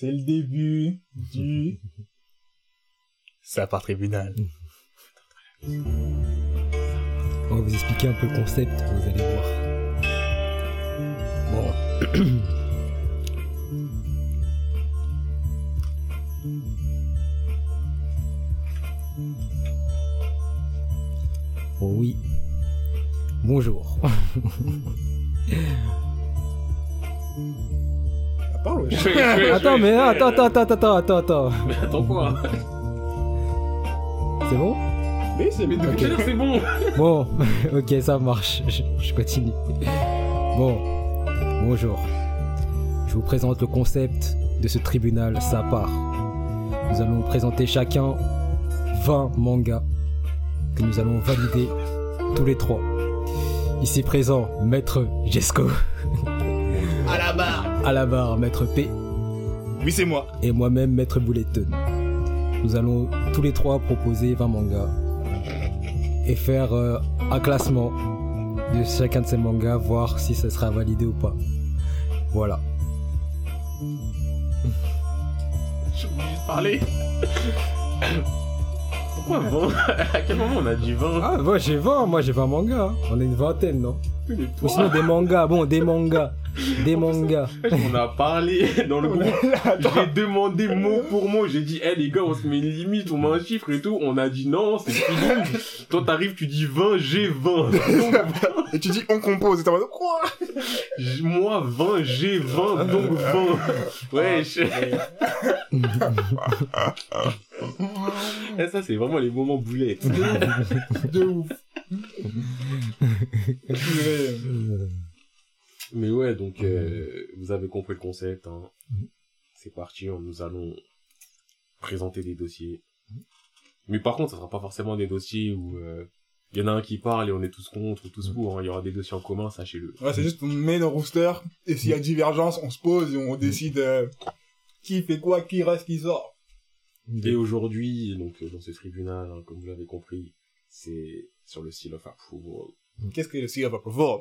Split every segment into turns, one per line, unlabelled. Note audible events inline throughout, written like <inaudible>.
C'est le début du... Ça part tribunal.
On va vous expliquer un peu le concept, vous allez voir. Bon. <coughs> Oh oui. Bonjour. <laughs>
Part
attends, mais attends, attends, attends, attends, attends, attends.
Mais attends quoi
C'est bon?
Oui, c'est
Mais heure c'est bon
Bon, <laughs> ok, ça marche. Je, je continue. Bon, bonjour. Je vous présente le concept de ce tribunal Sapar. Nous allons présenter chacun 20 mangas que nous allons valider tous les trois. Ici présent, Maître Jesco.
À la barre.
À la barre, Maître P.
Oui, c'est moi.
Et moi-même, Maître Bouletton. Nous allons tous les trois proposer 20 mangas et faire euh, un classement de chacun de ces mangas, voir si ça sera validé ou pas. Voilà.
J'ai oublié de parler. <laughs> Pourquoi 20 À quel moment on a dit 20
Ah, moi j'ai 20, moi j'ai 20 mangas. hein. On est une vingtaine, non?
Mais
Ou sinon des mangas, bon, des mangas. Des mangas.
On a parlé dans le <laughs> groupe. J'ai demandé mot pour mot. J'ai dit, eh les gars, on se met une limite, on met un chiffre et tout. On a dit non, c'est fini. <laughs> Toi, t'arrives, tu dis 20, j'ai 20. <laughs>
Et tu dis on compose. Et t'es en mode quoi?
Moi, 20, j'ai 20, donc 20. Ouais, je... Eh, ça, c'est vraiment les moments boulettes.
De ouf. Purée.
Mais ouais, donc, euh, vous avez compris le concept. Hein. C'est parti, on- nous allons présenter des dossiers. Mais par contre, ça sera pas forcément des dossiers où il y en a un qui parle et on est tous contre ou tous pour. hein. Il y aura des dossiers en commun, sachez-le.
Ouais, c'est juste on met nos roosters et s'il y a divergence, on se pose et on décide euh, qui fait quoi, qui reste, qui sort.
Et aujourd'hui, donc euh, dans ce tribunal, hein, comme vous l'avez compris, c'est sur le seal of approval.
Qu'est-ce que le Seal of Approval?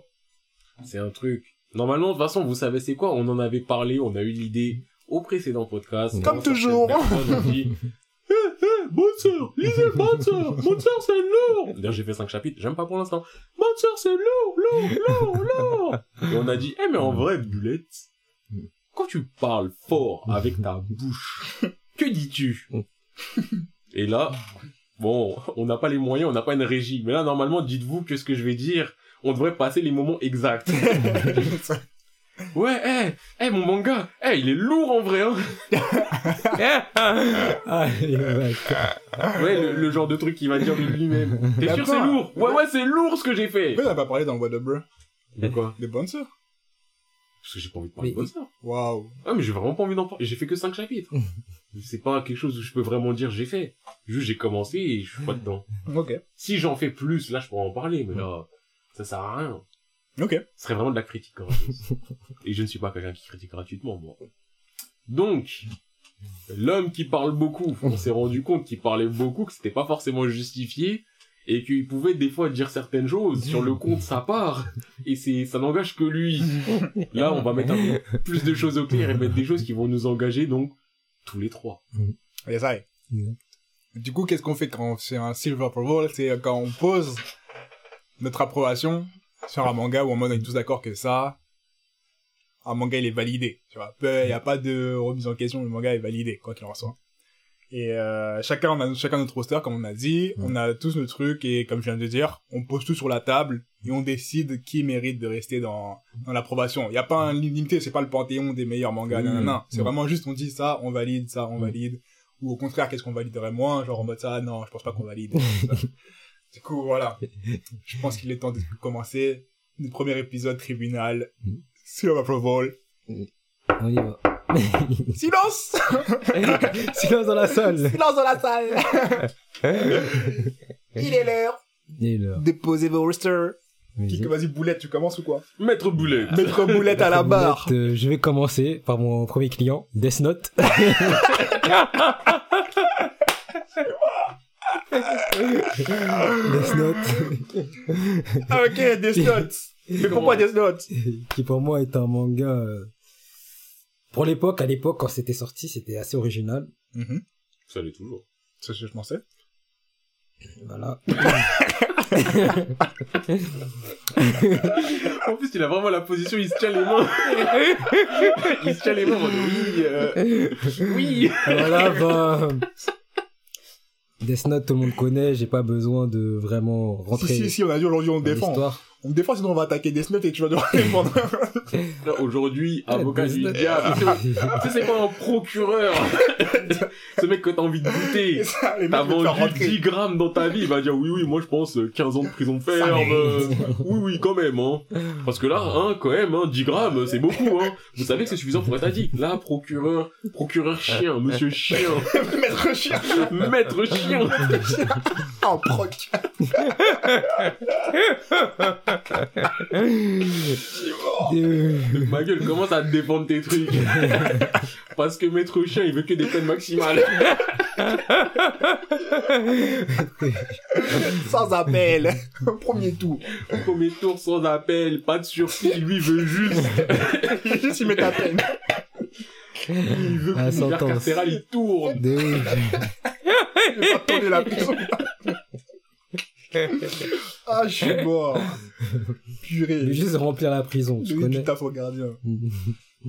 C'est un truc. Normalement, de toute façon, vous savez c'est quoi? On en avait parlé, on a eu l'idée au précédent podcast.
Comme
toujours.
personnes ont dit, <laughs> Hé, hé, bonne sœur, lisez le bonne sœur, bonne sœur c'est lourd. D'ailleurs, j'ai fait cinq chapitres, j'aime pas pour l'instant. Bonne sœur c'est lourd, lourd, lourd, lourd. Et on a dit, eh mais en vrai, Bulette, quand tu parles fort avec ta bouche, que dis-tu? Et là, bon, on n'a pas les moyens, on n'a pas une régie, mais là, normalement, dites-vous que ce que je vais dire, on devrait passer les moments exacts. <laughs> Ouais, eh, eh, mon manga, eh, il est lourd en vrai, hein. <laughs>
Les mecs.
ouais, le, le genre de truc qu'il va dire de lui-même. T'es sûr c'est lourd? Ouais, ouais, c'est lourd ce que j'ai fait.
Pourquoi on n'a pas parlé dans le What Up Bro?
De quoi?
Des bonnes sœurs
Parce que j'ai pas envie de parler
Mais-
comme ça.
Waouh.
Ah, mais j'ai vraiment pas envie d'en parler. J'ai fait que 5 chapitres. <laughs> c'est pas quelque chose où je peux vraiment dire j'ai fait. Juste j'ai commencé et je suis pas dedans.
Ok.
Si j'en fais plus, là je pourrais en parler, mais là, ça sert à rien.
Ok.
Ce serait vraiment de la critique gratuite. <laughs> et je ne suis pas quelqu'un qui critique gratuitement, moi. Donc, l'homme qui parle beaucoup, on s'est rendu <laughs> compte qu'il parlait beaucoup, que c'était pas forcément justifié, et qu'il pouvait des fois dire certaines choses sur le compte sa part, et c'est, ça n'engage que lui. Là, on va mettre un peu plus de choses au clair et mettre des choses qui vont nous engager, donc, tous les trois.
Yes, I.
Exact.
Du coup, qu'est-ce qu'on fait quand c'est un Silver Approval? C'est quand on pose notre approbation sur un manga où en mode on est tous d'accord que ça, un manga il est validé. Tu vois, il n'y a pas de remise en question, le manga est validé quoi qu'il en soit. Et euh, chacun on a chacun notre roster comme on a dit, on a tous nos trucs et comme je viens de dire, on pose tout sur la table et on décide qui mérite de rester dans dans l'approbation. Il y a pas un limité, c'est pas le panthéon des meilleurs mangas, non non non, c'est vraiment juste on dit ça, on valide ça, on valide ou au contraire qu'est-ce qu'on validerait moins, genre en mode ça non, je pense pas qu'on valide. <laughs> du coup voilà. Je pense qu'il est temps de commencer le premier épisode tribunal. Seal of approval.
On y va.
Silence <laughs>
Silence dans la salle.
Silence dans la salle <laughs> Il est l'heure
Et là.
Déposez vos rosters. Qui,
Vas-y.
Boulette, tu commences ou quoi?
Maître Boulet.
Maître Boulette à la barre.
Euh, je vais commencer par mon premier client, Death Note. <laughs> <laughs> Death Note,
Ah, ok, Death Note. Mais pourquoi Death Note
qui pour moi est un manga euh, pour l'époque, à l'époque, quand c'était sorti, c'était assez original.
Mhm.
Ça l'est toujours.
C'est ce que je pensais.
Voilà. <laughs>
En plus, il a vraiment la position, il se tient les mains. <laughs> il se tient les mains oui, euh, oui.
voilà, bah. Death Note, tout le monde connaît, j'ai pas besoin de vraiment rentrer
Si, si, si, on a dit aujourd'hui on
dans
défend. On défend, sinon on va attaquer Death Note et tu vas devoir répondre. <laughs>
Là, Aujourd'hui, avocat diable. Tu sais, c'est quoi un procureur <laughs> Ce mec que t'as envie de
les
T'as vendu
rentrer.
10 grammes dans ta vie, il va dire oui, oui, moi je pense euh, 15 ans de prison ferme. euh, oui, oui, quand même, hein. Parce que là, hein, quand même, hein, 10 grammes, c'est beaucoup, hein. Vous savez que c'est suffisant pour être addict. Là, procureur, procureur chien, monsieur chien, <laughs>
Maître chien
maître chien.
En proc. <laughs>
Euh,
Ma gueule, commence à te défendre tes trucs. <laughs> Parce que maître chien, il veut que des peines maximales. <laughs>
Sans appel. Premier tour.
Premier tour sans appel, pas de sursis, lui il veut juste,
Juste, il met ta peine.
il veut que l'univers carcéral il tourne.
de ouf.
Il va tourner la prison. Ah, je suis mort. Purée.
juste remplir la prison, tu connais.
tu taffes au gardien. <laughs>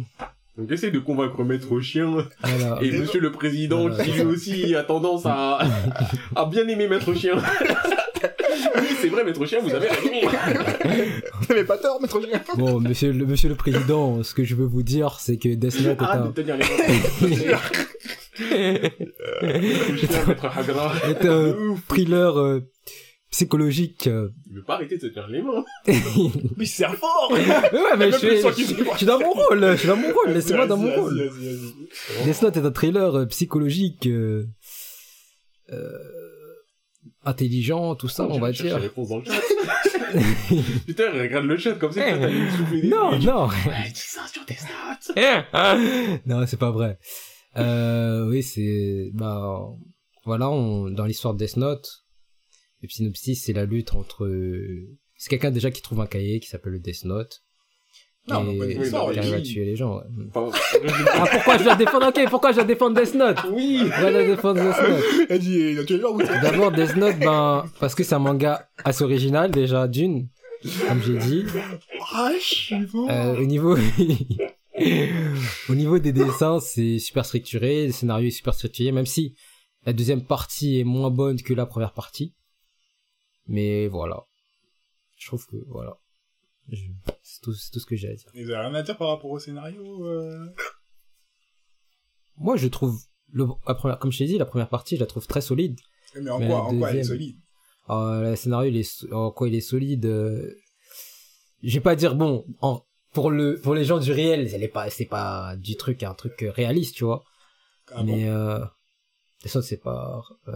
Donc essaye de convaincre maître chien
Voilà. <laughs>
et monsieur le président
Voilà.
qui lui aussi a tendance à, à bien aimer maître chien. Oui, c'est vrai, maître chien, vous avez raison.
Vous n'avez pas tort, maître chien.
Bon, monsieur le, monsieur le président, ce que je veux vous dire, c'est que Death Note est
Arrête de
un,
tenir les <laughs>
est un thriller euh, psychologique. euh.
Il veut pas arrêter de se tenir les mains. <laughs>
Mais c'est fort.
Mais ouais, mais je je, suis dans mon rôle, je suis dans mon rôle, laissez-moi dans mon rôle. Death Note est un thriller euh, psychologique, euh, euh, intelligent, tout ça, on va dire.
réponses dans le chat. <laughs> Putain, regarde le chat comme ça,
Eh.
t'as une souffler des
Non, non,
Ouais, dis ça sur tes notes. <laughs>
non, c'est pas vrai. Euh, oui, c'est, bah, voilà, on, dans l'histoire de Death Note, le synopsis, c'est la lutte entre, c'est quelqu'un déjà qui trouve un cahier qui s'appelle le Death Note.
Non, pas
oui,
arrive à tuer les gens. ouais. Ah, pourquoi je dois défendre, ok, pourquoi je dois défendre Death Note?
oui.
Je dois défendre Death Note? <laughs> D'abord, Death Note, ben, parce que c'est un manga assez original, déjà, d'une, comme j'ai dit.
Ah, je suis mort.
Euh, au niveau, <laughs> au niveau des dessins, c'est super structuré, le scénario est super structuré, même si la deuxième partie est moins bonne que la première partie. Mais voilà. Je trouve que, voilà. Je- C'est tout, c'est tout ce que j'ai à dire.
Ils avaient rien à dire par rapport au scénario. Euh... <laughs>
Moi, je trouve, le, la première, comme je t'ai dit, la première partie, je la trouve très solide.
Mais en
Mais
quoi, en quoi elle est solide?
Euh, le scénario, il est, en quoi il est solide. Euh... Je vais pas dire bon, en, pour le, pour les gens du réel, elle est pas, c'est pas du truc, un truc euh, réaliste, tu vois.
Ah bon?
Euh, ça c'est pas. Euh,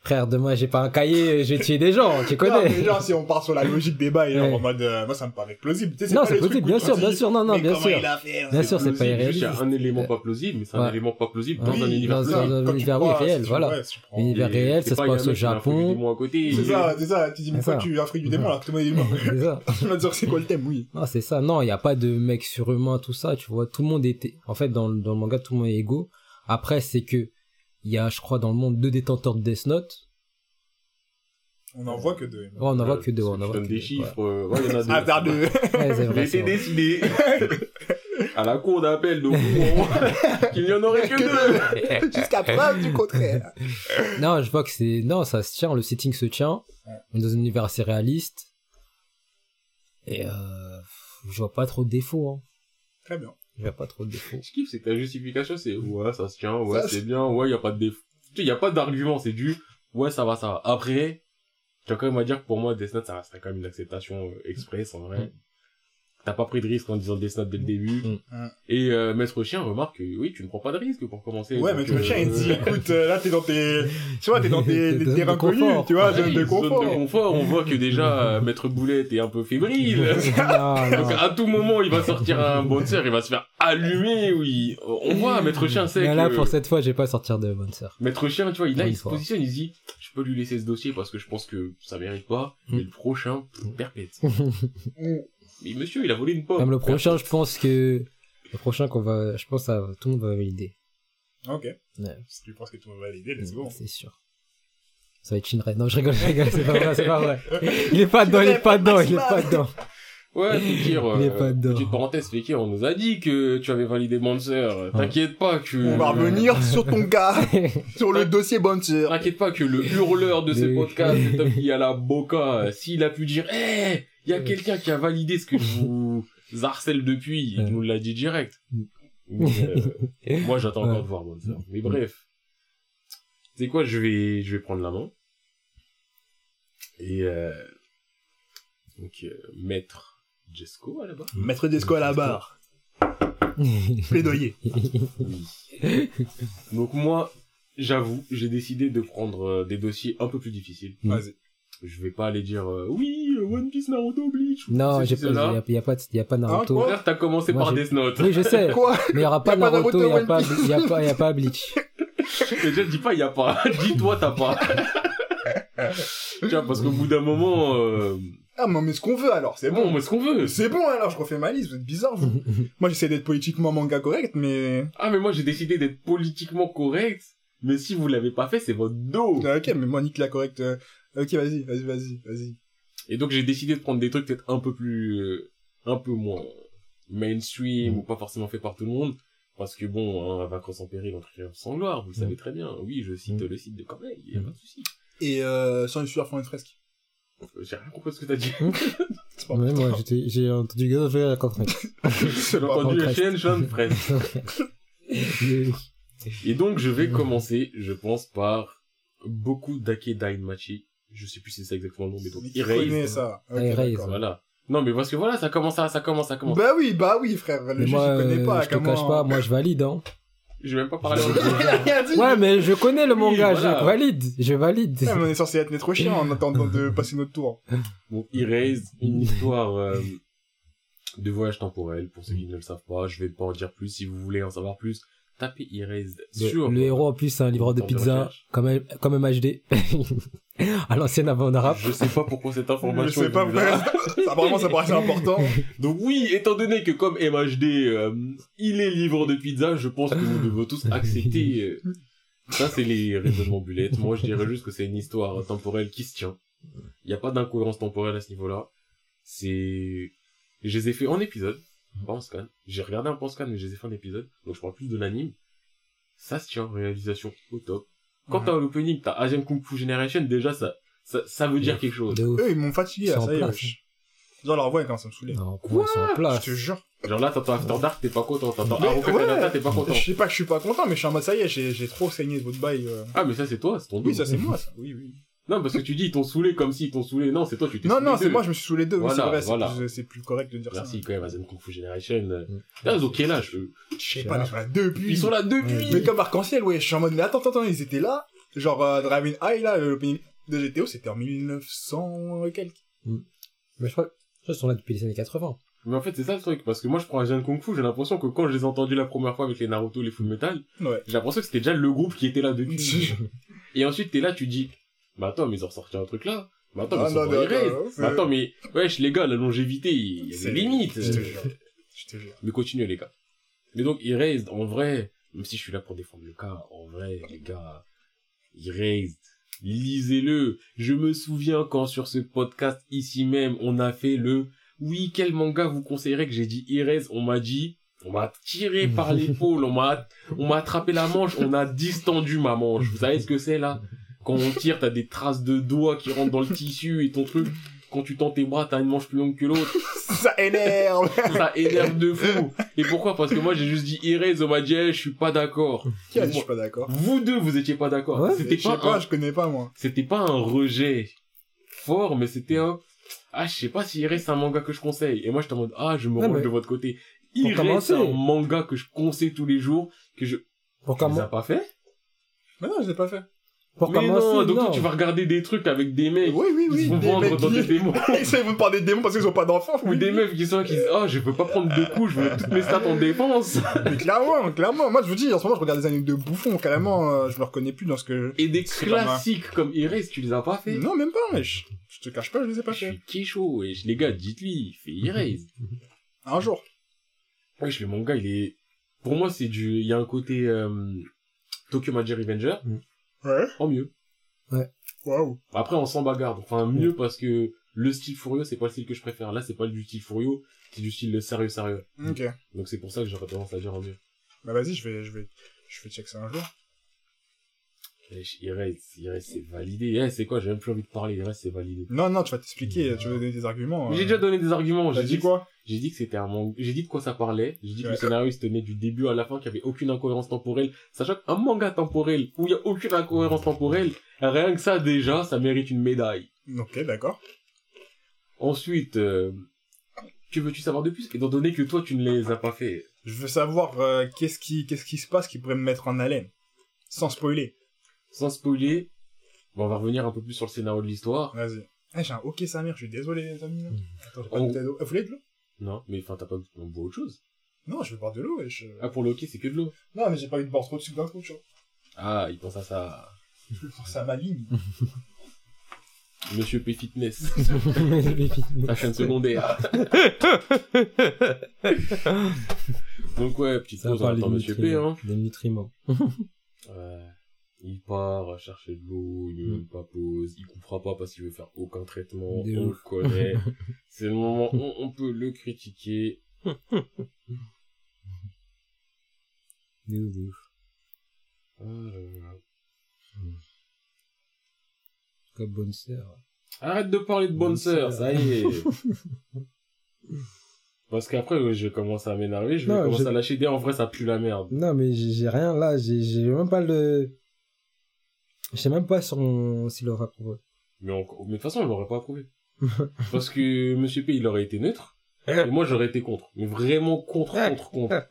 frère, de moi, j'ai pas un cahier, je vais tuer des gens, tu
Non,
connais.
mais genre, si on part sur la logique des bails,
Ouais.
en mode, euh, moi, ça me paraît plausible. Tu sais,
Non, c'est
trucs
bien sûr, bien sûr, non, non,
mais
bien sûr.
il a fait
Bien sûr, c'est pas
Plausible, juste, Il y
irréaliste.
a un élément pas plausible, mais c'est un élément pas plausible dans
Oui,
un univers
dans
C'est
un-
plausible.
univers réel, voilà.
Et
réel, ça se
il
passe au Japon.
C'est
il-
ça, c'est ça. Tu dis, mais pourquoi tu Afrique du démon alors que tout le monde est humain <laughs>
C'est ça.
Tu vas dire, c'est quoi le thème, oui.
Non, c'est ça. Non, il y a pas de mec surhumain, tout ça. Tu vois, tout le monde était. En fait, dans, le- dans le manga, tout le monde est égaux. Après, c'est que il y a, je crois, dans le monde deux détenteurs de Death Note.
On en voit que deux.
Ouais, on en voit
Euh,
que deux. On en voit
donne
que
des
deux,
chiffres. euh, Ouais, il y en a deux.
Hasard de...
Ouais, Ouais, c'est
Il a
vrai. c'est
été
vrai.
décidé <laughs> à la cour d'appel de <laughs> qu'il n'y en aurait que deux. <laughs>
Jusqu'à preuve du contraire.
Non, je vois que c'est. Non, ça se tient. Le setting se tient. On est dans un univers assez réaliste. Et euh, je vois pas trop de défauts. Hein.
Très bien.
Je vois pas trop de défauts.
Je kiffe, c'est que ta justification, c'est ouais, ça se tient, ouais, c'est bien, ouais, y a pas de défaut. Tu sais, y a pas d'argument, c'est du ouais, ça va, ça va. Après, tu vas quand même à dire que pour moi, Death Note, ça resterait quand même une acceptation euh, express, en vrai.
Mm.
T'as pas pris de risque en disant Death Note dès le début.
Mm.
Mm.
Et euh, Maître Chien remarque que oui, tu ne prends pas de risque pour commencer.
Ouais,
euh,
chien, il dit, écoute, euh, là, t'es dans tes, tu vois, t'es dans <laughs> tes,
T'es
des terrains
de
connus,
confort.
tu vois,
ah
zone
oui,
de
zone
confort.
de confort, on voit que déjà, <laughs> euh, Maître Boulette est un peu fébrile.
non, <laughs>
Donc à tout moment, il va sortir un bouncer, il va se faire allumer, oui. On voit, Maître Chien sait
Mais là,
que...
pour cette fois, je vais pas sortir de bonne sœur.
Maître Chien, tu vois, il, là, il se positionne, il dit, je peux lui laisser ce dossier parce que je pense que ça mérite pas,
Mm.
mais le prochain, perpète. Mais monsieur, il a volé une pomme.
Même le prochain, je pense que Le prochain qu'on va, je pense, ça, tout le monde va valider.
Ok.
Ouais,
Si tu penses que tout le monde va l'aider, let's go.
c'est sûr. Ça va être Shinrai. Non, je rigole, je rigole, c'est pas vrai, c'est pas vrai. <laughs> Il est pas dedans, il est pas dedans, il est pas dedans.
Ouais, Fekir,
Il est
euh,
pas dedans.
petite parenthèse, Fekir, on nous a dit que tu avais validé Bouncer. T'inquiète pas que...
On va revenir sur ton cas, <laughs> sur le dossier Bouncer.
T'inquiète pas que le hurleur de ce
Mais-
podcast, <laughs> cet homme qui a la boca, s'il a pu dire, eh, il y a
Ouais.
quelqu'un qui a validé ce que je vous harcèle depuis, il nous l'a dit direct. Mais, euh, <laughs> moi, j'attends encore de voir Bouncer. Mais bref. C'est quoi, je vais, je vais prendre la main. Et, euh, donc, euh, maître Jesco, à la bas
Maître Desco à la barre. Plaidoyer.
Donc moi, j'avoue, j'ai décidé de prendre euh, des dossiers un peu plus difficiles.
Vas-y.
Je vais pas aller dire euh, oui, euh, One Piece, Naruto, Bleach.
Non, j'ai pas,
cela.
y a, <laughs> y a pas, y a pas Naruto.
quoi
Frère, t'as commencé
Moi,
par Death Note.
oui, je sais.
Quoi
Mais il y aura pas
Y
Naruto, il y a
Naruto,
pas, il y a pas, il y a pas Bleach.
Déjà, dis pas, y a pas. <laughs> Dis-toi, t'as pas. tu vois, parce qu'au bout d'un moment, euh...
Ah, mais on met ce qu'on veut alors, c'est
bon,
bon.
on met ce qu'on veut.
C'est bon alors, je refais ma liste, vous êtes bizarre vous. <laughs> Moi j'essaie d'être politiquement manga correct, mais...
Ah, mais moi, j'ai décidé d'être politiquement correct. Mais si vous l'avez pas fait, c'est votre dos.
Ah, ok, mais moi nique la correcte. Euh, Ok, vas-y, vas-y, vas-y, vas-y.
Et donc j'ai décidé de prendre des trucs peut-être un peu plus, euh, un peu moins mainstream
Mm.
ou pas forcément fait par tout le monde. Parce que bon, hein, vaincre sans péril, entrer sans gloire, vous le
Mm.
savez très bien. Oui, je cite
Mm.
le site de Corneille, y a
Mm.
pas de souci.
Et euh, sans une sueur fond une fresque.
Euh, J'ai rien compris ce que t'as dit. <laughs>
C'est pas
Ouais, moi, j'étais- j'ai entendu Gazo faire la contre.
C'est <laughs> <laughs>
J'ai entendu
Contraste.
Shen Shen Press. Et donc je vais commencer, je pense, par beaucoup d'Ake Dainmachi. Je sais plus si c'est ça exactement le nom, mais donc Erase.
ça Ok,
Erase.
d'accord.
Voilà. Non, mais parce que voilà, ça commence à, ça commence, ça commence.
Bah oui, bah oui, frère. Le
Mais
jeu,
moi,
je connais
euh,
pas.
je te
comment...
cache pas, moi je valide, hein.
Je vais même pas parler en
J'ai <laughs> rien dit.
Ouais, mais je connais le
Oui,
manga,
voilà.
je valide, je valide.
Ouais, mais on est censé être trop chiant en attendant de passer notre tour.
Donc, Erase, une histoire euh, de voyage temporel. Pour ceux qui ne le savent pas, je vais pas en dire plus. Si vous voulez en savoir plus, tapez Erase
Le,
sur...
le héros en plus c'est un livreur de pizza, comme, un- comme un MHD. à l'ancienne avant rap.
Je sais pas pourquoi cette
Je
information
sais
est
pas, frère. Apparemment, ça paraissait important. <laughs>
Donc oui, étant donné que comme MHD, euh, il est livreur de pizza, je pense que nous devons tous accepter... euh, ça, c'est les raisonnements bullettes. Moi, je dirais juste que c'est une histoire temporelle qui se tient. Il n'y a pas d'incohérence temporelle à ce niveau-là. C'est... Je les ai fait en épisode, pas en scan. J'ai regardé un peu en scan, mais je les ai fait en épisode. Donc je parle plus de l'anime. Ça se tient, réalisation au top. Quand t'as l'opening, t'as Asian Kung Fu Generation, déjà, ça, ça, ça veut dire quelque chose.
Eux, ils m'ont fatigué, ça y est, wesh. Genre, leur voix, commence à me saouler.
Non, quoi, ils sont en
Je
place.
te jure.
Genre là, t'entends After Dark, t'es pas content. T'entends Haruka
ouais.
Kanata, t'es pas content.
Je sais pas que je suis pas content, mais je suis en mode, ça y est, j'ai j'ai trop saigné de votre bail. euh.
Ah, mais ça, c'est toi, c'est ton dos.
Oui, ça c'est moi, ça. Oui, oui.
Non, parce que tu dis, ils t'ont saoulé comme si ils t'ont saoulé. Non, c'est toi, tu t'es
Non,
saoulé
non, c'est
d'eux.
moi, je me suis saoulé deux. Oui, c'est
Voilà,
vrai, c'est
voilà.
plus- c'est plus correct de dire ça.
Merci quand même, Asian Kung Fu Generation. euh.
Mm.
Là, ils ont quel âge,
Je sais pas, ils sont là depuis.
Ils sont là depuis
Mais comme arc-en-ciel, ouais, je suis en mode, mais attends, attends, attends, ils étaient là. Genre, euh, Driving High, là, l'opening de GTO, c'était en 1900 et quelques.
Mais je crois, je crois qu'ils sont là depuis les années 80.
Mais en fait, c'est ça le truc, parce que moi, je prends Asian Kung Fu, j'ai l'impression que quand je les ai entendus la première fois avec les Naruto, les Full Metal,
Ouais.
j'ai l'impression que c'était déjà le groupe qui était là depuis. <laughs> Et ensuite, t'es là, tu dis, bah attends, mais ils ont ressorti un truc là. Mais attends, mais ils sont Mais attends, mais, wesh, les gars, la longévité, il y a des limites.
Je te jure. Je te jure.
Mais continuez, les gars. Mais donc, Erased, en vrai, même si je suis là pour défendre le cas, en vrai, les gars, Erased, lisez-le. Je me souviens quand sur ce podcast, ici même, on a fait le oui, quel manga vous conseillerez? que j'ai dit Erased, on m'a dit, on m'a tiré par <laughs> l'épaule, on m'a, on m'a attrapé la manche, on a distendu ma manche. Vous savez ce que c'est, là? Quand on tire, t'as des traces de doigts qui rentrent dans le tissu et ton truc, quand tu tends tes bras, t'as une manche plus longue que l'autre <laughs>
Ça énerve! <laughs>
ça énerve de fou. Et pourquoi? Parce que moi j'ai juste dit Erase, on m'a dit eh, je suis pas d'accord.
Qui a dit je suis pas d'accord?
Vous deux vous étiez pas d'accord.
Ouais,
c'était
Je
pas,
pas,
un-
je connais pas, moi.
c'était pas un rejet fort, mais c'était un ah je sais pas si Erase c'est un manga que je conseille. Et moi j'étais en mode ah je me
Ouais,
range
mais
de votre côté. Erase c'est un manga que je conseille tous les jours que je.
Pour,
Tu les as
comment,
pas fait?
Mais non, je l'ai pas fait.
Pour
Mais
commencer,
non, donc
non.
toi tu vas regarder des trucs avec des mecs
Oui, oui, oui.
qui se font vendre dans
qui-
des démons. <laughs>
Ils vont parler des démons parce qu'ils ont pas d'enfants.
Ou
oui.
des meufs qui sont là qui disent oh je peux pas prendre deux coups, je veux toutes mes stats en défense. <laughs>
Mais clairement, clairement. Moi, je vous dis, en ce moment, je regarde des animes de bouffons, carrément, euh, je me reconnais plus dans ce que...
Et des classiques comme Erase, tu les as pas fait
Non, même pas, wesh. Je te cache pas, je les ai pas
Je
fait.
suis Kécho, et les gars, dites-lui, fais Erase. <laughs>
Un jour.
Wesh, le manga, il est... Pour moi, c'est du... Il y a un côté euh, Tokyo Magic Revenger
Ouais.
en mieux.
Waouh.
Après, on s'en bagarre. Enfin, mieux parce que le style Furio, c'est pas le style que je préfère. Là, c'est pas du style Furio, c'est du style sérieux, sérieux.
Ok.
Donc c'est pour ça que j'aurais tendance à dire en mieux.
Bah vas-y, je vais, je vais, je vais check ça un jour.
Il reste, il reste, c'est validé. Eh, c'est quoi? J'ai même plus envie de parler. Il reste, c'est validé.
Non, non, tu vas t'expliquer, tu vas donner des arguments.
Mais
euh.
j'ai déjà donné des arguments. J'ai
dit
dit
quoi?
J'ai dit que c'était un manga. J'ai dit de quoi ça parlait. J'ai dit que
Ouais.
le scénario se tenait du début à la fin, qu'il y avait aucune incohérence temporelle. Sachant qu'un manga temporel où il y a aucune incohérence temporelle, rien que ça déjà, ça mérite une médaille.
Ok, d'accord.
Ensuite, euh, que veux-tu savoir de plus? Étant donné que toi tu ne les as pas fait.
Je veux savoir euh, qu'est-ce qui, qu'est-ce qui se passe qui pourrait me mettre en haleine, sans spoiler.
Sans spoiler, bon, on va revenir un peu plus sur le scénario de l'histoire.
Vas-y. Eh, j'ai un hockey sa mère, je suis désolé les amis. là. Attends, j'ai pas
Oh.
de bouteille d'eau. Eh, Vous voulez de l'eau?
Non, mais enfin t'as pas on boit autre chose.
Non, je veux boire de l'eau. wesh.
Ah pour le hockey c'est que de l'eau.
Non, mais j'ai pas envie de boire trop de sucre d'un coup, tu vois.
Ah, il pense à ça. <laughs>
Je pense à ma ligne.
Monsieur P Fitness, <laughs> chaîne secondaire. <laughs> Donc ouais, petite
Ça
pause, on
parle
attend
des
Monsieur P,
nutriments.
hein.
Des nutriments.
Ouais. Il part chercher de l'eau, il ne même pas pause, il coupera pas parce qu'il veut faire aucun traitement,
De
on le connaît. <laughs> C'est le moment où on peut le critiquer. <laughs>
De ouf.
Ah là là.
Comme bonne sœur.
Arrête de parler de bonne
Bonne
sœur, ça y est. <laughs> Parce qu'après, ouais, je vais commencer à m'énerver, je vais commencer à lâcher des, en vrai, ça pue la merde.
Non, mais j'ai rien là, j'ai même pas le. Je sais même pas son... s'il aura approuvé.
Mais, de toute façon, il l'aurait pas approuvé. <laughs> Parce que Monsieur P, il aurait été neutre, et moi, j'aurais été contre. Mais vraiment contre, contre, contre.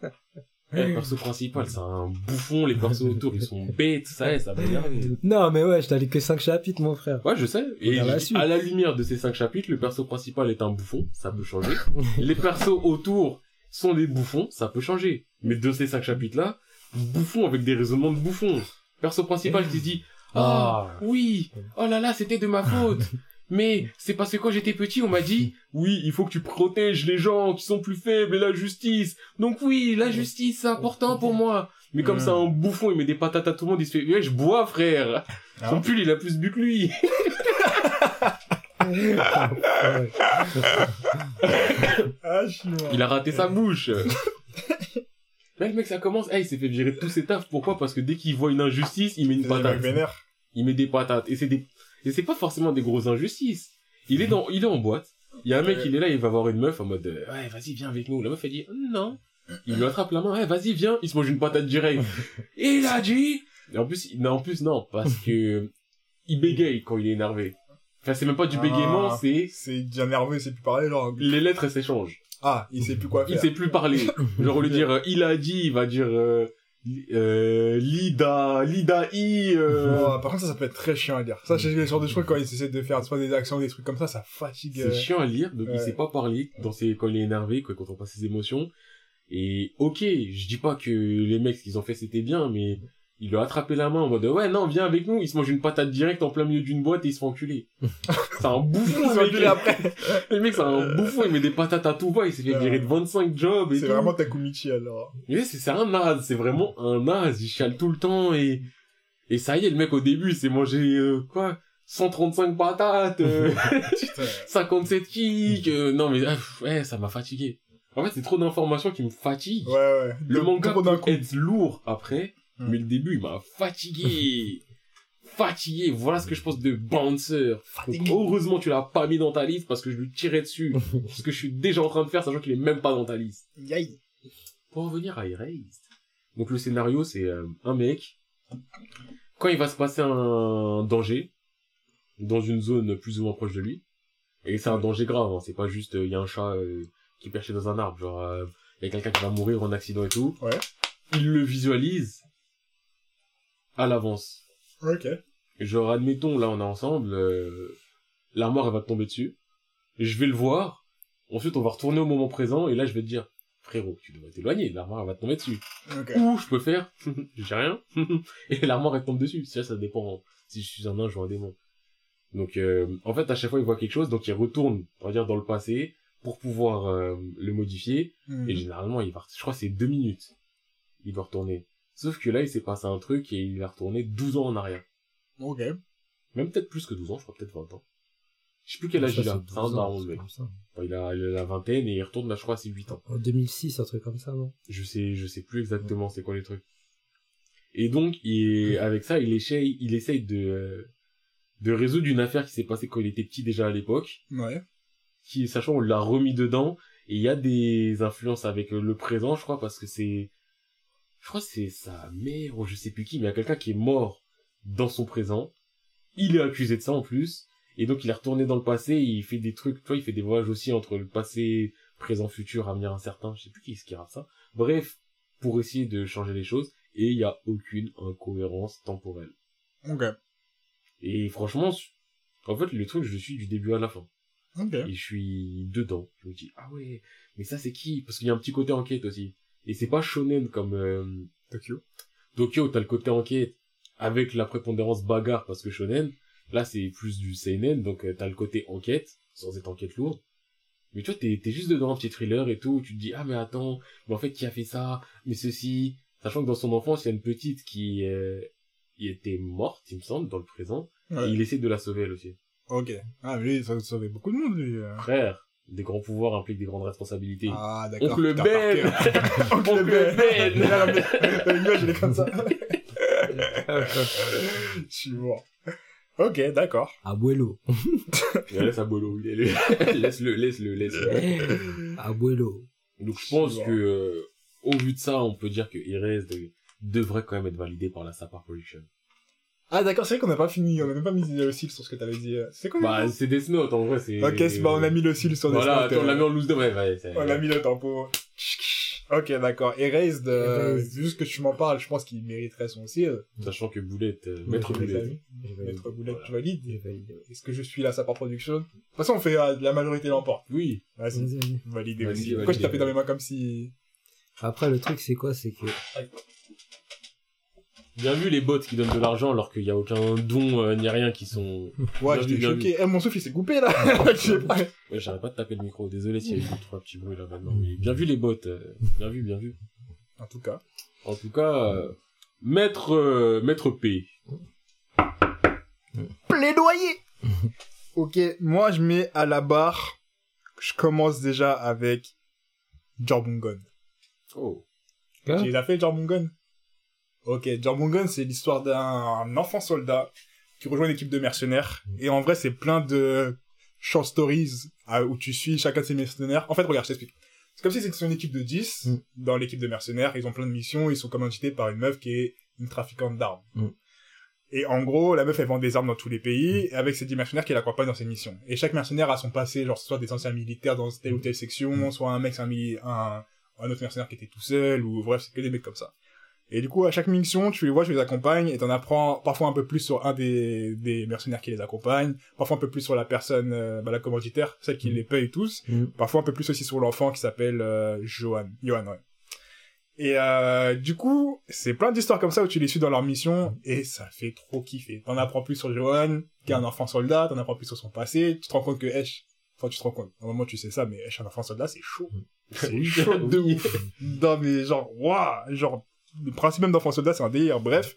Eh, Le perso principal, c'est un bouffon, les persos <laughs> autour, ils sont bêtes, ça est, ça va énerver.
Non, mais ouais, je t'ai dit que 5 chapitres, mon frère.
Ouais, je sais. Et
la
dis, à la lumière de ces cinq chapitres, le perso principal est un bouffon, ça peut changer. <laughs> Les persos autour sont des bouffons, ça peut changer. Mais de ces cinq chapitres-là, bouffon avec des raisonnements de bouffon. Perso principal qui dit, ah, oui, oh là là, c'était de ma faute. <laughs> Mais c'est parce que quand j'étais petit, on m'a dit, <laughs> oui, il faut que tu protèges les gens qui sont plus faibles et la justice. Donc oui, la justice, c'est important pour moi. Mais comme
Mm.
c'est un bouffon, il met des patates à tout le monde, il se fait, ouais, je bois, frère.
Ah.
Son pull, il a plus bu que lui. <laughs> Il a raté sa bouche. Là, le mec, ça commence. Eh, il s'est fait virer tous ses tafs. Pourquoi? Parce que dès qu'il voit une injustice, il met une patate. Il met des patates. Et c'est des, et c'est pas forcément des grosses injustices. Il est dans, il est en boîte. Il y a un mec, il est là, il va voir une meuf en mode, euh, ouais, vas-y, viens avec nous. La meuf, elle dit, non. Il lui attrape la main, ouais, vas-y, viens. Il se mange une patate direct. <laughs> Il a dit, et en plus, il- non, en plus, non, parce que, il bégaye quand il est énervé. Enfin, c'est même pas du
Ah.
bégaiement, c'est,
C'est déjà nerveux, il sait plus parler, genre.
les lettres, elles s'échangent.
Ah, il sait plus quoi
Il
faire.
sait plus parler. <laughs> Genre, au lieu de dire, euh, il a dit, il va dire, euh, euh, Lida, Lida I, euh,
Oh, par contre, ça, ça peut être très chiant à dire. Ça, c'est le genre de trucs quand ils essaient de faire soit des actions, des trucs comme ça, ça fatigue. euh.
c'est chiant à lire, donc il
ouais.
sait pas parler dans ses, quand il est énervé, quoi, quand on passe ses émotions. Et, ok, je dis pas que les mecs, ce qu'ils ont fait, c'était bien, mais il lui a attrapé la main en mode, ouais, non, viens avec nous, il se mange une patate directe en plein milieu d'une boîte et il se fait enculer. <laughs> c'est un bouffon, le mec.
après. <laughs>
Le mec, c'est un bouffon, il met des patates à tout va, il s'est fait
Ouais.
virer de 25 jobs et
C'est vraiment Takumichi, alors.
Mais c'est c'est un naze, c'est vraiment un naze, il chiale tout le temps et et ça y est, le mec au début, il s'est mangé euh, quoi 135 patates, euh, <laughs>
Putain.
57 kicks, euh, non mais ah, ouais, ça m'a fatigué. En fait, c'est trop d'informations qui me fatiguent.
Ouais, ouais.
Le
Donc,
manga peut être lourd après, Mais le début, il m'a fatigué. <laughs> fatigué, voilà ce que je pense de Bouncer. Donc, heureusement, tu l'as pas mis dans ta liste parce que je lui tirais dessus. <laughs> ce que je suis déjà en train de faire, sachant qu'il est même pas dans ta liste.
Yay.
Pour revenir à Erased. Donc le scénario, c'est euh, un mec. Quand il va se passer un danger, dans une zone plus ou moins proche de lui, et c'est un danger grave, hein, c'est pas juste il y a un chat euh, qui est perché dans un arbre, genre il y a quelqu'un qui va mourir en accident et tout.
Ouais.
Il le visualise à l'avance.
Ok.
Genre admettons là on est ensemble, euh, l'armoire elle va te tomber dessus, je vais le voir. Ensuite on va retourner au moment présent et là je vais te dire frérot tu devrais t'éloigner, l'armoire elle va te tomber dessus.
Ok.
Ou je peux faire, <laughs> j'ai rien, <laughs> et l'armoire elle tombe dessus. Ça, ça dépend si je suis un ange ou un démon. Donc, euh, en fait, à chaque fois, il voit quelque chose, donc il retourne, on va dire, dans le passé, pour pouvoir euh, le modifier.
Mhm.
Et généralement, il va, je crois c'est deux minutes. Il doit retourner. Sauf que là, il s'est passé un truc et il a retourné 12 ans en arrière.
Ok.
Même peut-être plus que 12 ans, je crois peut-être 20 ans. Je sais plus quel âge il a.
c'est
C'est un
12 ans,
daron, mec. il a, il a la vingtaine et il retourne là, je crois, à ses 8 ans.
En 2006, un truc comme ça, non?
Je sais, je sais plus exactement c'est quoi les trucs. Et donc, il, avec ça, il essaye, il essaye de, euh, de résoudre une affaire qui s'est passée quand il était petit déjà à l'époque.
Ouais.
Qui, sachant, on l'a remis dedans. Et il y a des influences avec le présent, je crois, parce que c'est, je crois que c'est sa mère ou je sais plus qui, mais il y a quelqu'un qui est mort dans son présent. Il est accusé de ça en plus. Et donc il est retourné dans le passé, et il fait des trucs, tu vois, il fait des voyages aussi entre le passé, présent, futur, avenir incertain, je sais plus qui est-ce qui rate ça. Bref, pour essayer de changer les choses, et il y a aucune incohérence temporelle.
Ok.
Et franchement, en fait, le truc, je suis du début à la fin.
Ok.
Et je suis dedans. Je me dis, ah ouais, mais ça c'est qui? Parce qu'il y a un petit côté enquête aussi. Et c'est pas shonen comme euh,
Tokyo.
Tokyo, t'as le côté enquête avec la prépondérance bagarre parce que shonen. Là, c'est plus du seinen, donc euh, t'as le côté enquête, sans être enquête lourde. Mais tu vois, t'es, t'es juste dedans, un petit thriller et tout, tu te dis, ah mais attends, mais en fait, qui a fait ça? Mais ceci Sachant que dans son enfance, il y a une petite qui, euh, qui était morte, il me semble, dans le présent,
Ouais.
et il essaie de la sauver, elle aussi.
Ok. Ah, mais lui, ça sauvé beaucoup de monde, lui. euh.
Frère, des grands pouvoirs impliquent des grandes responsabilités.
Ah, d'accord.
Oncle Ben. Oncle Ben
Il a ramené- la image, elle est comme ça. Je suis mort. Ok, d'accord.
Abuelo.
Laisse Abolo, il est le- laisse-le, laisse-le, laisse-le.
Abuelo.
Donc je pense que, euh, au vu de ça, on peut dire que Erez de- devrait quand même être validé par la Sapar Production.
Ah, d'accord, c'est vrai qu'on n'a pas fini, on n'a même pas mis le seal sur ce que t'avais dit. C'est quoi
Bah, c'est Death Note, en vrai, c'est...
Ok, c'est bon, on a mis le seal sur
Voilà,
Death Note,
attends, on l'a
euh,
mis en loose de... Ouais, ouais.
On a mis le tempo. Ok, d'accord. Erased, euh, ce que tu m'en parles, je pense qu'il mériterait son seal.
Sachant que Boulette, euh, Maître Boulette.
Maître Boulette,
Voilà.
tu valides
J'ai validé.
Est-ce que je suis là, ça par production? De toute façon, on fait euh, la majorité l'emporte.
oui,
Vas-y, Validé, aussi. Pourquoi je tapais dans mes mains comme si...
Après, le truc, c'est quoi? C'est que
bien vu les bots qui donnent de l'argent alors qu'il y a aucun don euh, ni rien qui sont...
Ouais,
Bien
j'étais choqué. Eh, mon souffle, il s'est coupé, là. <laughs>
Ouais, j'arrête pas de taper le micro, désolé s'il y a eu trois petits bruits là maintenant, mais bien vu les bots, euh, bien vu, bien vu.
En tout cas.
En tout cas, euh, Maître, euh, Maître P.
Plaidoyer <laughs> Ok, moi, je mets à la barre... Je commence déjà avec... Jorbungon.
Oh.
Hein
Tu l'as fait, Jorbungon Ok, Jorbungon, c'est l'histoire d'un enfant soldat qui rejoint une équipe de mercenaires. Et en vrai, c'est plein de short stories où tu suis chacun de ces mercenaires. En fait, regarde, je t'explique. C'est comme si c'était une équipe de 10
Mm.
dans l'équipe de mercenaires. Ils ont plein de missions. Ils sont commandités par une meuf qui est une trafiquante d'armes.
Mm.
Et en gros, la meuf, elle vend des armes dans tous les pays, et avec ces 10 mercenaires qui l'accompagnent dans ses missions. Et chaque mercenaire a son passé, genre soit des anciens militaires dans telle ou telle section, soit un mec, un, un autre mercenaire qui était tout seul, ou bref, c'est que des mecs comme ça. Et du coup, à chaque mission, tu les vois, tu les accompagnes, et t'en apprends parfois un peu plus sur un des, des mercenaires qui les accompagne, parfois un peu plus sur la personne, euh, bah, la commanditaire, celle qui
Mm.
les paye tous,
Mm.
parfois un peu plus aussi sur l'enfant qui s'appelle euh, Johan. Johan, ouais. Et euh, du coup, c'est plein d'histoires comme ça où tu les suis dans leur mission et ça fait trop kiffer. T'en apprends plus sur Johan, qui est un enfant soldat, t'en apprends plus sur son passé, tu te rends compte que Esh, enfin tu te rends compte, où tu sais ça, mais Esh, un enfant soldat, c'est chaud. C'est <laughs> chaud de ouf. Non mais genre, waouh, genre, le principe même d'enfant soldat, c'est un délire, bref.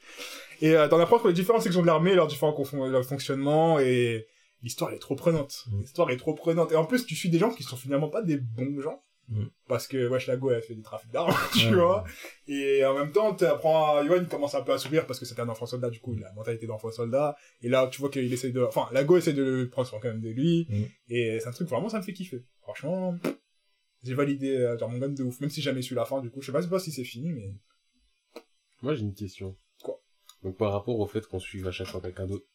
Et euh, t'en apprends sur les différentes sections de l'armée, leurs différents confon- leur fonctionnement et l'histoire elle est trop prenante.
Mm.
L'histoire est trop prenante. Et en plus, tu suis des gens qui sont finalement pas des bons gens.
Mm.
Parce que Wesh Lago, elle fait des trafics d'armes, <laughs> tu vois. Et en même temps, tu apprends, Yohan commence un peu à sourire parce que c'était un enfant soldat, du coup, il a la mentalité d'enfant soldat. Et là, tu vois qu'il essaie de, enfin, Lago essaie de prendre soin quand même de lui.
Mm.
Et c'est un truc, vraiment, ça me fait kiffer. Franchement, j'ai validé, euh, genre, mon gun de ouf. Même si j'ai jamais su la fin, du coup, je sais pas si c'est fini, mais
Moi, j'ai une question.
Quoi?
Donc, par rapport au fait qu'on suive à chaque fois quelqu'un d'autre.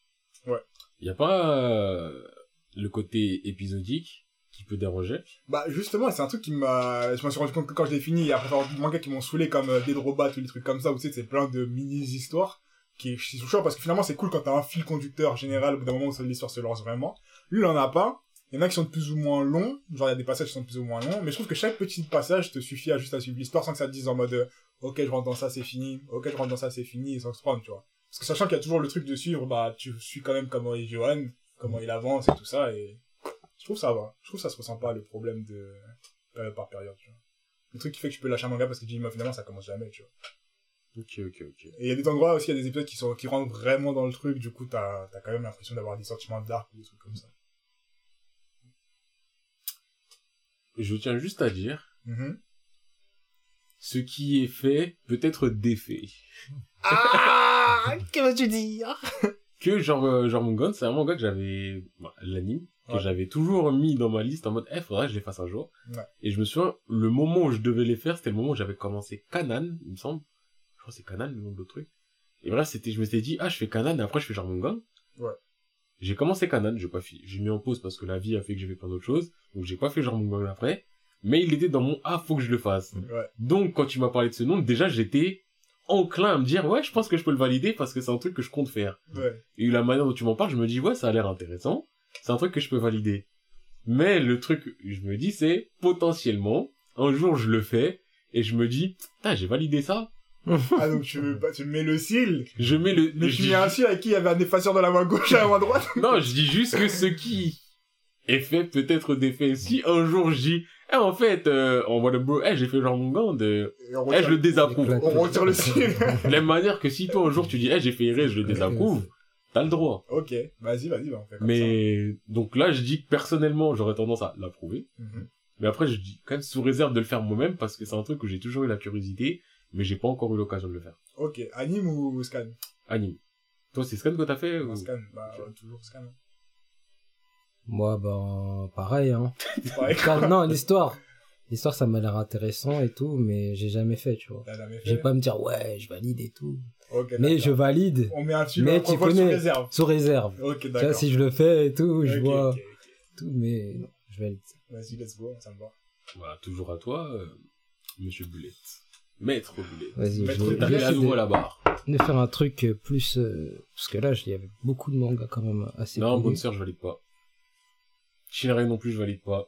Ouais.
Y a pas euh, le côté épisodique qui peut déranger?
Bah justement, c'est un truc qui m'a... Je m'en suis rendu compte que quand je l'ai fini, après avoir des mangas qui m'ont saoulé comme euh, Dead Robot ou des trucs comme ça, où tu sais, c'est plein de mini-histoires qui sont chouettes parce que finalement c'est cool quand t'as un fil conducteur général au bout d'un moment où l'histoire se lance vraiment. Lui, il en a pas. Il y en a qui sont de plus ou moins longs, genre il y a des passages qui sont de plus ou moins longs, mais je trouve que chaque petit passage te suffit à juste à suivre l'histoire sans que ça te dise en mode euh, ok je rentre dans ça c'est fini, ok je rentre dans ça c'est fini, et sans se prendre, tu vois. Parce que sachant qu'il y a toujours le truc de suivre, bah tu suis quand même comment est Johan, comment il avance et tout ça, et Je trouve ça va. Je trouve ça se ressent pas le problème de période par période, tu vois. Le truc qui fait que tu peux lâcher un manga parce que tu dis, mais finalement, ça commence jamais, tu vois.
Ok, ok, ok.
Et il y a des endroits aussi, il y a des épisodes qui sont, qui rentrent vraiment dans le truc, du coup, t'as, t'as quand même l'impression d'avoir des sentiments dark ou des trucs comme ça.
Je tiens juste à dire,
Mhm.
Ce qui est fait peut être défait.
Ah! <laughs> Que tu dis?
Que genre, euh, genre mon c'est un manga que j'avais, bah, l'anime, que
Ouais.
j'avais toujours mis dans ma liste en mode, eh, faudrait que je les fasse un jour.
Ouais.
Et je me souviens, le moment où je devais les faire, c'était le moment où j'avais commencé Kanan, il me semble. Je crois que c'est Kanan, le nom de l'autre truc. Et bref, c'était, je m'étais dit, ah, je fais Kanan, et après je fais genre mon.
Ouais.
J'ai commencé Kanan, j'ai pas j'ai mis en pause parce que la vie a fait que j'ai fait plein d'autres choses. Donc j'ai pas fait genre mon après. Mais il était dans mon, ah, faut que je le fasse.
Ouais.
Donc, quand tu m'as parlé de ce nom, déjà, j'étais enclin à me dire, ouais, je pense que je peux le valider parce que c'est un truc que je compte faire.
Ouais.
Et la manière dont tu m'en parles, je me dis, ouais, ça a l'air intéressant. C'est un truc que je peux valider. Mais le truc, je me dis, c'est potentiellement, un jour je le fais, et je me dis, putain, j'ai validé ça. <laughs>
Ah, donc tu mets le cil,
Je mets le...
mais
je
tu mets un cil avec qui il y avait un effaceur de la main gauche et la main droite.
Non, je dis juste que ce qui est fait peut être défait. Si un jour je dis, eh, en fait, euh, en mode bro, eh, j'ai fait genre mon gant de...
On
Eh, je le désapprouve.
On retire le <laughs> cil.
De la même manière que si toi un jour tu dis, eh, j'ai fait errer, je le désapprouve, t'as le droit.
ok, vas-y, vas-y, bah, on fait comme ça.
Mais, donc là, je dis que personnellement, j'aurais tendance à l'approuver.
Mhm.
Mais après, je dis quand même sous réserve de le faire moi-même parce que c'est un truc où j'ai toujours eu la curiosité, mais j'ai pas encore eu l'occasion de le faire.
Ok, anime ou scan?
Anime. Toi, c'est Scan que t'as fait ou...
Scan, bah, ouais, toujours scan.
Moi, ben, pareil, hein. <laughs> Non, l'histoire. L'histoire, ça m'a l'air intéressant et tout, mais j'ai jamais fait, tu vois. Vais pas me dire, ouais, je valide et tout. Mais je valide,
On met un film,
Mais tu
vole sous
connais.
réserve.
sous réserve. Tu vois, si je le fais et tout, je vois tout, mais non, je valide.
Vas-y, let's go, ça me va.
Voilà, toujours à toi, euh, Monsieur Bulette. Maître Bulette.
Vas-y, je
Maître
vais, je
à nouveau la barre.
de faire un truc euh, plus... euh, parce que là, il y avait beaucoup de mangas quand même assez
Non, bonne sœur, je valide pas. Shinrai non plus, je valide pas.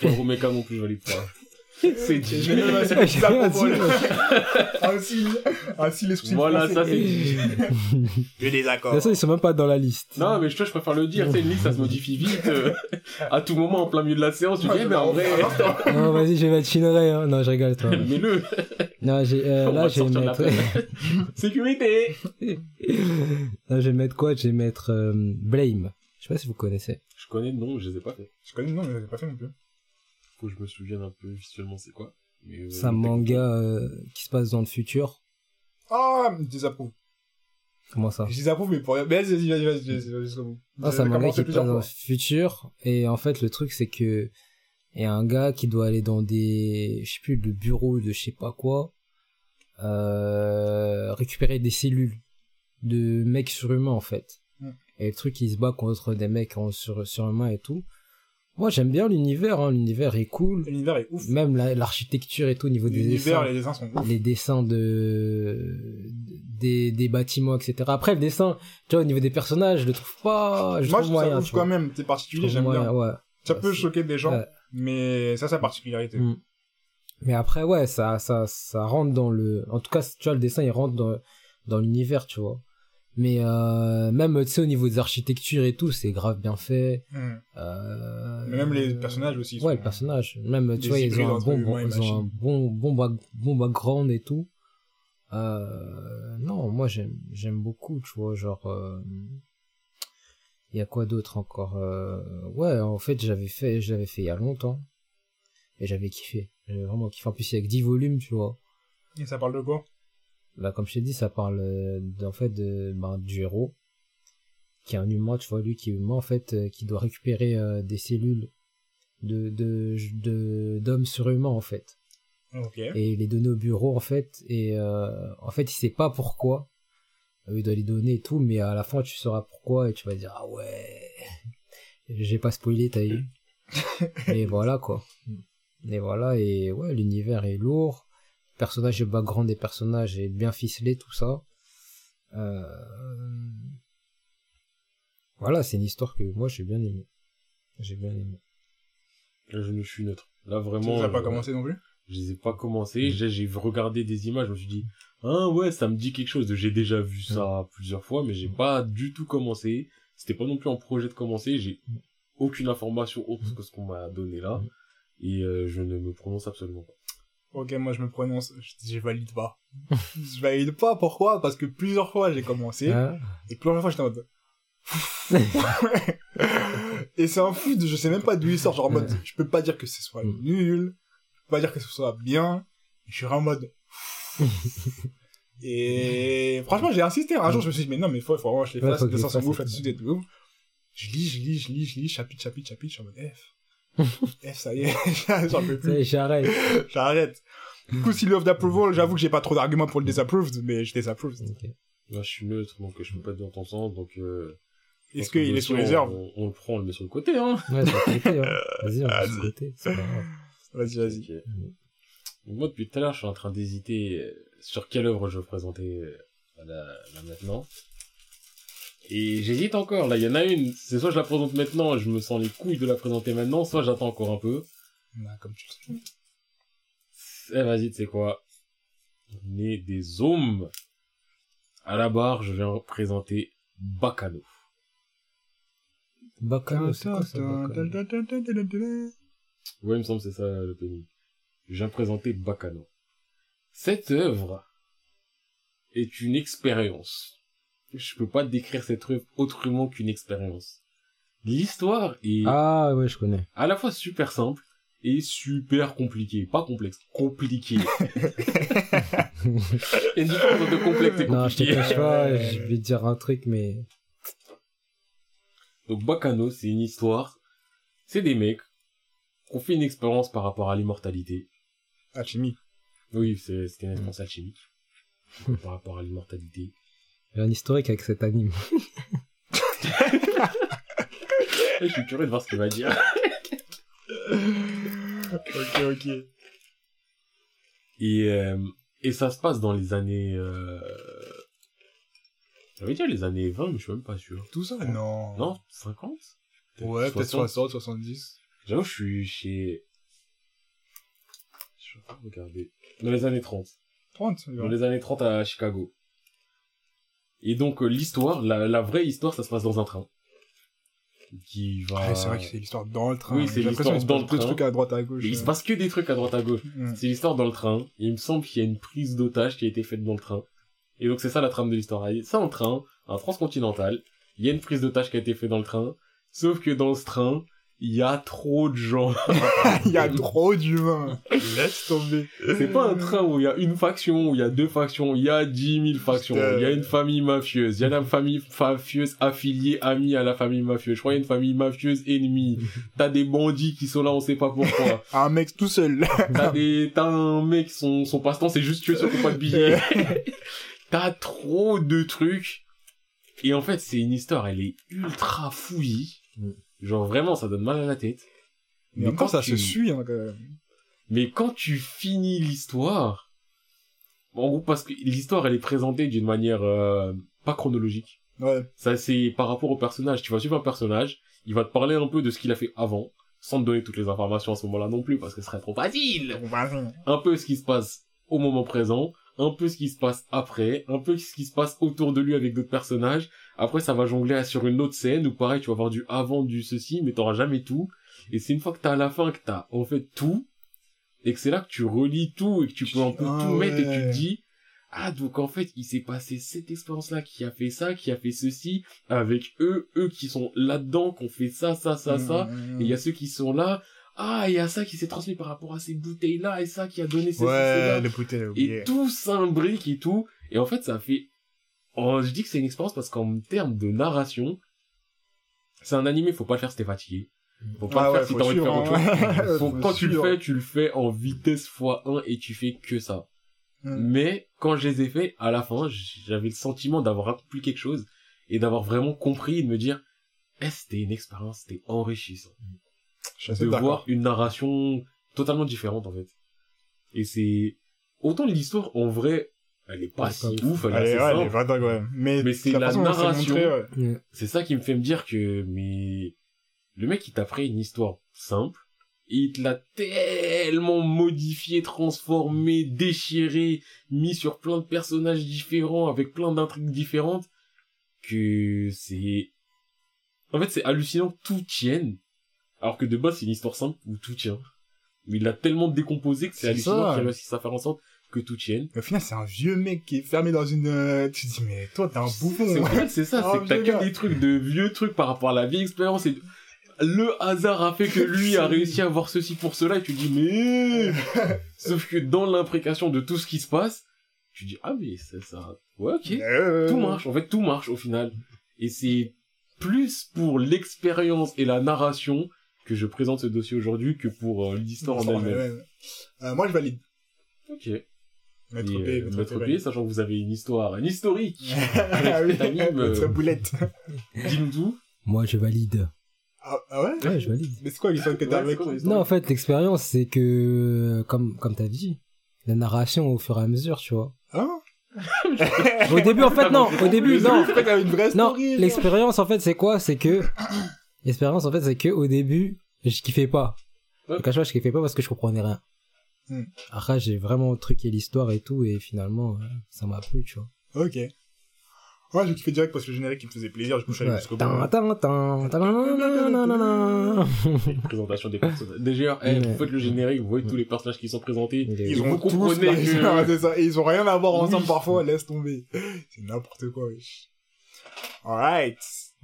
Toi, <laughs> Mecha non plus, je valide pas. C'est dit.
Ça
moi.
Un signe, un signe exclusif.
Voilà,
français.
ça c'est <laughs> dit.
Je
De
désaccord.
toute façon, ils sont même pas dans la liste.
Non, mais je, toi, je préfère le dire, sais, une liste, ça se modifie vite. euh, à tout moment, en plein milieu de la séance, tu dis, eh, mais en vrai,
Non, vas-y, je vais mettre Shinrai, hein. Non, je rigole, toi.
mets-le.
Non, j'ai, euh, là, je vais mettre...
Sécurité. <laughs>
là, je vais mettre quoi? Je vais mettre, euh, Blame. Je sais pas si vous connaissez.
Je connais le nom, je les ai pas fait.
Je connais le nom, mais je l'ai pas fait non plus.
Faut que je me souvienne un peu visuellement c'est quoi. Mais, euh,
C'est un manga, euh, qui se passe dans le futur.
Ah, je désapprouve.
Comment ça?
Je désapprouve, mais pour... Mais vas-y, vas-y, vas-y.
Ah, c'est un manga qui se passe dans le futur. Et en fait, le truc, c'est que il y a un gars qui doit aller dans des, je sais plus, le bureau de je sais pas quoi, euh, récupérer des cellules de mecs surhumains, en fait. Et le truc, il se bat contre des mecs en sur, surhumains et tout. Moi, j'aime bien l'univers, hein. L'univers est cool.
L'univers est ouf.
Même la- l'architecture et tout au niveau des
L'univers,
dessins.
les dessins sont ouf.
les dessins de des, des bâtiments etc après le dessin tu vois au niveau des personnages je le trouve pas je
Moi,
trouve
je trouve ça
moyen
ouf quand même. C'est particulier, j'aime
moyen,
bien.
ouais
Ça peut choquer des gens,
ouais.
mais ça, c'est sa particularité.
Mm. mais après ouais ça ça ça rentre dans le en tout cas tu vois le dessin il rentre dans dans l'univers tu vois mais euh, même tu sais au niveau des architectures et tout c'est grave bien fait.
Mm.
euh,
Mais même les personnages aussi.
ouais les personnages même tu vois ils ont un bon
et
ils ont un bon bon back- bon background et tout. Euh, non moi j'aime j'aime beaucoup tu vois genre euh, il y a quoi d'autre encore euh, ouais en fait j'avais fait j'avais fait il y a longtemps. Et j'avais kiffé. J'avais vraiment kiffé. En plus il y a que 10 volumes tu vois.
Et ça parle de quoi?
Là, comme je t'ai dit, ça parle euh, d'en fait de, ben, du héros, qui est un humain, tu vois, lui qui est humain, en fait, euh, qui doit récupérer euh, des cellules de, de, de, d'hommes surhumains, en fait. Et les donner au bureau, en fait, et, en fait, il sait pas pourquoi. Il doit les donner et tout, mais à la fin, tu sauras pourquoi, et tu vas dire, ah ouais, j'ai pas spoilé, t'as <laughs> eu. et voilà, quoi. Et voilà, et ouais, l'univers est lourd personnage et le background des personnages est bien ficelé, tout ça. Euh... Voilà, c'est une histoire que moi j'ai bien aimé. J'ai bien aimé.
Là, je ne suis neutre. Là,
Tu
vraiment.
les as pas
je-
commencé non plus?
Je les ai pas commencés. J'ai, j'ai regardé des images, je me suis dit, ah ouais, ça me dit quelque chose. J'ai déjà vu ça plusieurs fois, mais j'ai pas du tout commencé. C'était pas non plus en projet de commencer. J'ai aucune information autre que ce qu'on m'a donné là. Et euh, je ne me prononce absolument pas.
Ok, moi je me prononce, je dis je valide pas. je valide pas, pourquoi? Parce que plusieurs fois j'ai commencé,
Ah,
et plusieurs fois j'étais en mode... <laughs> et c'est un foot, je sais même pas d'où il sort, genre en mode, je peux pas dire que ce soit
Mm.
nul, je peux pas dire que ce soit bien, je suis en mode... et franchement j'ai insisté, un jour je me suis dit, mais non mais faut, faut vraiment que je les
Ouais,
fasse, en ouf,
fasse,
là-dessus, ouf. Je lis, je lis, je lis, je lis, chapitre, chapitre, chapitre, je suis en mode F. F, ça y est, <laughs> j'en peux plus.
j'arrête.
J'arrête. Du coup, si l'offre d'approval, j'avoue que j'ai pas trop d'arguments pour le disapproved, mais je désapprove.
Ok.
Là, je suis neutre, donc je peux pas être dans ton sens, donc... Euh,
Est-ce qu'il
le
est sous
dossier,
réserve
on, on le prend, on le met sur le côté, hein.
Ouais, côté, hein. Vas-y, on va
Ah,
se côté. C'est pas grave.
Vas-y, vas-y.
Moi, depuis tout à l'heure, je suis en train d'hésiter euh, sur quelle œuvre je veux présenter euh, là, là maintenant. Et j'hésite encore. Là, il y en a une. C'est soit je la présente maintenant, je me sens les couilles de la présenter maintenant, soit j'attends encore un peu.
Ah, comme tu le sais.
Eh, vas-y, tu sais quoi On est des hommes. À la barre, je viens présenter Bacano.
Bacano, c'est quoi ça,
Ouais, il me semble que c'est ça le pénis. Je viens présenter Bacano. Cette œuvre est une expérience. Je peux pas décrire cette œuvre autrement qu'une expérience. L'histoire est
Ah, ouais, je connais.
à la fois super simple et super compliquée. Pas complexe, compliqué. Il <laughs> y <laughs> a une différence entre complexe et
Non, je te
compliqué.
cache pas, je vais te dire un truc, mais...
Donc Bacano, c'est une histoire. C'est des mecs qui ont fait une expérience par rapport à l'immortalité.
Alchimie.
Oui, c'est- c'était une expérience alchimique. par rapport à l'immortalité.
J'ai un historique avec cet anime. <laughs>
Je suis curieux de voir ce qu'il va dire.
ok, ok.
Et, euh, et ça se passe dans les années... Euh... J'avais dit les années 20, mais je suis même pas sûr.
Tout ça Non.
Non, 50
Ouais, peut-être
60.
60, 70.
J'avoue, je suis chez... Je vais pas regarder. Dans les années 30.
30.
Dans les années 30 à Chicago. Et donc, euh, l'histoire, la, la vraie histoire, ça se passe dans un train. Qui va...
Ouais, c'est vrai que c'est l'histoire dans le train.
Oui, c'est l'histoire
qu'il se passe
dans le train.
trucs à droite, à gauche.
Et il se passe que des trucs à droite à gauche.
Mm.
C'est l'histoire dans le train. Et il me semble qu'il y a une prise d'otage qui a été faite dans le train. Et donc c'est ça la trame de l'histoire. C'est un train, un transcontinental. Il y a une prise d'otage qui a été faite dans le train. Sauf que dans ce train, il y a trop de gens.
Il <laughs> y a trop d'humains. Laisse tomber.
C'est pas un train où il y a une faction, où il y a deux factions, il y a dix mille factions. Il y a une famille mafieuse. Il y a la famille mafieuse affiliée, amie à la famille mafieuse. Je crois qu'il y a une famille mafieuse ennemie. <laughs> T'as des bandits qui sont là, on sait pas pourquoi. <laughs>
Un mec tout seul.
T'as des, t'as un mec, son, son passe-temps, c'est juste tuer ceux qui pas de billets. T'as trop de trucs. Et en fait, c'est une histoire, elle est ultra fouillie. Genre vraiment, ça donne mal à la tête.
Mais
quand
ça
tu-
se suit, hein, quand même.
Mais quand tu finis l'histoire, en gros, parce que l'histoire, elle est présentée d'une manière euh, pas chronologique.
Ouais.
Ça, c'est par rapport au personnage. Tu vas suivre un personnage, il va te parler un peu de ce qu'il a fait avant, sans te donner toutes les informations à ce moment-là non plus, parce que ce serait trop facile. Un peu ce qui se passe au moment présent, un peu ce qui se passe après, un peu ce qui se passe autour de lui avec d'autres personnages. Après, ça va jongler sur une autre scène où pareil, tu vas voir du avant, du ceci, mais t'auras jamais tout. Et c'est une fois que t'as à la fin que t'as en fait tout, et que c'est là que tu relis tout et que tu peux un peu
Ah
tout mettre et tu te dis, ah, donc en fait, il s'est passé cette expérience-là qui a fait ça, qui a fait ceci, avec eux, eux qui sont là-dedans, qui ont fait ça, ça, ça, ça.
Mm,
Et il y a ceux qui sont là, ah, il y a ça qui s'est transmis par rapport à ces bouteilles-là, et ça qui a donné ces
Ouais,
là
les bouteilles,
Et tout s'imbrique et tout. Et en fait, ça fait... Oh, je dis que c'est une expérience parce qu'en termes de narration, c'est un animé, faut pas le faire si t'es fatigué. Faut pas
Ah
le faire
ouais,
si t'as envie de faire autre chose.
hein. <laughs>
Faut-
Faut
quand tu le fais, tu le fais en vitesse x1 et tu fais que ça.
Mm.
Mais quand je les ai faits, à la fin, j'avais le sentiment d'avoir accompli quelque chose et d'avoir vraiment compris et de me dire, eh, c'était une expérience, c'était enrichissant
assez
de voir une narration totalement différente en fait. Et c'est autant l'histoire en vrai, elle est pas si ouf, elle est
Elle est,
assez
ouais, elle est
simple.
vraiment dingue, ouais. Mais,
Mais c'est la narration.
ouais.
C'est ça qui me fait me dire que mais le mec il t'a pris une histoire simple et il te l'a tellement modifié, transformé, déchiré, mis sur plein de personnages différents avec plein d'intrigues différentes que c'est en fait c'est hallucinant que tout tienne Alors que de base, c'est une histoire simple où tout tient. Mais il l'a tellement décomposé que c'est
C'est
hallucinant qu'il réussisse à faire en sorte que tout tienne.
Au final, c'est un vieux mec qui est fermé dans une... euh, Tu te dis, mais toi, t'es un
C'est, au
bouffon.
final, c'est ça, <laughs>
Oh,
c'est que t'as que des trucs de vieux trucs par rapport à la vieille expérience et le hasard a fait que lui a <laughs> réussi à voir ceci pour cela et tu dis mais <laughs> sauf que dans l'imprécation de tout ce qui se passe tu dis ah mais c'est ça ouais ok
Euh,
tout marche en fait tout marche au final et c'est plus pour l'expérience et la narration que je présente ce dossier aujourd'hui que pour euh, l'histoire en
Ouais,
elle-même
ouais, ouais. Euh, moi, je valide.
ok
Maître P,
euh,
Maître
Maître
P,
sachant que vous avez une histoire un historique <laughs>
Ah oui,
T'animes, euh,
Maître Boulette. <laughs>
dis-nous
Moi, je valide.
Ah, ah ouais?
Ouais, je valide.
Mais c'est quoi l'histoire que t'as
Ouais,
avec
quoi
Non, en fait, l'expérience, c'est que, comme, comme t'as dit, la narration au fur et à mesure, tu vois.
Hein
Au début, en fait, non, au début, non.
Une
Non, l'expérience, en fait, c'est quoi? C'est que, l'expérience, en fait, c'est que, au début, je kiffais pas. Je cache pas, je kiffais pas parce que je comprenais rien.
Mm.
Après, j'ai vraiment truqué l'histoire et tout, et finalement, euh, ça m'a plu, tu vois.
Ok. Ouais, j'ai kiffé direct parce que le générique il me faisait plaisir, je suis allé jusqu'au bout.
Présentation des personnages. Déjà, eh, vous faites le générique, vous voyez tous les personnages qui sont présentés.
Ils,
ils
ont tous là,
que... <laughs>
c'est ça. Ils ont rien à voir ensemble parfois, laisse tomber. C'est n'importe quoi, wesh. Alright.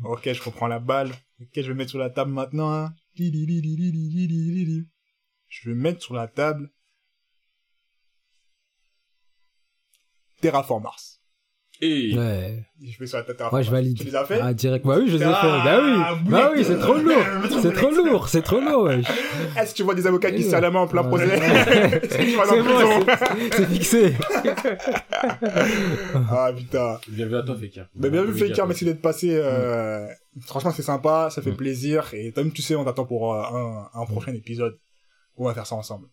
Ok, je reprends la balle. Ok, je vais mettre sur la table maintenant. Hein. Je vais mettre sur la table Terraform Mars.
Et
Je
Ouais.
vais sur la table Terraform
Ouais, je valide.
Tu les as fait
Ah, direct. Bah oui, je les ai fait.
Ah,
Bah oui. Bah oui, c'est trop lourd. <laughs> C'est trop lourd. C'est trop lourd, wesh.
Est-ce que tu vois des avocats qui se
Ouais.
serrent la main en plein
Ouais.
procès <laughs> Est-ce que tu vas
C'est
dans prison
bon, c'est- c'est fixé. <laughs>
Ah putain.
bien vu à toi, Fekir.
Mais bien vu, Faker, merci d'être passé. Euh... Franchement, c'est sympa, ça fait
Mm.
plaisir. Et comme tu sais, on t'attend pour euh, un, un prochain épisode. On va faire ça ensemble.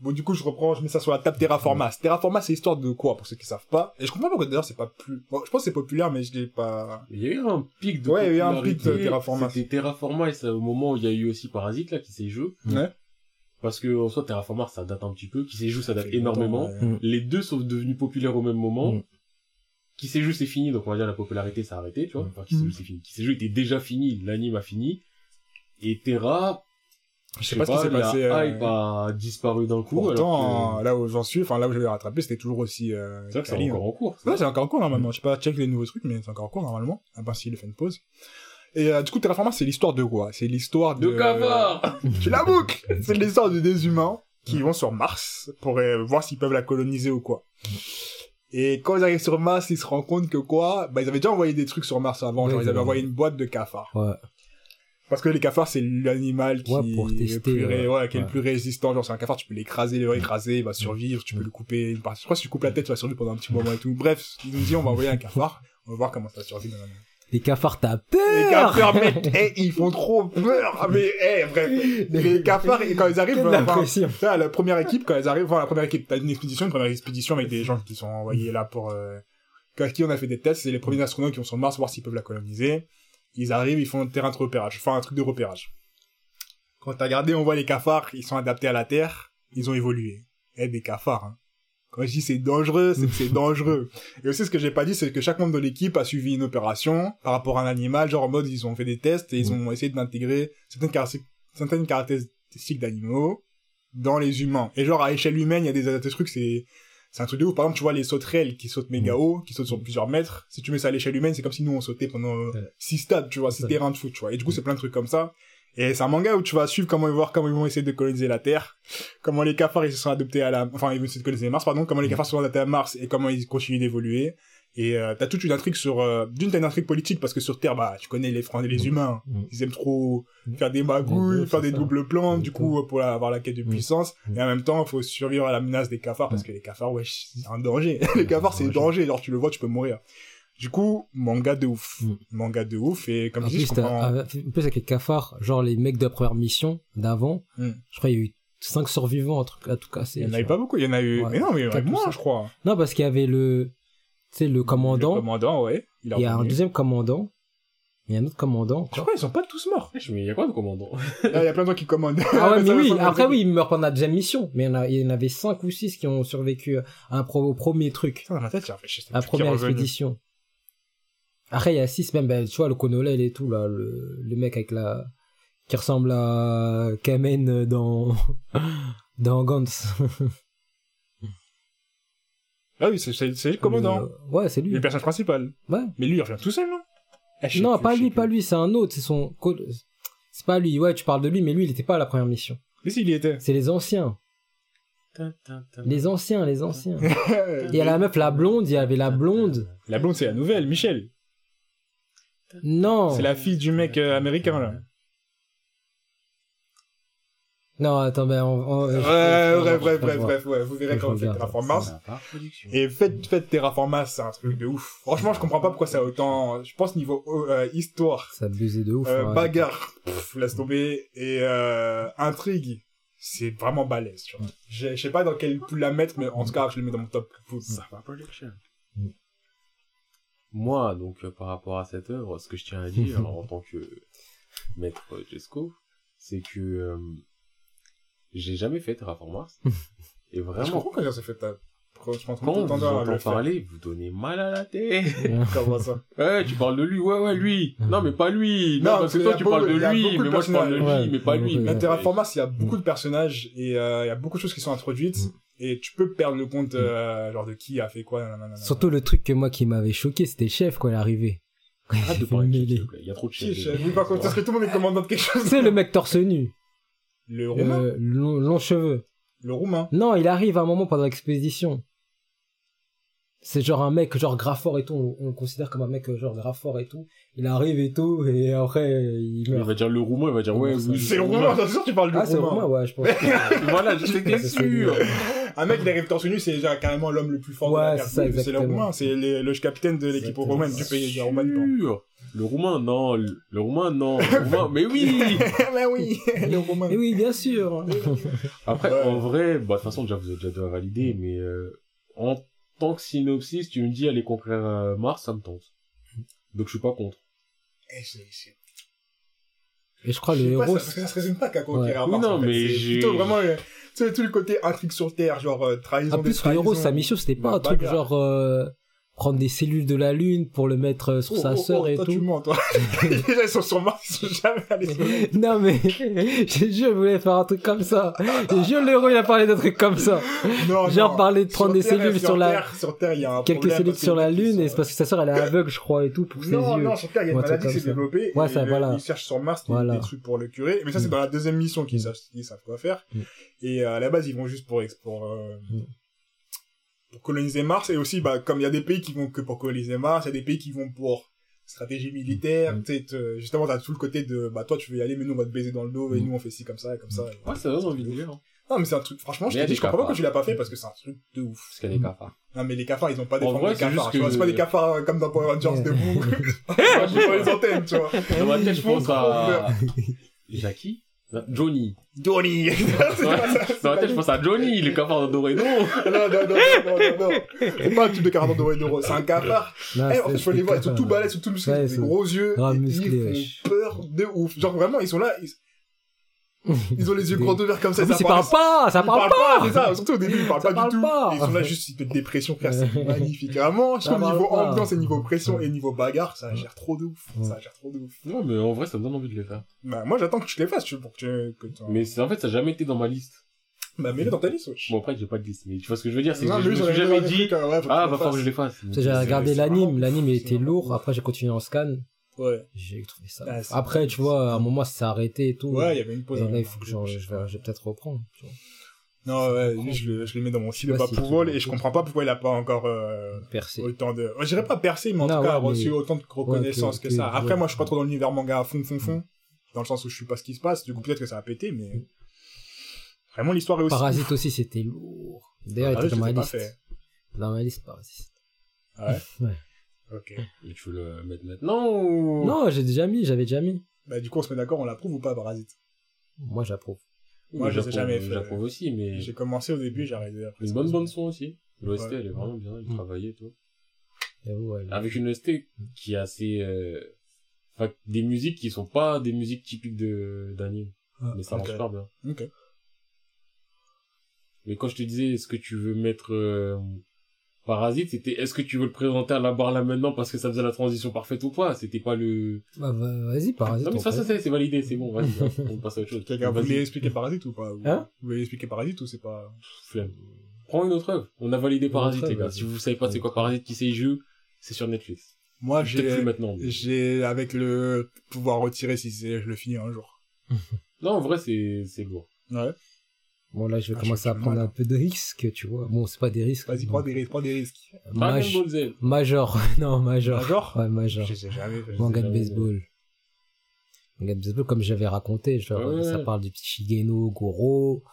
Bon, du coup, je reprends, je mets ça sur la table Terraformas. Terraformas, c'est l'histoire de quoi, pour ceux qui savent pas? Et je comprends pas pourquoi d'ailleurs c'est pas plus... Bon, je pense que c'est populaire, mais je l'ai pas...
Il y a eu un pic de
Ouais, il y a eu un pic de
popularité.
Terraforma.
C'était Terraforma et c'est au moment où il y a eu aussi Parasite, là, qui s'est joué.
Ouais.
Parce que, en soi, Terraforma, ça date un petit peu. Qui s'est joué, ça date énormément.
ouais.
Les deux sont devenus populaires au même moment.
Mm.
Qui s'est joué, c'est fini, donc on va dire la popularité, ça a arrêté, tu vois. Enfin, qui s'est
Mm.
joué, c'est fini. Qui s'est joué était déjà fini, l'anime a fini. Et Terra,
Je sais pas ce qui s'est passé.
La
euh,
hype a disparu d'un coup. alors
Pourtant,
que-
là où j'en suis, enfin là où j'avais rattrapé, c'était toujours aussi... Euh,
c'est vrai que c'est encore en cours.
Ouais, c'est encore en cours normalement. Je sais pas check les nouveaux trucs, mais c'est encore en cours normalement. À part s'il fait une pause. Et euh, du coup, Terraformars, c'est l'histoire de quoi? C'est l'histoire de...
De cavard
Tu <laughs> la boucles C'est l'histoire de des humains qui vont sur Mars pour euh, voir s'ils peuvent la coloniser ou quoi. Et quand ils arrivent sur Mars, ils se rendent compte que quoi? Bah, ils avaient déjà envoyé des trucs sur Mars avant.
Ouais,
genre, ils avaient envoyé une boîte de cafards.
Ouais.
Parce que les cafards, c'est l'animal qui
Ouais, pour
est,
tester,
le plus, ré-
ouais.
ouais, qui est le
Ouais.
plus résistant. Genre, c'est un cafard, tu peux l'écraser, le écraser, il va survivre, tu peux le couper. une. Je crois que si tu coupes la tête, tu vas survivre pendant un petit moment et tout. Bref, ils nous disent, on va envoyer un cafard. On va voir comment ça survit dans la
Les cafards, t'as
les
peur
cafards, mec, eh, ils font trop peur. Ah, Mais, eh, bref. Les cafards, quand ils arrivent,
Quelle
enfin. Là, la première équipe, quand elles arrivent, enfin, la première équipe, t'as une expédition, une première expédition avec des gens qui sont envoyés là pour, euh, avec qui on a fait des tests, c'est les premiers astronautes qui vont sur Mars voir s'ils peuvent la coloniser. Ils arrivent, ils font un terrain de repérage, enfin, un truc de repérage. Quand t'as regardé, on voit les cafards, ils sont adaptés à la Terre, ils ont évolué. Eh, des cafards, hein. Quand je dis c'est dangereux, c'est que c'est <laughs> dangereux. Et aussi, ce que j'ai pas dit, c'est que chaque membre de l'équipe a suivi une opération par rapport à un animal, genre en mode, ils ont fait des tests et ils ont essayé d'intégrer certaines caractéristiques, certaines caractéristiques d'animaux dans les humains. Et genre, à échelle humaine, il y a des, des trucs, c'est, c'est un truc de ouf. Par exemple, tu vois les sauterelles qui sautent méga haut, qui sautent sur plusieurs mètres. Si tu mets ça à l'échelle humaine, c'est comme si nous on sautait pendant euh, six stades, tu vois, six terrains de foot, tu vois. Et du coup, c'est plein de trucs comme ça. Et c'est un manga où tu vas suivre comment ils vont voir comment ils vont essayer de coloniser la Terre, comment les cafards ils se sont adaptés à la, enfin ils vont essayer de coloniser Mars, pardon, comment les cafards se sont adaptés à Mars et comment ils continuent d'évoluer. Et euh, t'as toute une intrigue sur, euh, d'une t'as une intrigue politique parce que sur Terre, bah tu connais les Français, les humains,
Mm.
ils aiment trop
Mm.
faire des magouilles,
Ouais,
faire des
ça.
doubles plans, du
Mm.
coup pour la- avoir la quête de
Mm.
puissance.
Mm.
Et en même temps, il faut survivre à la menace des cafards parce que les cafards, ouais, c'est un danger.
Mm. <laughs>
les cafards, c'est un
Danger.
Alors tu le vois, tu peux mourir. Du coup, manga de ouf,
Mm.
manga de ouf. Et comme
En
je dis,
plus,
je comprends.
en plus, avec les cafards, genre les mecs de la première mission d'avant,
Mm.
je crois qu'il y a eu 5 survivants, un truc à tout casser.
Il y en avait pas beaucoup, il y en a eu.
Ouais.
Mais non, mais il y en moins, je crois.
Non, parce qu'il y avait le, tu sais, le commandant,
Le commandant, ouais. Il,
y a un deuxième commandant, il y a un autre commandant,
Je
quoi.
crois qu'ils sont pas tous morts.
Il y a quoi de commandant?
Là, il y a plein de gens qui commandent.
Ah ouais, <laughs> mais oui, après oui, ils meurent pendant la deuxième mission, mais il y en, avait 5 ou 6 qui ont survécu à un pro- au premier truc,
Putain, dans ma tête, j'ai réfléchi.
à la première expédition. Après, il y a 6 même, ben, tu vois, le Conolel et tout, là, le, le mec avec la, qui ressemble à Kamen dans <laughs> dans Gantz. <laughs>
Ah oui, c'est, c'est, c'est le commandant.
Euh, ouais, c'est lui.
Le personnage principal.
Ouais.
Mais lui, il revient tout seul, non? Ah, sais
Non,
plus,
pas lui, pas lui, c'est un autre, c'est son c'est pas lui. Ouais, tu parles de lui mais lui il était pas à la première mission.
Mais si, il y était.
C'est les anciens. Les anciens, les anciens. Il y a la meuf la blonde, il y avait la blonde.
La blonde, c'est la nouvelle, Michel.
Non.
C'est la fille du mec euh, américain, là.
Non, attends, ben on, on-
Ouais, bref, bref, bref, bref, ouais, vous verrez quand vous faites
regarde.
Terraform Mars. Et faites, faites Terraform Mars, c'est un truc de ouf. Franchement, je comprends pas pourquoi ça a autant, je pense niveau euh, histoire,
Ça abusait de ouf.
euh,
ouais.
bagarre, pff, laisse tomber, et euh, intrigue, c'est vraiment balèze, tu vois. Je je sais pas dans quel pool la mettre, mais en tout cas, je le mets dans mon top pool.
Ça va production.
Mm.
Moi, donc, euh, par rapport à cette œuvre, ce que je tiens à dire <laughs> en tant que maître Jesco, c'est que euh, j'ai jamais fait Terraform Mars. <laughs> Et
Je
vraiment,
comprends quand ça fait ta, franchement,
quand
tout le
vous entend parler, vous donnez mal à la tête. <laughs>
Comment ça? <laughs>
Ouais, tu parles de lui, ouais, ouais, lui.
Mm.
Non, mais pas lui.
Non,
Non, parce que toi, tu
beaucoup-
parles de lui, mais moi, je parle de lui,
personnages.
mais pas lui.
ouais.
Terraform Mars, il y a beaucoup de personnages et euh, il y a beaucoup de choses qui sont introduites
Mm.
et tu peux perdre le compte euh, genre de qui a fait quoi. nanana.
Surtout le truc que moi qui m'avait choqué, c'était chef quand il est arrivé. Quand il
Arrête de parler de chef, s'il te plaît. Il y a trop de
chef Oui, par contre, parce que tout le monde est commandant de quelque chose.
C'est le mec torse nu,
Le roumain.
euh, long, long cheveux.
Le roumain.
Non, il arrive à un moment pendant l'expédition. C'est genre un mec genre grave fort et tout, on, on le considère comme un mec genre grave fort et tout. Il arrive et tout, et après il
Il va dire le roumain, il va dire ouais, oui.
C'est le roumain, bien sûr, tu parles du
Ah, c'est
roumain.
Romain, ouais, je pense. <laughs>
Voilà, j'étais
C'est
sûr.
Un mec, il arrive torse nu, c'est déjà carrément l'homme le plus fort
Ouais,
de la carte.
c'est
le roumain, c'est le, le capitaine de l'équipe romaine du pays.
Le roumain, non. Le, le roumain, non. Le <laughs> roumain, mais oui. <laughs>
Mais oui, le roumain.
Et oui, bien sûr. <laughs>
Après,
Ouais.
en vrai, bah, de toute façon, déjà, vous avez déjà validé, mais euh, en tant que synopsis, tu me dis aller conquérir euh, Mars, ça me tente. Donc, je suis pas contre.
Eh, c'est- c'est-
Et je crois
Je
le
pas,
héros,
ça, parce que ça se résume pas qu'à conquérir
Ouais.
Mars,
Oui, non,
en fait.
mais
C'est
j'ai-
plutôt vraiment, sais, tout le côté intrigue sur Terre, genre euh, trahison
en
des
plus
trahisons.
héros, sa mission c'était pas un truc
bagarre.
genre euh, prendre des cellules de la lune pour le mettre euh, sur
Oh,
sa
oh,
sœur
oh,
et
toi,
tout.
tu mens, toi. <laughs> <laughs> Déjà, ils sont sur Mars, ils sont jamais allés sur <laughs>
non mais, je jure, je voulais faire un truc comme ça. Je jure, le héros, il a parlé d'un truc comme ça.
Non,
Genre
non.
parler de prendre des
Terre,
cellules sur la,
Terre, sur Terre, il y a un
quelques
problème
cellules sur la lune et c'est parce que sa sœur elle est aveugle, je crois, et tout, pour ses
Non,
yeux.
non, sur Terre, il y a une
un truc
maladie qui s'est développée.
Ouais, ça, voilà.
Ils cherchent sur Mars des, trucs pour le curer. Mais ça, c'est
Mm.
dans la deuxième mission qu'ils savent, quoi faire.
Mm.
Et euh, à la base, ils vont juste pour, pour. Pour coloniser Mars. Et aussi, bah, comme il y a des pays qui vont que pour coloniser Mars, il y a des pays qui vont pour stratégie militaire.
Mm.
Tu sais, te- justement, t'as tout le côté de, bah, toi, tu veux y aller, mais nous, on va te baiser dans le dos, et
Mm.
nous, on fait ci comme ça, et comme ça. et-
Ouais, ça donne envie de lire. hein.
Non, mais c'est un truc, franchement,
Mais
je je comprends pas pourquoi tu l'as pas fait, parce que c'est un truc de ouf.
Parce qu'il y a des cafards.
Non, mais les cafards, ils ont pas des formes de cafards, tu vois.
que-
C'est pas des cafards euh, comme dans Power Rangers debout. <laughs> <laughs> Sur les antennes, tu vois.
Dans ma tête, je pense à... <laughs> Jackie Johnny.
Johnny!
Dans ma tête, je pense à Johnny, le cafard de Dorédo.
Non, non, non, non, non, non. C'est pas un type de cafard doré d'euro, c'est un cafard. Eh,
c'est-
en fait, faut les voir, ils sont tout balèzes, ils sont tout musclés,
Ouais,
ils ont des gros yeux, ils font peur de ouf. Genre vraiment, ils sont là, ils, <laughs> ils ont les yeux
Des-
grands ouverts comme ça,
En plus,
ça
il parle pas, ça
Ils
parle
parlent
pas.
c'est ça, surtout au début, ils parlent
Ça
pas
parle
du tout. Et ils sont là juste, ils te dépression, frère, c'est <laughs> magnifique. Vraiment, je trouve niveau
pas.
ambiance et niveau pression et niveau bagarre, ça gère trop de ouf.
Ouais.
Ça gère trop de ouf.
Non, mais en vrai, ça me donne envie de les faire.
Bah, moi, j'attends que tu les fasses, tu veux, pour que tu, que tu-
Mais c'est- en fait, ça n'a jamais été dans ma liste.
Bah, mets-le dans ta liste, wesh.
Bon, après, j'ai pas de liste, mais tu vois ce que je veux dire, c'est que
Non,
je me
oui,
suis jamais
des
dit, ah, va falloir que je les fasse.
J'ai regardé l'anime, l'anime il était lourd, après j'ai continué en scan,
Ouais.
j'ai trouvé ça.
Ah, c'est
Après, tu vois, à un moment ça s'est arrêté et tout.
Ouais, il y avait une
Et
pause.
là, il faut que genre, je vais, je vais peut-être reprendre. tu vois.
Non, ouais, lui, je le, je le mets dans mon style
pas tu-
et je comprends pas pourquoi il a pas encore, euh,
Percé.
autant de, je dirais pas percé, mais en
Non,
tout cas, reçu autant de reconnaissance
que-
que, ça. Après, moi, je suis pas trop dans l'univers manga à fond, fond, fond. Dans le sens où je suis pas ce qui se passe. Du coup, peut-être que ça a pété, mais vraiment, l'histoire est aussi.
Parasite aussi, c'était lourd. D'ailleurs, il
Parasite,
était dans ma liste. Dans ma liste, Parasite.
Ah ouais? Ok. <laughs>
Mais tu veux le mettre maintenant ou...
Non, j'ai déjà mis, j'avais déjà mis.
Bah, du coup, on se met d'accord, on l'approuve ou pas, Parasite?
Moi, j'approuve.
Moi, je
j'approuve-
jamais fait.
J'approuve aussi, mais...
J'ai commencé au début, j'ai arrêté après.
Une bonne bande son aussi. L'OST,
Ouais.
elle est vraiment bien, elle est
Mm.
travaillée et tout.
Ouais.
Avec une OST qui est assez... euh, Enfin, des musiques qui sont pas des musiques typiques de d'anime.
Ah,
Mais ça marche super bien.
Ok.
Mais quand je te disais, est-ce que tu veux mettre... euh, Parasite, c'était est-ce que tu veux le présenter à la barre là maintenant parce que ça faisait la transition parfaite ou pas? C'était pas le.
Bah, va- vas-y, parasite.
non, mais
on
ça, ça, c'est c'est validé, c'est bon, vas-y, on passe à autre chose.
Quelqu'un
Vas-y.
voulait expliquer Parasite ou pas?
Hein?
Vous voulez expliquer Parasite ou c'est pas...
Flemme. Prends une autre œuvre. On a validé
Une
Parasite, les gars. Si vous savez pas c'est quoi Parasite, qui sait jeu, c'est sur Netflix.
Moi, j'ai...
maintenant. mais-
J'ai, avec le pouvoir retirer si c'est, je le finis un jour.
Non, en vrai, c'est c'est lourd.
Ouais.
Bon, là, je vais
Ah,
commencer
je
à prendre
mal,
un peu de risques, tu vois. Bon, c'est pas des risques.
Vas-y, prends des risques, prends des risques.
Dragon
Maj-. Major. <laughs> non, Major.
Major?
Ouais, Major.
Je sais jamais. je sais
Manga de baseball. Manga de baseball, comme j'avais raconté, genre,
Ouais.
ça parle du petit Shigeno Goro,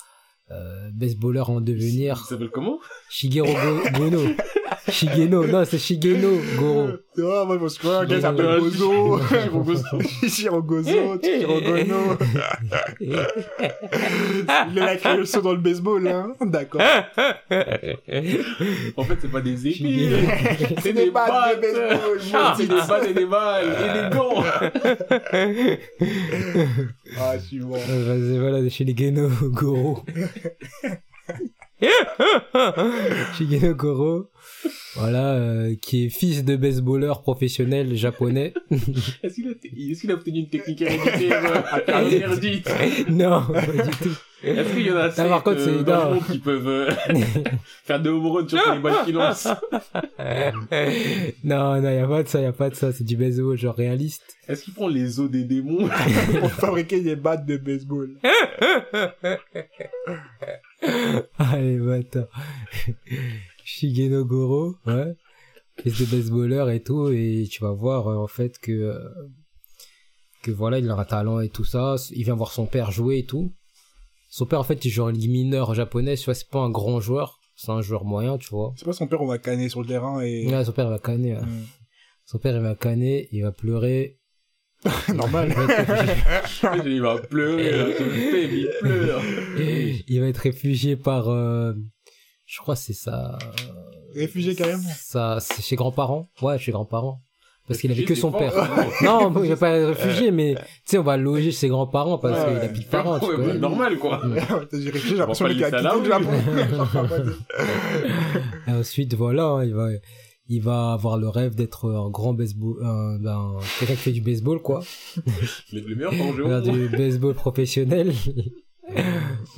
euh, baseballeur en
Il
devenir.
s'appelle comment?
Shigeru Go- Gono. <laughs> Shigeno, non, c'est Shigeno Goro.
Ah, moi, je me souviens, un gars s'appelle Gozo. Shiro <laughs> Gozo, Shiro Gono. <laughs> Il a écrit le saut dans le baseball, hein. D'accord.
En fait, c'est pas des épées.
Shigeno.
C'est
des
des
balles
balles.
de baseball,
Ah, c'est des balles et des balles. Et des gants.
Ah, je suis bon.
Euh, Vas-y, voilà, Shigeno Goro. <laughs> Shigeno Goro. Voilà, euh, qui est fils de baseballeur professionnel japonais. <laughs>
Est-ce qu'il a, est-ce qu'il a obtenu une technique héréditaire euh, <laughs> interdite <laughs>
non, pas du tout.
Est-ce qu'il y en a sept,
par contre,
euh,
non.
qui peuvent euh, faire des home runs sur les balles qu'ils lancent
non, non, y a pas de ça, y a pas de ça. C'est du baseball genre réaliste.
Est-ce qu'il prend les os des démons
Pour fabriquer des battes de baseball.
Allez, bah attends. Shigeno Goro, ouais. Fils de baseballeur et tout, et tu vas voir euh, en fait que euh, que voilà, il a un talent et tout ça. Il vient voir son père jouer et tout. Son père en fait, il joue en ligue mineure japonaise, tu vois, c'est pas un grand joueur, c'est un joueur moyen, tu vois.
C'est pas son père, on va canner sur le terrain et...
Ouais, son père il va canner. hein.
Hmm.
Son père il va canner, il va pleurer. <laughs>
Normal.
Il va
pleurer, il pleure.
il va être réfugié par euh, je crois que c'est ça
Réfugié carrément.
ça c'est chez grands-parents. Ouais chez grands-parents. Parce qu'il avait que
C'est
son père. <laughs> non bon, il va pas être réfugié mais tu sais on va loger chez ses grands-parents parce
Ouais.
qu'il a plus de parents connais.
bah, normal, quoi. <laughs>
J'ai l'impression qu'il a quitté
la
le Japon. <laughs>
Et ensuite voilà hein, il va il va avoir le rêve d'être un grand baseball un, ben, quelqu'un qui fait du baseball quoi.
Le, le meilleur
du baseball professionnel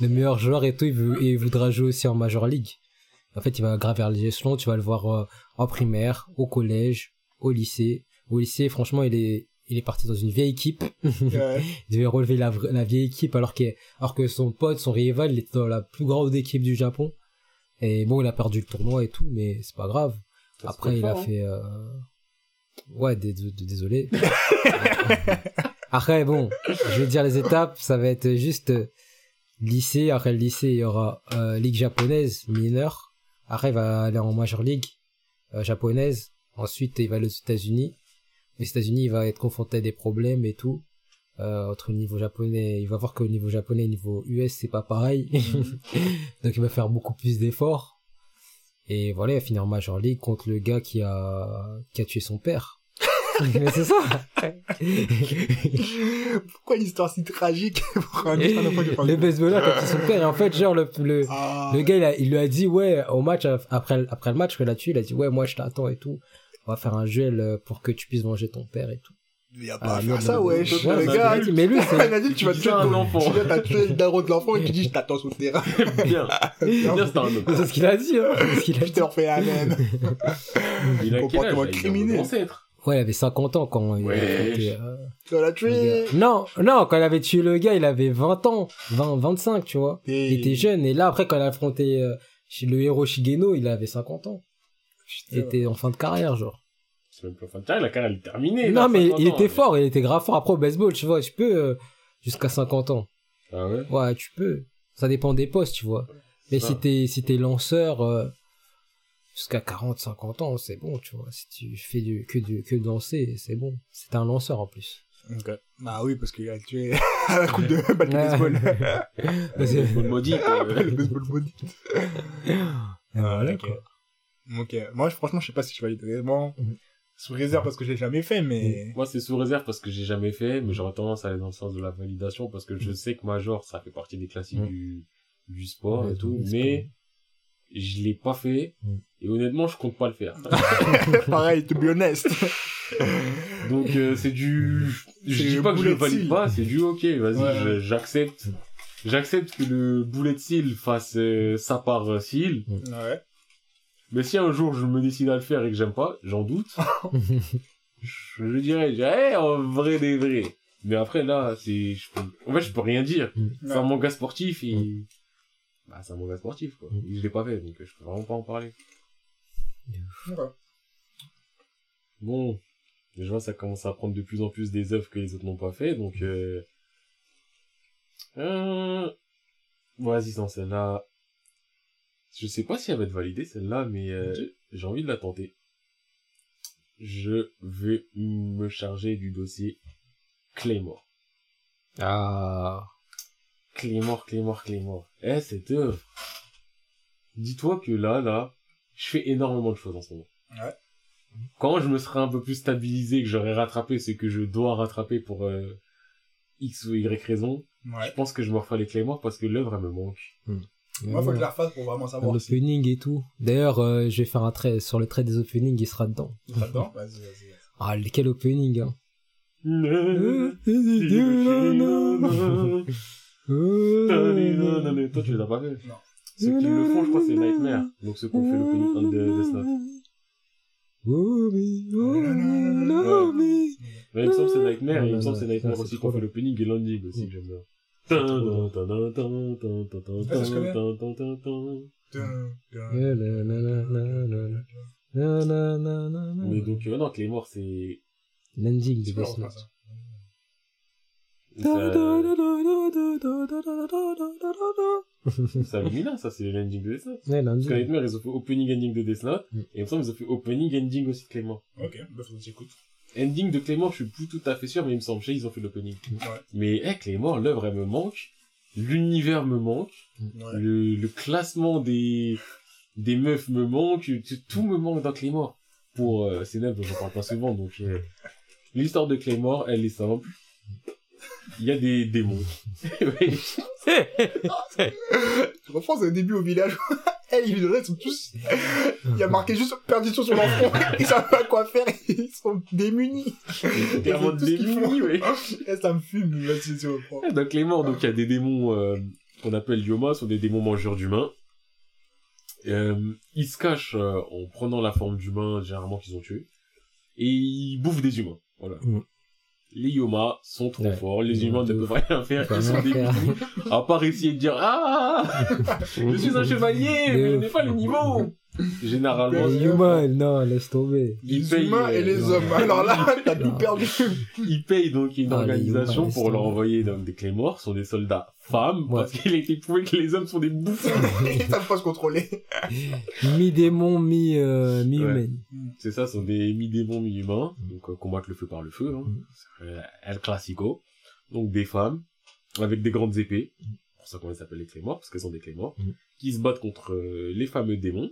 le meilleur joueur et tout il, veut, et il voudra jouer aussi en Major League. En fait il va gravir les échelons tu vas le voir euh, en primaire au collège au lycée. Au lycée franchement il est il est parti dans une vieille équipe.
Ouais. <laughs>
il devait relever la, la vieille équipe alors que alors que son pote son rival il était dans la plus grande équipe du Japon. Et bon il a perdu le tournoi et tout mais c'est pas grave.
Ça
après il a
fort, hein.
fait euh... ouais dés- dés- désolé. <laughs> Après bon je vais dire les étapes ça va être juste euh, lycée après le lycée il y aura euh, ligue japonaise mineure après il va aller en major league euh, japonaise. Ensuite il va aller aux États-Unis. Aux États-Unis il va être confronté à des problèmes et tout. Euh, entre le niveau japonais il va voir que le niveau japonais et le niveau US c'est pas pareil. <laughs> Donc il va faire beaucoup plus d'efforts. Et voilà il va finir en major league contre le gars qui a qui a tué son père mais c'est ça <laughs>
Pourquoi une histoire si tragique <laughs> pour un pas
le baseballeur qui a tué son père et en fait genre le, le,
Ah.
le gars il, a- il lui a dit ouais au match après après le match a tué il a dit ouais moi je t'attends et tout on va faire un duel euh, pour que tu puisses venger ton père et tout
Il y a
Ah,
pas à
merde,
faire ça,
merde.
Le
Ouais,
gars,
il a dit, mais lui <laughs>
il
c'est
a dit, tu vas
Tu
tuer
un
ton
enfant.
Tu t'as tué le daron de l'enfant et tu dis, je t'attends sur le terrain.
Bien. Bien, c'est un homme.
c'est ce qu'il a dit hein c'est ce qu'il a
Je
dit
te refais la même.
Il a
Comportement
Il
criminel.
ancêtre.
Ouais il avait 50 ans quand il a affronté, euh,
Tu l'as
le
tué.
non non quand il avait tué le gars il avait 20 ans 20 25 tu vois
Et-
il était jeune et là après quand il a affronté euh, le héros Shigeno il avait 50 ans il était en fin de carrière genre
C'est même pas fin de carrière, la carrière elle est terminée.
non
là,
mais
50
il
ans,
était fort il était grave fort après au baseball tu vois tu peux euh, jusqu'à 50 ans
Ah ouais?
Ouais, tu peux. Ça dépend des postes, tu vois. Mais si t'es, si t'es lanceur, euh, jusqu'à 40, 50 ans, c'est bon, tu vois. Si tu fais du, que du, que danser, c'est bon. C'est un lanceur, en plus.
Ok. Bah oui, parce qu'il a tué <laughs> à la coupe de <laughs> <laughs> balle de baseball.
Parce que-
Faut le maudit,
le baseball body.
voilà,
ok.
quoi.
Ok. Moi, franchement, je sais pas si je valide vraiment.
Mhm.
Sous réserve parce que je l'ai jamais fait, mais.
Moi, c'est sous réserve parce que j'ai jamais fait, mais j'aurais tendance à aller dans le sens de la validation parce que je sais que Major, ça fait partie des classiques
Mhm.
du, du sport et tout, mais je l'ai pas fait.
Mm.
Et honnêtement, je compte pas le faire. <laughs>
Pareil, to be honest. <laughs>
Donc euh, c'est du, je dis pas que je le
bullet
valide
seal.
pas, c'est du ok, vas-y,
Ouais.
j'accepte. J'accepte que le bullet seal fasse euh, ça par euh, seal.
Ouais.
Mais si un jour je me décide à le faire et que j'aime pas, j'en doute, <laughs> je, je dirais, je dirais, Eh, en vrai des vrais. Mais après là, c'est, en fait, je peux rien dire. C'est un manga sportif et, bah, c'est un manga sportif, quoi.
Mm.
Et je l'ai pas fait, donc euh, je peux vraiment pas en parler.
Ouais.
Bon, je vois ça commence à prendre de plus en plus des œuvres que les autres n'ont pas fait, donc euh... euh... Vas-y, dans celle-là, je sais pas si elle va être validée celle-là, mais euh, j'ai envie de la tenter. Je vais me charger du dossier Claymore.
Ah.
Claymore, Claymore, Claymore. Eh, cette œuvre. Dis-toi que là, là, je fais énormément de choses en ce moment.
Ouais.
Quand je me serai un peu plus stabilisé, que j'aurai rattrapé ce que je dois rattraper pour euh, X ou Y raison,
Ouais.
je pense que je me referai les Claymore parce que l'œuvre, elle me manque.
Moi, faut que je la refasse pour vraiment savoir
L'opening et tout. D'ailleurs, euh, je vais faire un trait sur le trait des openings, il sera dedans.
c'est là-dedans. Vas-y, vas-y.
Ah, quel opening, hein.
Toi, tu les as pas fait.
Non.
Ceux qui le font, je crois, c'est Nightmare. Donc ceux qui ont fait l'opening de Death Note. Mais il me semble que c'est Nightmare, et il me semble que c'est Nightmare aussi qui ont fait l'opening et l'ending aussi que j'aime bien. Mais donc, euh, non, Claymore, c'est...
L'ending de Death Note.
Ça.
ça- C'est Lumina, ça, c'est l'ending de Death Note.
Ouais,
Parce
l'ending.
Nightmare, ils ont fait opening ending de Death Note,
Mm.
et il me semble qu'ils ont fait opening ending aussi de Claymore.
Ok, bah faut que j'écoute.
Ending de Claymore, je suis plus tout à fait sûr, mais il me semble, je sais, ils ont fait l'opening.
Ouais.
Mais, eh, Claymore, l'œuvre, elle me manque. L'univers me manque.
Ouais.
Le, le classement des, des meufs me manque. Tout- me manque dans Claymore. Pour euh, ces neufs dont je parle pas souvent, donc, euh, l'histoire de Claymore, elle est simple. Il y a des démons. <laughs> Oui.
Je reprends au début au village. <laughs> Eh, les sont tous... Il y a marqué juste perdition sur leur front. <laughs> Ils savent pas quoi faire. Ils sont démunis.
Clairement démunis, ouais.
Eh, ça me fume, vas-y, tu reprends.
Dans Claymore, donc, il y a des démons, euh, qu'on appelle Yoma, sont des démons mangeurs d'humains. Euh, ils se cachent euh, en prenant la forme d'humains, généralement qu'ils ont tués. Et ils bouffent des humains. Voilà.
Mm.
Les Yoma sont trop
Ouais.
forts, les humains ne peuvent rien faire, ils sont démunis. À part essayer de dire Ah <laughs> Je suis un chevalier, mais je n'ai pas le niveau Généralement,
Les humains, non, laisse tomber.
Ils
Les
payent,
humains et
euh,
les hommes. Alors là, <laughs> t'as tout perdu.
ils payent donc une
Ah,
organisation
humains,
pour leur envoyer donc, des Claymores, ce sont des soldats femmes,
Ouais.
parce qu'il a été prouvé que les hommes sont des bouffons. <laughs>
Ils savent pas se contrôler.
Mi-démon, mi, euh, mi-humaine.
C'est ça, ce sont des mi-démons, mi-humains, donc euh, combattre le feu par le feu, hein.
Mm.
Euh, El Clasico. Donc des femmes, avec des grandes épées, c'est pour ça qu'on les appelle les Claymores, parce qu'elles sont des Claymores,
Mm.
qui se battent contre euh, les fameux démons.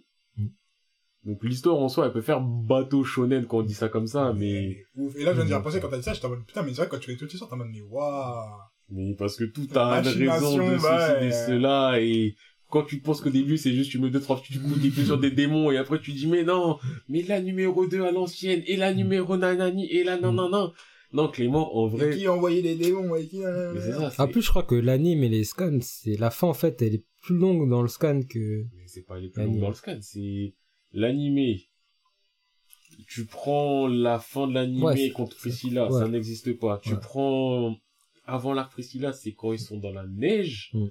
Donc l'histoire en soi, elle peut faire bateau shonen quand on dit ça comme ça, mais,
Ouf. Et là, je viens d'y repenser quand t'as dit ça, j'étais en mode, putain, mais c'est vrai, quand tu fais tout ça, t'es en mode, mais waouh.
mais parce que tout
La
a une raison de ceci, de cela, et quand tu penses qu'au début c'est juste tu mets deux trois petits coups d'épée sur des démons et après tu dis mais non mais la numéro 2 à l'ancienne et la numéro nanani et la nanana non Clément en
Et
vrai
qui a envoyé les démons et qui...
mais ça
En plus, je crois que l'anime et les scans, c'est la fin, en fait, elle est plus longue dans le scan que...
mais c'est pas les plus
L'anime.
longs dans le scan c'est l'animé tu prends la fin de l'animé
Ouais, c'est-
contre Priscilla
ouais.
ça n'existe pas tu
Ouais.
prends avant l'arc Priscilla c'est quand ils sont dans la neige
Mm.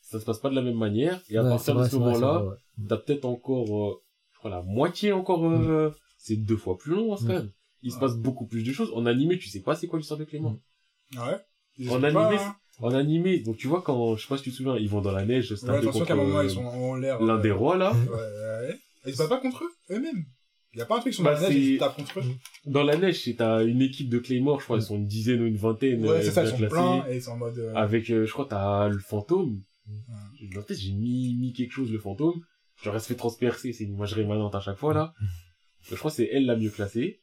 ça se passe pas de la même manière et à
Ouais,
partir
c'est
de ce
c'est
moment-là
c'est ouais.
t'as peut-être encore, euh, je crois, la moitié encore, euh, c'est deux fois plus long, en ce
Mm.
Il se passe beaucoup plus de choses. En animé, tu sais pas c'est quoi l'histoire de Clément.
Ouais. Ils
En animé,
pas, hein.
En animé, donc tu vois quand, je sais pas si tu te souviens, ils vont dans la neige,
Ouais,
taper
attention
contre
un moment,
euh,
ils sont en l'air.
l'un
ouais.
des rois, là.
Ouais, ouais. Ils se battent pas contre eux, eux-mêmes. Y a pas un truc, sont
Bah,
dans la neige, ils se tapent contre eux.
Dans la neige, t'as une équipe de Claymore, je crois, ils sont une dizaine ou une vingtaine,
Ouais,
euh,
c'est ça, ils sont
classés.
pleins et ils sont en mode. euh,
Avec, euh, je crois, t'as le fantôme. Je En fait, j'ai mis, mis quelque chose, le fantôme. Genre, elle se fait transpercer, c'est une image rémanente à chaque fois, là. <laughs> Je crois que c'est elle la mieux classée.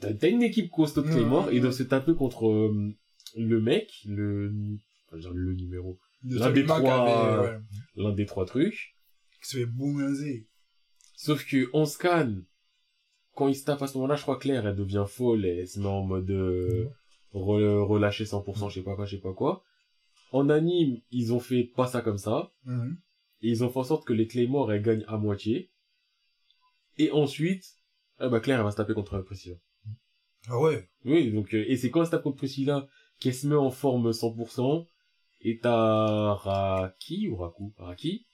T'as une équipe costaud de. Claymore, et ils doivent se taper contre euh, le mec, le, enfin, je veux dire le numéro, l'un des trois-
ouais.
l'un des trois trucs.
qui se fait boumazer.
Sauf que on scanne. Quand il se tape à ce moment-là, je crois que Claire, elle devient folle et elle se met en mode euh, re- relâcher 100%, je sais pas quoi, je sais pas quoi. En anime, ils ont fait pas ça comme ça.
Mhm.
Et ils ont fait en sorte que les Claymore, elles gagnent à moitié. Et ensuite, ah bah Claire, elle va se taper contre Priscilla.
Ah ouais.
Oui, donc, euh, et c'est quand elle se tape contre Priscilla qu'elle se met en forme 100%. Et t'as Raki, ou Raku, Raki,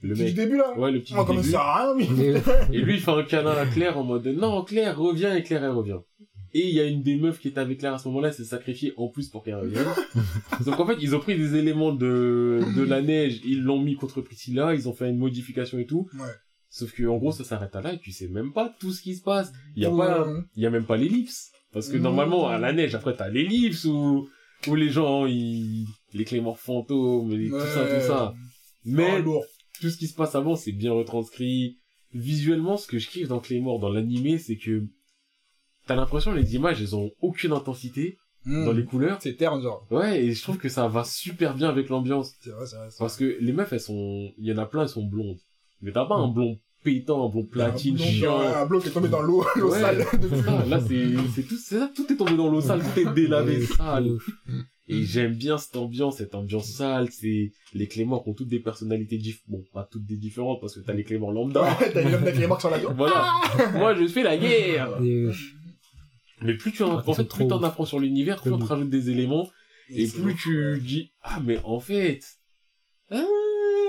le
Petit
mec.
début là.
Ouais, le petit
Moi, comme ça
début.
sert à rien, mais. <laughs>
Et lui, il fait un câlin à Claire en mode non, Claire revient et Claire elle revient. Et il y a une des meufs qui était avec Claire à ce moment-là, elle s'est sacrifiée en plus pour qu'elle revienne. <laughs> Donc en fait, ils ont pris des éléments de, de la neige, ils l'ont mis contre Priscilla, ils ont fait une modification et tout.
Ouais.
Sauf que en gros, ça s'arrête à là et tu sais même pas tout ce qui se passe. Il y a
Ouais.
pas, il y a même pas l'ellipse. Parce que
Non.
normalement, à la neige, après t'as l'ellipse où, où les gens, ils, les clémores fantômes et tout ça, tout ça. Mais,
lourd.
Tout ce qui se passe avant, c'est bien retranscrit. Visuellement, ce que je kiffe dans Claymore, dans l'animé, c'est que t'as l'impression les images, elles ont aucune intensité
Mhm.
dans les couleurs.
C'est terne, genre.
Ouais, et je trouve que ça va super bien avec l'ambiance.
C'est vrai, c'est vrai.
Parce que les meufs, elles sont, il y en a plein, elles sont blondes. Mais t'as pas un blond pétant, un blond platine,
vrai.
chiant.
Un bloc qui est tombé dans l'eau, <laughs> l'eau
Ouais.
sale.
Ah, là, c'est, c'est tout, c'est ça, tout est tombé dans l'eau sale, tout est délavé, sale. Et j'aime bien cette ambiance, cette ambiance sale, c'est, les Clémors ont toutes des personnalités diff, bon, pas toutes des différentes, parce que t'as les Clémors lambda.
Ouais, t'as les marques sur la gueule.
Voilà. Moi, je fais la guerre. Mais plus tu en,
Ah,
en fait, plus t'en apprends sur l'univers, plus on te rajoute des éléments, et plus tu dis, ah, mais en fait,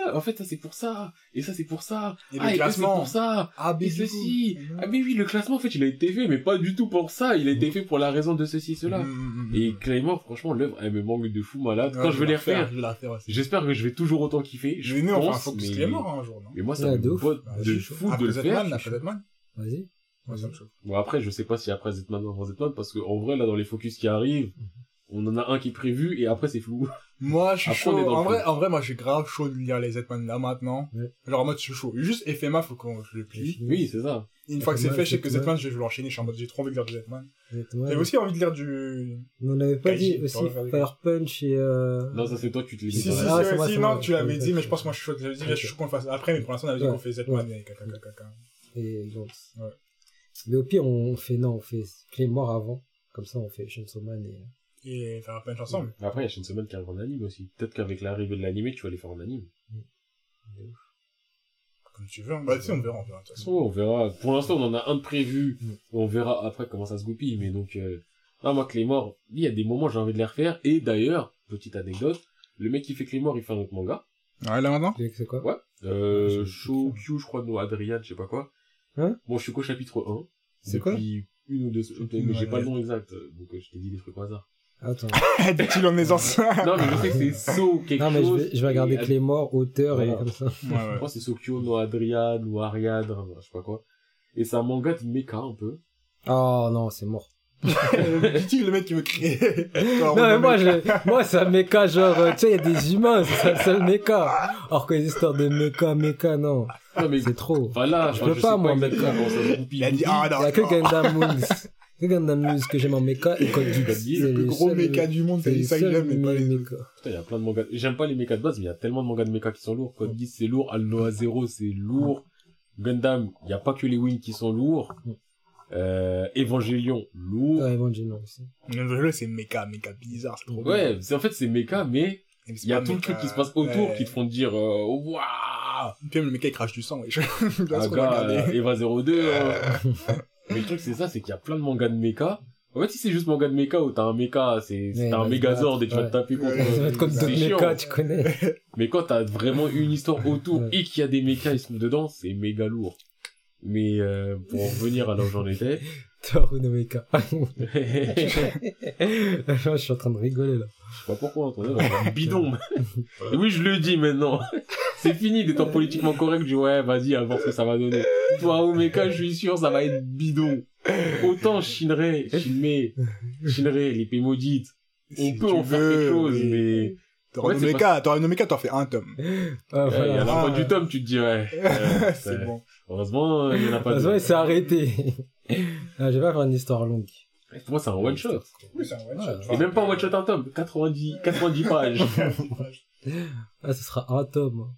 ah, en fait, ça c'est pour ça, et ça c'est pour ça,
Et
ah,
le
et ça, c'est
classement.
pour ça,
Ah,
et
mais
ceci. Ah, mais oui, le classement, en fait, il a été fait, mais pas du tout pour ça, il a été fait pour la raison de ceci, cela.
Mm,
Et Claymore, franchement, l'œuvre, elle me manque de fou malade. Quand je vais les refaire,
Je vais la refaire aussi.
j'espère que je vais toujours autant kiffer.
Je enfin,
pense,
faut que
mais...
mort un jour, non?
mais moi, ça
Ouais,
me botte
Bah,
de
je suis chaud.
fou de le faire.
Zetman, après Zetman.
Vas-y.
Bon, après, je sais pas si après Zetman ou avant Zetman, parce que, en vrai, là, dans les focus qui arrivent, on en a un qui est prévu, et après, c'est flou. <laughs>
Moi, je suis
Après,
chaud. En vrai, en vrai, moi, je suis grave chaud de lire les Zetman là maintenant.
Ouais.
Genre, en mode, je suis chaud. Juste FMA, faut qu'on je le plie.
Oui, c'est ça.
Une fois que c'est fait, je sais que
Zetman.
Zetman, je vais l'enchaîner. Je suis en mode, j'ai trop envie de lire du Zetman. J'avais aussi envie de lire du...
Mais on n'avait pas
Kaiji,
dit aussi. Fire Punch et euh...
Non, ça, c'est toi, tu te limites.
si, si,
Ah,
si, non, tu l'avais dit, mais je pense que moi, je suis chaud. J'avais dit, je suis chaud qu'on le fasse après, mais pour l'instant, on avait dit qu'on fait Zetman et caca,
et. Mais au pire, on fait non, on fait Claymore avant. Comme ça, on fait Chainsaw Man et...
Et faire plein de ensemble.
Après, il y a Shinsoman qui arrive en anime aussi. Peut-être qu'avec l'arrivée de l'anime, tu vas les faire en anime.
Comme tu veux. hein. Bah, tu sais, on verra, on verra. façon,
on verra. Pour l'instant, on en a un de prévu.
Mm.
On verra après comment ça se goupille. Mais donc, euh... ah, moi, Claymore, il y a des moments, j'ai envie de les refaire. Et d'ailleurs, petite anecdote, le mec qui fait Claymore, il fait un autre manga.
Ouais, là, maintenant?
C'est quoi?
Ouais. Euh,
Ah, je-
Shokyu, je crois, no Adrian, je sais pas quoi.
Hein?
Bon, je suis qu'au chapitre 1.
C'est quoi?
Depuis une ou deux mais j'ai pas le nom exact. Donc, euh, je t'ai dit des trucs au hasard.
Attends.
Dit-il en est ancien.
non, mais je sais que c'est So quelque
Non, mais je
chose.
vais, je vais regarder
et-
Claymore, auteur et
Voilà.
comme ça.
Ouais,
Je
ouais.
crois que c'est Sokyo no Adrian ou Ariadne, je sais pas quoi. Et c'est un manga de mecha un peu.
Oh non, c'est mort. <laughs>
Dit-il le mec qui veut crier. <laughs>
Non, mais moi, je, moi, c'est un mecha, genre, euh, tu sais, il y a des humains, c'est ça le seul mecha. Alors que les histoires de mecha, mecha, non.
Non, mais
C'est trop.
Enfin là,
Je peux
je
pas,
sais
moi,
ça goupille.
Il a dit, ah,
Il
non.
y a que Gundam Moons. <laughs> que Gundam Moons que j'aime en mecha et Code Geass.
Geass,
Le plus gros méca du monde,
c'est
ça, aime, mais pas les autres.
Putain, il y a plein de mangas. J'aime pas les mechas de base, mais il y a tellement de mangas de mechas qui sont lourds. Code 10, c'est lourd. Alnoa 0, c'est lourd. Gundam, il y a pas que les wings qui sont lourds. Euh, Evangelion, lourd.
Ouais, Evangelion aussi.
Jeu, c'est méca, méca bizarre, c'est trop bien.
Ouais, c'est en fait c'est méca, mais
Et
il y a tout le
méca,
truc qui se passe autour
ouais.
qui te font dire euh, waouh.
Puis même le méca, il crache du sang, wesh. <laughs>
Ah, gars, Eva 02. <laughs> mais le truc c'est ça, c'est qu'il y a plein de mangas de mecha. En fait, si c'est juste manga de mecha où t'as un mecha, c'est c'est t'as un
ouais,
Megazord et tu vas te taper contre.
Ouais,
Ça va être comme
c'est
d'autres mechas, tu connais. <laughs>
Mais quand t'as vraiment une histoire autour et qu'il y a des mechas ils sont dedans, c'est méga lourd. Mais euh, pour en revenir à là où j'en étais,
Toru no mecha.
je sais <laughs>
je suis en train de rigoler, là.
pas pourquoi on un <laughs> bidon. Oui, je le dis maintenant. <laughs> C'est fini d'être politiquement correct. Je dis ouais, vas-y, à voir ce que ça va donner. Toi, mecha, je suis sûr, ça va être bidon. Autant Shinrei, Shinmei, Shinrei, l'épée maudite. On
Si
peut en faire quelque chose, mais
un
c'est
méca, t'auras un méca, t'en fais un tome.
Ah,
euh, il y en a
Ah,
pas
ouais.
du tome, tu te dis ouais. euh,
c'est bon.
Heureusement, il y en a pas
Heureusement, il s'est arrêté. Ah, je vais pas faire une histoire longue.
Pour moi, c'est un one shot.
Oui, c'est un one
Ouais.
shot.
Et même pas un one shot un tome, 90, 90 pages.
Ah, ce sera un tome.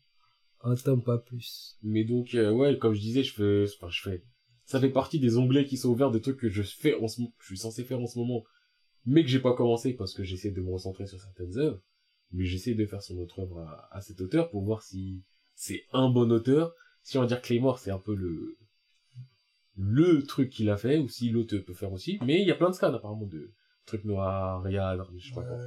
Un tome, pas plus.
Mais donc, euh, ouais, comme je disais, je fais, enfin, je fais, ça fait partie des onglets qui sont ouverts de trucs que je fais en ce moment, je suis censé faire en ce moment, mais que j'ai pas commencé parce que j'essaie de me recentrer sur certaines œuvres. Mais j'essaie de faire son autre œuvre à, à cet auteur pour voir si c'est un bon auteur. Si on va dire Claymore, c'est un peu le, le truc qu'il a fait, ou si l'autre peut faire aussi. Mais il y a plein de scans, apparemment, de trucs noirs, Riyad, je sais pas quoi.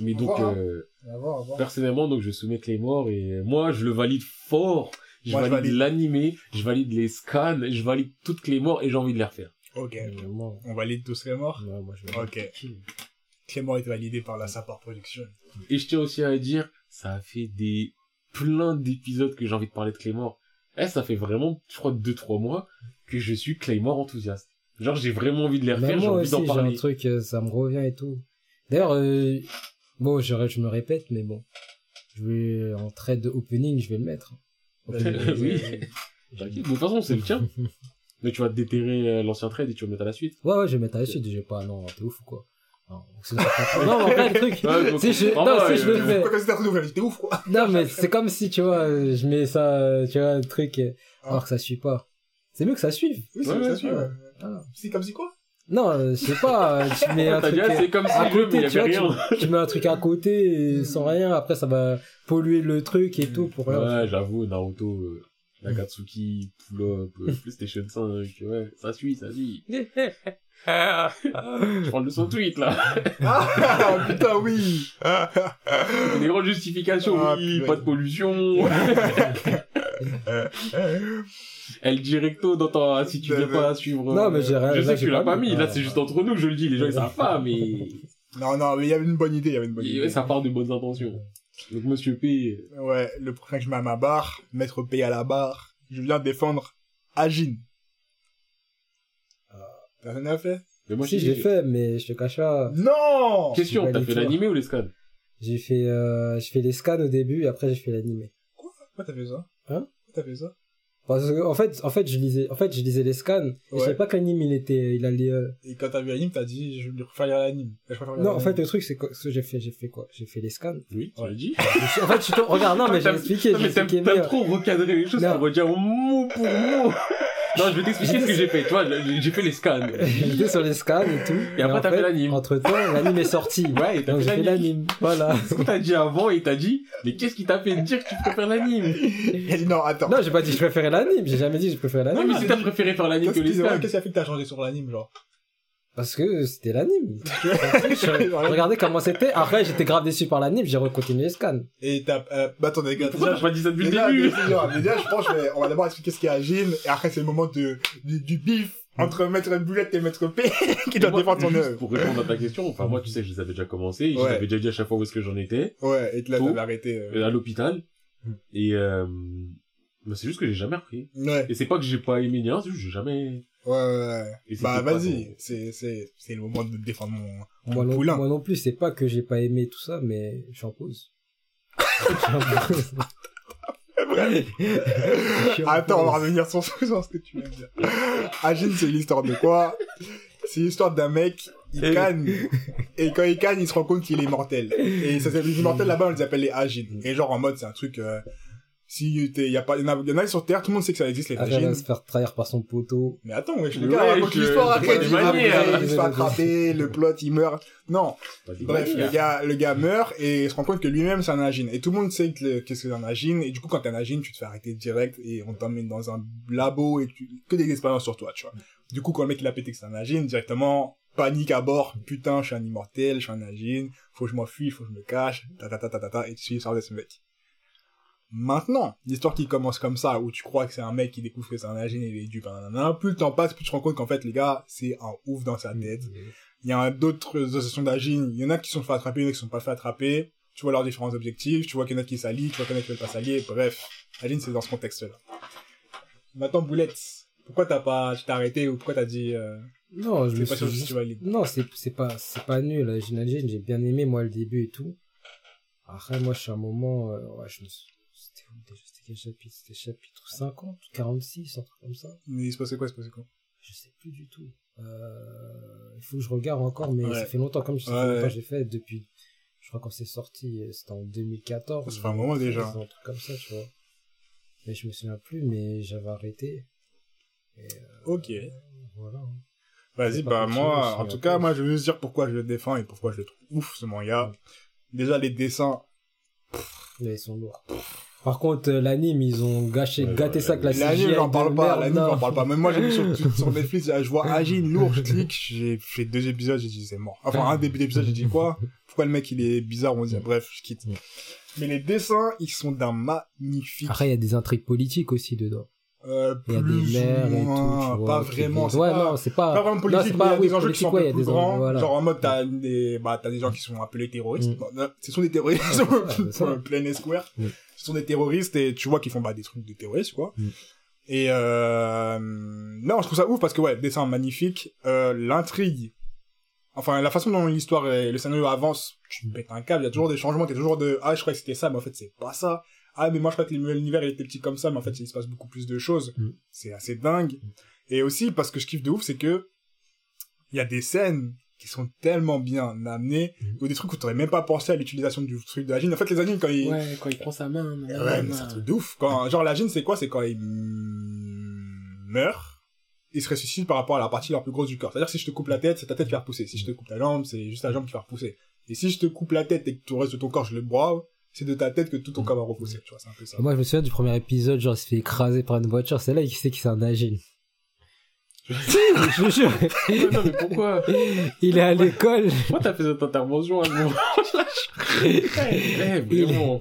Mais
On
donc,
voir, hein.
euh,
voir, voir.
personnellement, donc je soumets Claymore et moi, je le valide fort. Je
Moi,
valide l'animé, je valide les scans, je valide toutes Claymore et j'ai envie de les refaire.
Ok.
Euh, moi,
On valide tous les morts.
ouais, moi, je
Ok. Clément est validé par la Sapar Production.
Et je tiens aussi à dire, ça a fait des plein d'épisodes que j'ai envie de parler de Claymore. Eh, ça fait vraiment, je crois, deux, trois mois que je suis Claymore enthousiaste. Genre, j'ai vraiment envie de les refaire, j'ai envie d'en
j'ai un
parler.
truc, euh, ça me revient et tout. D'ailleurs, euh, bon, je, je me répète, mais bon. Je vais, en trade opening, je vais le mettre. <laughs>
oui. T'inquiète, de toute façon, c'est le tien. <laughs> Mais tu vas déterrer euh, l'ancien trade et tu vas le mettre à la suite.
Ouais, ouais, je vais mettre à la suite, j'ai pas, non, t'es ouf ou quoi? Non, c'est- non, mais après, le truc, <laughs>
Ouais,
si je, non, si je le fais,
Pourquoi que ouf, quoi.
non, mais c'est comme si, tu vois, je mets ça, tu vois, un truc,
Ah.
alors que ça suit pas. C'est mieux que ça suive.
Oui, c'est
Ouais,
ça
ouais,
suit,
ouais.
ouais.
Ah.
C'est comme si quoi
Non, euh, je sais pas, tu mets <laughs> un truc
dit, c'est comme si
à
le jeu, mais
côté,
y
tu
avait
vois,
rien.
tu, tu mets un truc à côté et <laughs> sans rien, après ça va polluer le truc et tout pour rien.
Ouais, j'avoue, Naruto, euh, Nakatsuki, Pull Up, euh, <laughs> PlayStation 5, ouais, ça suit, ça suit. <laughs> Je parle de son tweet, là. <laughs>
Ah, putain, oui
Des grandes justifications,
Ah,
oui, pas de pollution. El Directo dans ta, si tu veux pas suivre.
Non,
euh,
mais j'ai rien-
Je
là,
sais que tu l'as
pas mis.
là
Ah.
c'est juste entre nous que je le dis, les gens ils savent pas, mais
Non, non, mais il y avait une bonne idée, il y avait une bonne idée.
ça part de bonnes intentions. Donc monsieur P,
Ouais, le prochain que je mets à ma barre, mettre P à la barre, je viens défendre Agin. Personne n'a fait?
Mais moi
si, l'ai fait, mais je te cache pas.
Non!
Question,
J'ai
t'as fait l'animé ou les scans
J'ai fait, euh, j'ai fait les scans au début et après j'ai fait l'animé.
Pourquoi t'as fait ça?
Hein?
Pourquoi t'as fait ça?
Parce que, en fait, en fait, je lisais, en fait, je lisais les scans et je savais pas que l'anime il était, il allait, euh,
Et quand t'as vu l'anime, t'as dit, je vais refaire l'anime. Je préfère lire
Non, en fait,
l'anime.
le truc, c'est quoi, ce que j'ai fait, j'ai fait quoi? J'ai fait les scans.
Oui, tu l'as dit.
En fait, je tombé- regarde, non, <laughs> mais j'ai expliqué,
Non,
j'ai
mais t'aimes trop recadrer les choses
Non.
pour redire mot pour mot. Non, je vais t'expliquer ce que j'ai fait. Tu vois, j'ai fait les scans.
J'étais sur les scans et tout.
Et après,
en
t'as fait l'anime.
Entre temps, l'anime est sorti.
Ouais, et t'as
Donc
fait
j'ai fait
l'anime.
Voilà.
Ce qu'on t'a dit avant, il t'a dit, mais qu'est-ce qui t'a fait dire que tu préfères l'anime
Il a dit non, attends.
Non, j'ai pas dit que je préférais l'anime. J'ai jamais dit que je préférais
Non,
l'anime.
mais si t'as préféré faire l'anime
Qu'est-ce
que les scans.
qu'est-ce qui a fait que t'as changé sur l'anime, genre?
Parce que c'était l'anime. <laughs> Je- Regardez comment c'était. Après, j'étais grave déçu par l'anime. J'ai recontinué les scans.
Et t'as, euh, bah attendez, gars, déjà,
t'as pas dit ça depuis le début
déjà, déjà, je pense je vais- on va d'abord expliquer ce qu'est Agin, et après c'est le moment de, du, du bif entre Maître Boulette et Maître P, <laughs> qui doit défendre son
juste
œuvre.
Pour répondre à ta question, enfin moi tu sais, je les avais déjà commencé, je
Ouais.
t'avais déjà dit à chaque fois où est-ce que j'en étais,
Ouais, et là, t'avais arrêté, euh,
euh, à l'hôpital,
Hmm.
et euh, bah, c'est juste que j'ai jamais repris.
Ouais,
Et c'est pas que j'ai pas aimé ni rien, c'est juste que j'ai jamais...
ouais, ouais, ouais. Bah, vas-y, c'est, c'est, c'est le moment de défendre mon,
Moi
mon
non,
poulain.
moi non plus, c'est pas que j'ai pas aimé tout ça, mais je suis en pause. Je suis <laughs> en pause. Je suis en
Attends, on va revenir sur, ce que tu de dire. Agin, c'est l'histoire de quoi? C'est l'histoire d'un mec, il
Et-
canne, et quand il canne, il se rend compte qu'il est immortel. Et ça, c'est les immortels là-bas, on les appelle les Agin. Et genre, en mode, c'est un truc, euh, si t'es, y a pas, y en a, y en a sur Terre, tout le monde sait que ça existe, les
Après, elle
Agin.
va se faire trahir par son poteau.
Mais attends, wesh, le
Ouais,
gars raconte
je-
l'histoire après,
pas
il il se fait attraper, le plot, il meurt. Non. Bref, le gars, le gars meurt et il se rend compte que lui-même c'est un agine. Et tout le monde sait que le- qu'est-ce que c'est un agine. Et du coup, quand t'es un agine, tu te fais arrêter direct et on t'emmène dans un labo et tu, que des expériences sur toi, tu vois. Du coup, quand le mec il a pété que c'est un agine, directement, panique à bord. Putain, je suis un immortel, je suis un agine. Faut que je m'enfuis, faut que je me cache. Ta ta ta ta ta ta. Et tu suis l'histoire de ce mec. Maintenant, l'histoire qui commence comme ça, où tu crois que c'est un mec qui découvre que c'est un agine et il est dupe, plus le temps passe, plus tu te rends compte qu'en fait, les gars, c'est un ouf dans sa tête. Il y a d'autres associations d'agine. Il y en a qui sont fait attraper, il y en a qui sont pas fait attraper. Tu vois leurs différents objectifs. Tu vois qu'il y en a qui s'allient, tu vois qu'il y en a qui veulent pas s'allier. Bref. Agine, c'est dans ce contexte-là. Maintenant, Boulette. Pourquoi t'as pas, tu t'es arrêté ou pourquoi t'as dit, euh,
Non, je me
pas
suis
si tu valides?
Non, c'est, c'est pas, c'est pas nul, la Gene j'ai bien aimé, moi, le début et tout. Après, moi, je suis un moment, euh, ouais, je me suis, c'était chapitre? C'était chapitre 50, 46, un truc comme ça.
Mais il se passait quoi, il se passait quoi?
Je sais plus du tout. Euh, il faut que je regarde encore, mais
Ouais.
ça fait longtemps, comme je sais
Ouais,
pas longtemps
ouais.
que j'ai fait depuis, je crois quand c'est sorti, euh, c'était en 2014.
Ça fait un moment déjà.
Un truc comme ça, tu vois. Mais je me souviens plus, mais j'avais arrêté.
Ok.
Voilà.
Vas-y,
C'est pas
bah moi, en tout cas, moi je veux juste dire pourquoi je le défends et pourquoi je le trouve ouf ce manga. Déjà les dessins,
Là, ils sont lourds. Par contre, euh, l'anime, ils ont gâché,
Ouais,
gâté
ouais,
ça avec la
l'anime j'en parle pas, l'anime
non.
j'en parle pas. Même moi j'ai vu sur, <laughs> sur Netflix, je vois Agine lourd, je clique, j'ai fait deux épisodes, j'ai dit c'est mort. Enfin un début d'épisode, j'ai dit quoi? Pourquoi le mec il est bizarre? On dit bref, je quitte. Mais les dessins, ils sont d'un magnifique.
Après, il y a des intrigues politiques aussi dedans.
Euh,
Il y a des
plus
mères
ou
et tout,
moins,
tu vois.
pas vraiment.
Ouais,
pas-
non, c'est pas...
pas vraiment politique,
c'est
mais
pas-
il y a
oui,
des enjeux qui sont un
ouais,
peu plus grands.
voilà.
Genre en mode, t'as des, bah, t'as des gens qui sont appelés terroristes.
Mm.
Bon, ce sont des terroristes, <laughs>
c'est ça.
plein square.
Mm.
Ce sont des terroristes et tu vois qu'ils font, bah, des trucs de terroristes, quoi.
Mm.
Et, euh, non, je trouve ça ouf parce que, ouais, dessin magnifique, euh, l'intrigue, enfin, la façon dont l'histoire et le scénario avance, tu me pètes un câble, il y a toujours des changements, t'es toujours de, ah, je croyais que c'était ça, mais en fait, c'est pas ça. Ah, mais moi, je crois que l'univers, était petit comme ça, mais en fait, il se passe beaucoup plus de choses.
Mm.
C'est assez dingue. Et aussi, parce que je kiffe de ouf, c'est que, il y a des scènes qui sont tellement bien amenées,
Mm.
ou des trucs où t'aurais même pas pensé à l'utilisation du truc de l'agine. En fait, les agines, quand ils,
Ouais, quand il prend sa main.
Ouais, mais c'est un truc de ouf. Quand, genre, la c'est quoi? C'est quand il mm, meurt, il se ressuscite par rapport à la partie la plus grosse du corps. C'est-à-dire, si je te coupe la tête, c'est ta tête qui va repousser. Si je te coupe la jambe, c'est juste la jambe qui va repousser. Et si je te coupe la tête et que tout le reste de ton corps, je le broie, c'est de ta tête que tout ton corps va repousser. Tu vois, c'est un peu ça.
Moi, je me souviens du premier épisode, genre, il se fait écraser par une voiture. C'est là qu'il sait qu'il c'est un agile. Je te jure.
Ouais, non, mais pourquoi
Il est à l'école.
Pourquoi t'as fait cette intervention à ce moment-là Eh, eh, vraiment.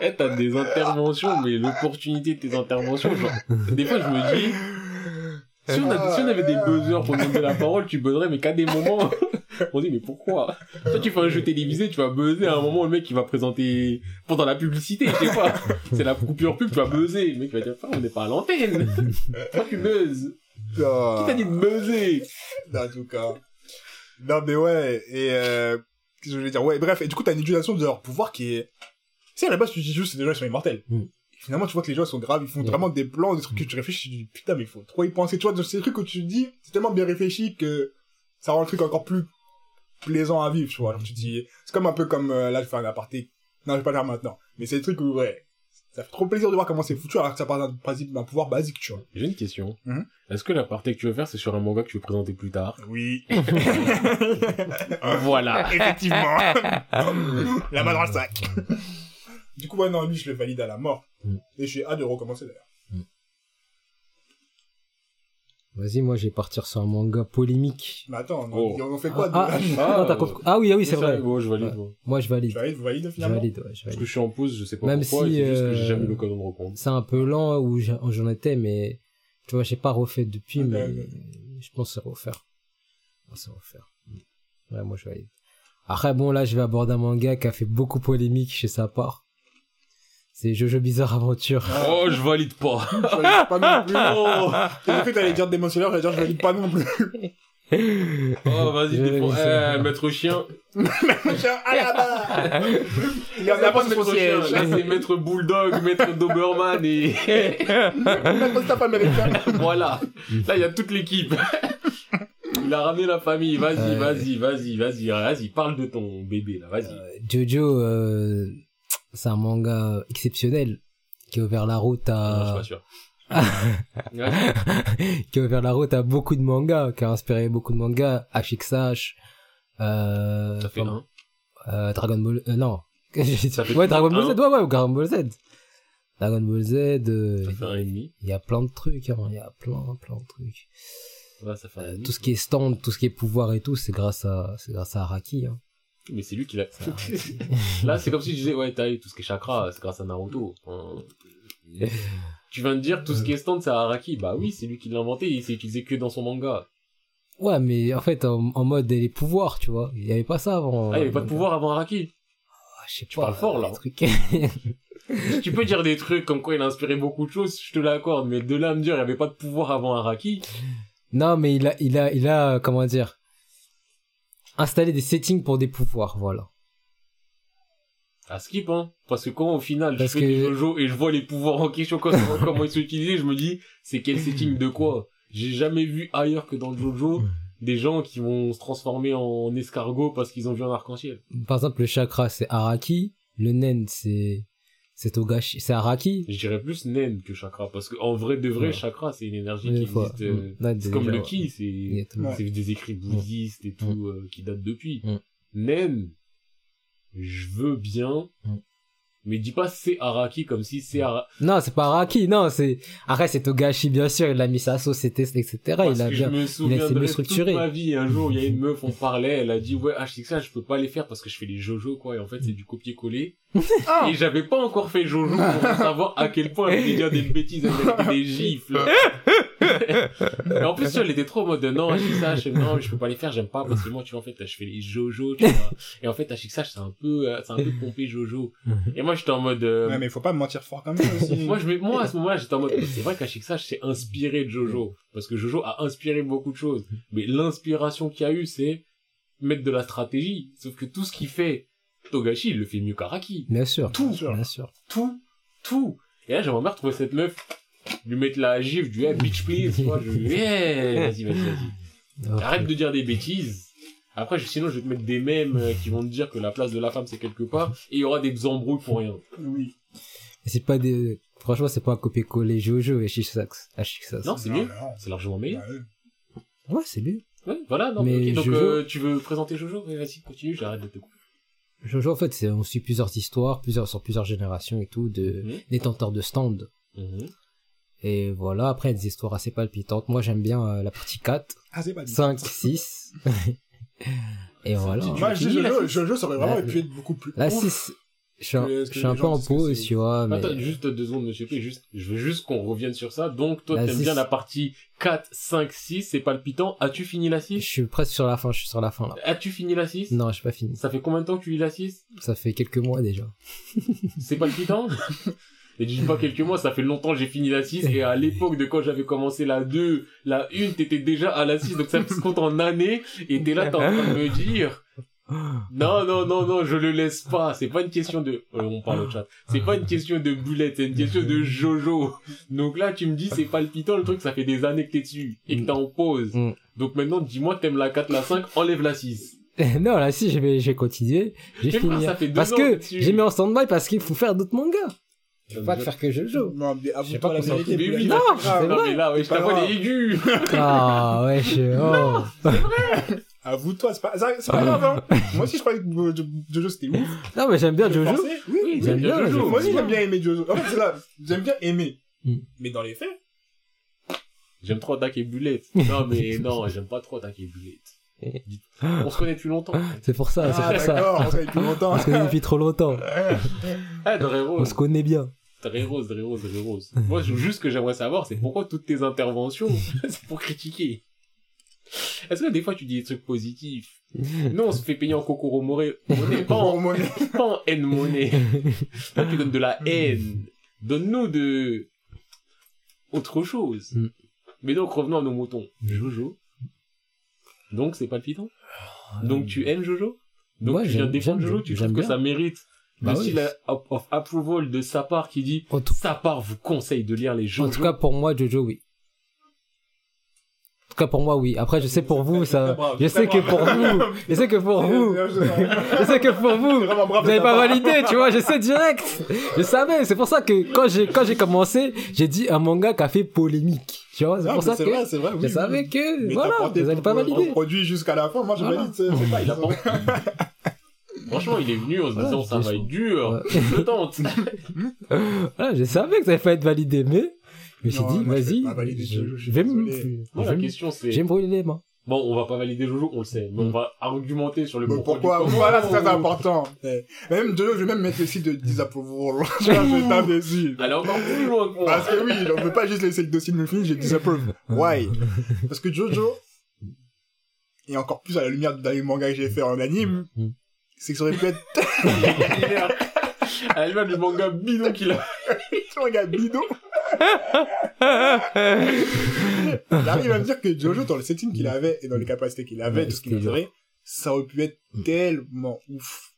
Eh, t'as des interventions, mais l'opportunité de tes interventions, genre, des fois, je me dis, si on, a- si on avait des buzzers pour donner la parole, tu buzzerais, mais qu'à des moments, on dit, mais pourquoi? Toi, tu fais un jeu télévisé, tu vas buzzer à un moment, le mec, il va présenter, pendant la publicité, je sais pas, c'est la coupure pub, tu vas buzzer, le mec va dire, on n'est pas à l'antenne, toi, tu buzzes? Qui t'a dit de buzzer
En tout cas. Non, mais ouais, et euh, qu'est-ce que je voulais dire? Ouais, bref, et du coup, t'as une utilisation de leur pouvoir qui est... Si à la base, tu dis juste, c'est des gens qui sont immortels.
Mm.
Finalement, tu vois que les gens sont graves, ils font
Mm.
vraiment des plans, des trucs que tu réfléchis, tu dis, putain, mais il faut trop y penser. Tu vois, c'est des trucs où tu te dis, c'est tellement bien réfléchi que ça rend le truc encore plus plaisant à vivre, tu vois. Tu dis, c'est comme un peu comme, euh, là, je fais un aparté. Non, je vais pas le faire maintenant. Mais c'est des trucs où, ouais, ça fait trop plaisir de voir comment c'est foutu, alors que ça part d'un principe, d'un pouvoir basique, tu vois.
J'ai une question.
Mhm.
Est-ce que la partie que tu veux faire, c'est sur un manga que tu veux présenter plus tard?
Oui. <laughs>
Voilà.
Effectivement. <laughs> la main dans le sac. du coup, ouais, non, lui, je le valide à la mort.
Mm.
Et j'ai hâte de recommencer d'ailleurs.
Vas-y, moi, je vais partir sur un manga polémique.
Mais attends,
Oh.
on fait quoi
ah,
de...
ah, compris. Ah oui, ah oui, c'est vrai.
Ouais, je valide.
Ouais.
moi.
Je valide.
Tu valides, vous validez
Je
finalement
valide, ouais, je
Parce
valide.
que je suis en pause, je sais pas
Même
pourquoi,
si,
et c'est juste que j'ai
euh,
jamais eu l'occasion de reprendre.
C'est un peu lent où j'en étais, mais tu vois, j'ai pas refait depuis, mais
ok.
je pense que c'est refaire. Je pense que c'est refaire. Ouais, moi, je valide. Après, bon, là, je vais aborder un manga qui a fait beaucoup polémique chez sa part. C'est Jojo Bizarre Aventure.
Oh, je valide pas.
Je valide pas non plus.
Oh,
J'ai cru que t'allais dire Demon Slayer, j'allais dire je valide pas non plus.
oh vas-y,
Je
défends.
valide ça.
Eh, maître chien.
à la barre Il y en a
pas
de
maître chien. Là, c'est maître bulldog, maître doberman et <laughs>
Maître staff américain.
voilà. Là, il y a toute l'équipe. Il a ramené la famille. Vas-y, vas-y, vas-y, vas-y, vas-y. Parle de ton bébé, là. Vas-y.
Jojo, euh, c'est un manga exceptionnel qui a ouvert la route
Non, je suis
à,
pas sûr. <laughs> Ouais. <laughs>
qui a ouvert la route à beaucoup de mangas, qui a inspiré beaucoup de mangas, HXH, euh,
Ça fait
enfin,
un.
euh, Dragon Ball, euh, non. <laughs>
Ça fait
ouais, Dragon Ball. Z, ouais, ouais, Dragon Ball Z. Dragon Ball Z, euh,
Ça fait un et demi.
il y a plein de trucs, hein, il y a plein, plein de trucs.
Ouais, ça fait un et
Euh,
demi.
tout ce qui est stand, tout ce qui est pouvoir et tout, c'est grâce à, c'est grâce à Araki, hein.
Mais c'est lui qui l'a. <laughs> Là, c'est comme si je disais, ouais, t'as eu tout ce qui est chakra, c'est grâce à Naruto. <laughs> Tu viens de dire tout ce qui est stand, c'est Araki. Bah oui, c'est lui qui l'a inventé, il s'est utilisé que dans son manga.
ouais, mais en fait, en, en mode les pouvoirs, tu vois. Il y avait pas ça avant.
Ah, il y avait pas de pouvoir avant Araki.
Ah, je sais
Tu
pas.
parles fort, là.
trucs- <laughs>
tu peux dire des trucs comme quoi il a inspiré beaucoup de choses, je te l'accorde, mais de là à me dire il y avait pas de pouvoir avant Araki.
non, mais il a, il a, il a, comment dire, installé des settings pour des pouvoirs, voilà.
À skip, hein. Parce que quand au final
Parce
je fais
que-
des Jojo et je vois les pouvoirs en question, <laughs> comment ils sont utilisés, je me dis, c'est quel setting de quoi? J'ai jamais vu ailleurs que dans le Jojo des gens qui vont se transformer en escargot parce qu'ils ont vu un arc-en-ciel.
Par exemple, le chakra, c'est Araki. Le nen, c'est, C'est Togashi. C'est Araki.
Je dirais plus Nen que Chakra, parce que en vrai de vrai,
Ouais.
Chakra, c'est une énergie qui
faut-
existe. euh,
Mm. Là,
c'est comme le Ki, c'est des écrits bouddhistes et tout euh, qui datent depuis.
Mm.
Nen, je veux bien,
Mm.
Mais dis pas c'est Araki comme si c'est Araki.
Non, c'est pas Araki, non, c'est, arrête, c'est Togashi, bien sûr, il a mis sa sauce, etc., etc.,
Parce
il a
que
bien,
je me
mieux
souviendrai
structuré.
toute ma vie. Un jour, il y a une meuf, on parlait, elle a dit ouais, HXA, je peux pas les faire parce que je fais les JoJo quoi. Et en fait, c'est du copier-coller. <laughs>
Ah
Et j'avais pas encore fait JoJo pour savoir à quel point elle allait dire des bêtises, elle mettait des gifles. <laughs> et en plus, tu vois, elle était trop en mode non, je, non, je peux pas les faire, j'aime pas parce que moi, tu vois, en fait, je fais les JoJo, tu vois. Et en fait, HXA, c'est un peu, euh, c'est un peu pompé JoJo. Et moi, j'étais en mode, euh,
Ouais, mais faut pas mentir fort quand même aussi. <laughs>
moi, je, me- moi, à ce moment-là, j'étais en mode, c'est vrai qu'Ashixage s'est inspiré de Jojo. Parce que Jojo a inspiré beaucoup de choses. Mais l'inspiration qu'il y a eu, c'est mettre de la stratégie. Sauf que tout ce qu'il fait, Togashi, il le fait mieux qu'Araki.
Bien sûr.
Tout.
Bien sûr.
Tout. Tout. Et là, j'aimerais bien retrouver cette meuf, lui mettre la gifle, du hey, bitch please, tu vois, je, yeah, vas-y, vas-y, vas-y. Arrête de dire des bêtises. Après, sinon, je vais te mettre des mèmes euh, qui vont te dire que la place de la femme, c'est quelque part, et il y aura des embrouilles pour rien.
Oui.
C'est pas des, franchement, c'est pas un copier-coller Jojo et Shishax. Shishax.
Non, c'est mieux. C'est largement meilleur.
Ouais.
Ouais, c'est mieux.
Ouais, voilà, non,
Mais
ok, donc
Jojo-
euh, tu veux présenter Jojo Vas-y, continue, j'arrête de te couper.
Jojo, en fait, on suit plusieurs histoires, plusieurs, sur plusieurs générations et tout, de,
Mhm.
détenteurs de stand.
Mhm.
Et voilà, après, des histoires assez palpitantes. Moi, j'aime bien euh, la partie 4,
Ah, c'est pas dit.
5, 6. et voilà.
Moi, je Jojo,
six
Jojo, ça aurait vraiment pu être beaucoup plus.
La
ouf.
6, je suis un, je suis un peu en pause, tu vois, mais...
Attends, juste deux secondes, monsieur P, juste, je veux juste qu'on revienne sur ça. Donc, toi, t'aimes bien la partie 4, 5, 6, c'est palpitant. As-tu fini la
Je
6
suis presque sur la fin, je suis sur la fin, là.
As-tu fini la 6
Non, j'ai pas fini.
Ça fait combien de temps que tu lis la 6
Ça fait quelques mois déjà.
C'est palpitant? <laughs> Et dis pas quelques mois, ça fait longtemps que j'ai fini la 6, et à <laughs> l'époque de quand j'avais commencé la 2, la 1, t'étais déjà à la 6, donc ça se <laughs> compte en années, et t'es là, t'es en train de me dire, non, non, non, non, je le laisse pas, c'est pas une question de, euh, on parle au chat, c'est pas une question de boulette, c'est une question de Jojo. Donc là, tu me dis, c'est palpitant, le truc, ça fait des années que t'es dessus, et que t'es en pause.
Mm.
Donc maintenant, dis-moi, t'aimes la 4, la 5, enlève la 6. <laughs>
non, là, si. J'ai
Mais frère,
fini.
ça fait deux
Parce
ans
que
que tu-
j'ai mis en stand-by parce qu'il faut faire d'autres mangas. Je peux
Euh,
pas
je-
faire que Jojo.
Non, mais
Je sais
avoue-toi
pas
la vérité.
Mais oui,
Non, c'est
non,
vrai.
mais là, ouais, je
Pas
t'avoue, les aigus.
Ah, ouais, je... Oh. <laughs>
Avoue-toi, c'est pas, c'est pas grave, hein. Moi aussi, je croyais que Jo- Jojo c'était ouf.
Non, mais j'aime bien
Je
Jojo.
Oui,
Oui,
J'aime bien,
Jojo.
Moi aussi, j'aime bien aimer Jojo. En fait, c'est là, j'aime bien aimer.
Mm.
Mais dans les faits,
J'aime trop attaquer Bullet. Non, mais non, j'aime pas trop attaquer Bullet. Dites- On se connaît depuis longtemps. <laughs>
C'est pour ça, c'est
ah,
pour ça.
on se connaît depuis longtemps.
On se connaît depuis trop longtemps. <laughs>
Ah,
On se connaît bien.
Drérose, Drérose, Drérose. Moi, je- juste ce que j'aimerais savoir, c'est pourquoi toutes tes interventions, <laughs> c'est pour critiquer. Est-ce que des fois tu dis des trucs positifs? Nous, on se fait payer en More- monnaie, pas en, pas en haine monnaie. Toi, tu donnes de la haine. Donne-nous de autre chose.
Mm.
Mais donc, revenons à nos moutons. Jojo. Donc, c'est palpitant. Donc, tu aimes Jojo? Donc,
Ouais,
tu viens
j'aime-
défendre Jojo Tu trouves que
bien.
ça mérite
Bah
le
oui.
style of, approval de sa part qui dit
En tout,
sa part vous conseille de lire les Jojo.
en tout cas, pour moi, Jojo, oui. En tout cas, pour moi, oui. Après, je sais pour vous, ça,
brave,
je sais
très <laughs>
que pour vous, <laughs> je sais que pour vous, je sais que pour vous, vous n'avez
de
pas validé, tu vois, je sais <laughs> direct. Je savais, c'est pour ça que quand j'ai, quand j'ai commencé, j'ai dit un manga qui a fait polémique. Tu vois, c'est
Ah,
pour ça
c'est
que
vrai, c'est vrai, oui,
je
oui.
savais que,
Mais
voilà, vous n'allez pas valider.
produit jusqu'à la fin, moi je valide, c'est c'est pas, il a pas.
Franchement, il est venu en se disant ça
j'étais
va être dur.
Ouais.
Je tente.
Voilà, <laughs> je savais que ça allait pas être validé, mais je me suis dit, vas-y, je, vais me.
Moi, la question c'est
me brûler les mains.
Bon, on va pas valider Jojo, on le sait, mais on va argumenter sur le
Mais
pourquoi. du.
Voilà, c'est très important. Même Jojo, je vais même mettre le site de disapproval. <laughs> Je dessus.
Elle est encore plus loin que moi.
Parce que oui, on peut pas juste laisser le dossier de me finir, j'ai disapprove. Why? Parce que Jojo, et encore plus à la lumière du dernier manga que j'ai fait en anime,
Mm.
c'est que ça aurait pu être <laughs> <laughs>
Elle va du manga bidon qu'il a.
un manga bidon. J'arrive à me dire que Jojo, dans le setting qu'il avait et dans les capacités qu'il avait,
Ouais,
tout ce qu'il avait, ça aurait pu être
Mm.
tellement ouf.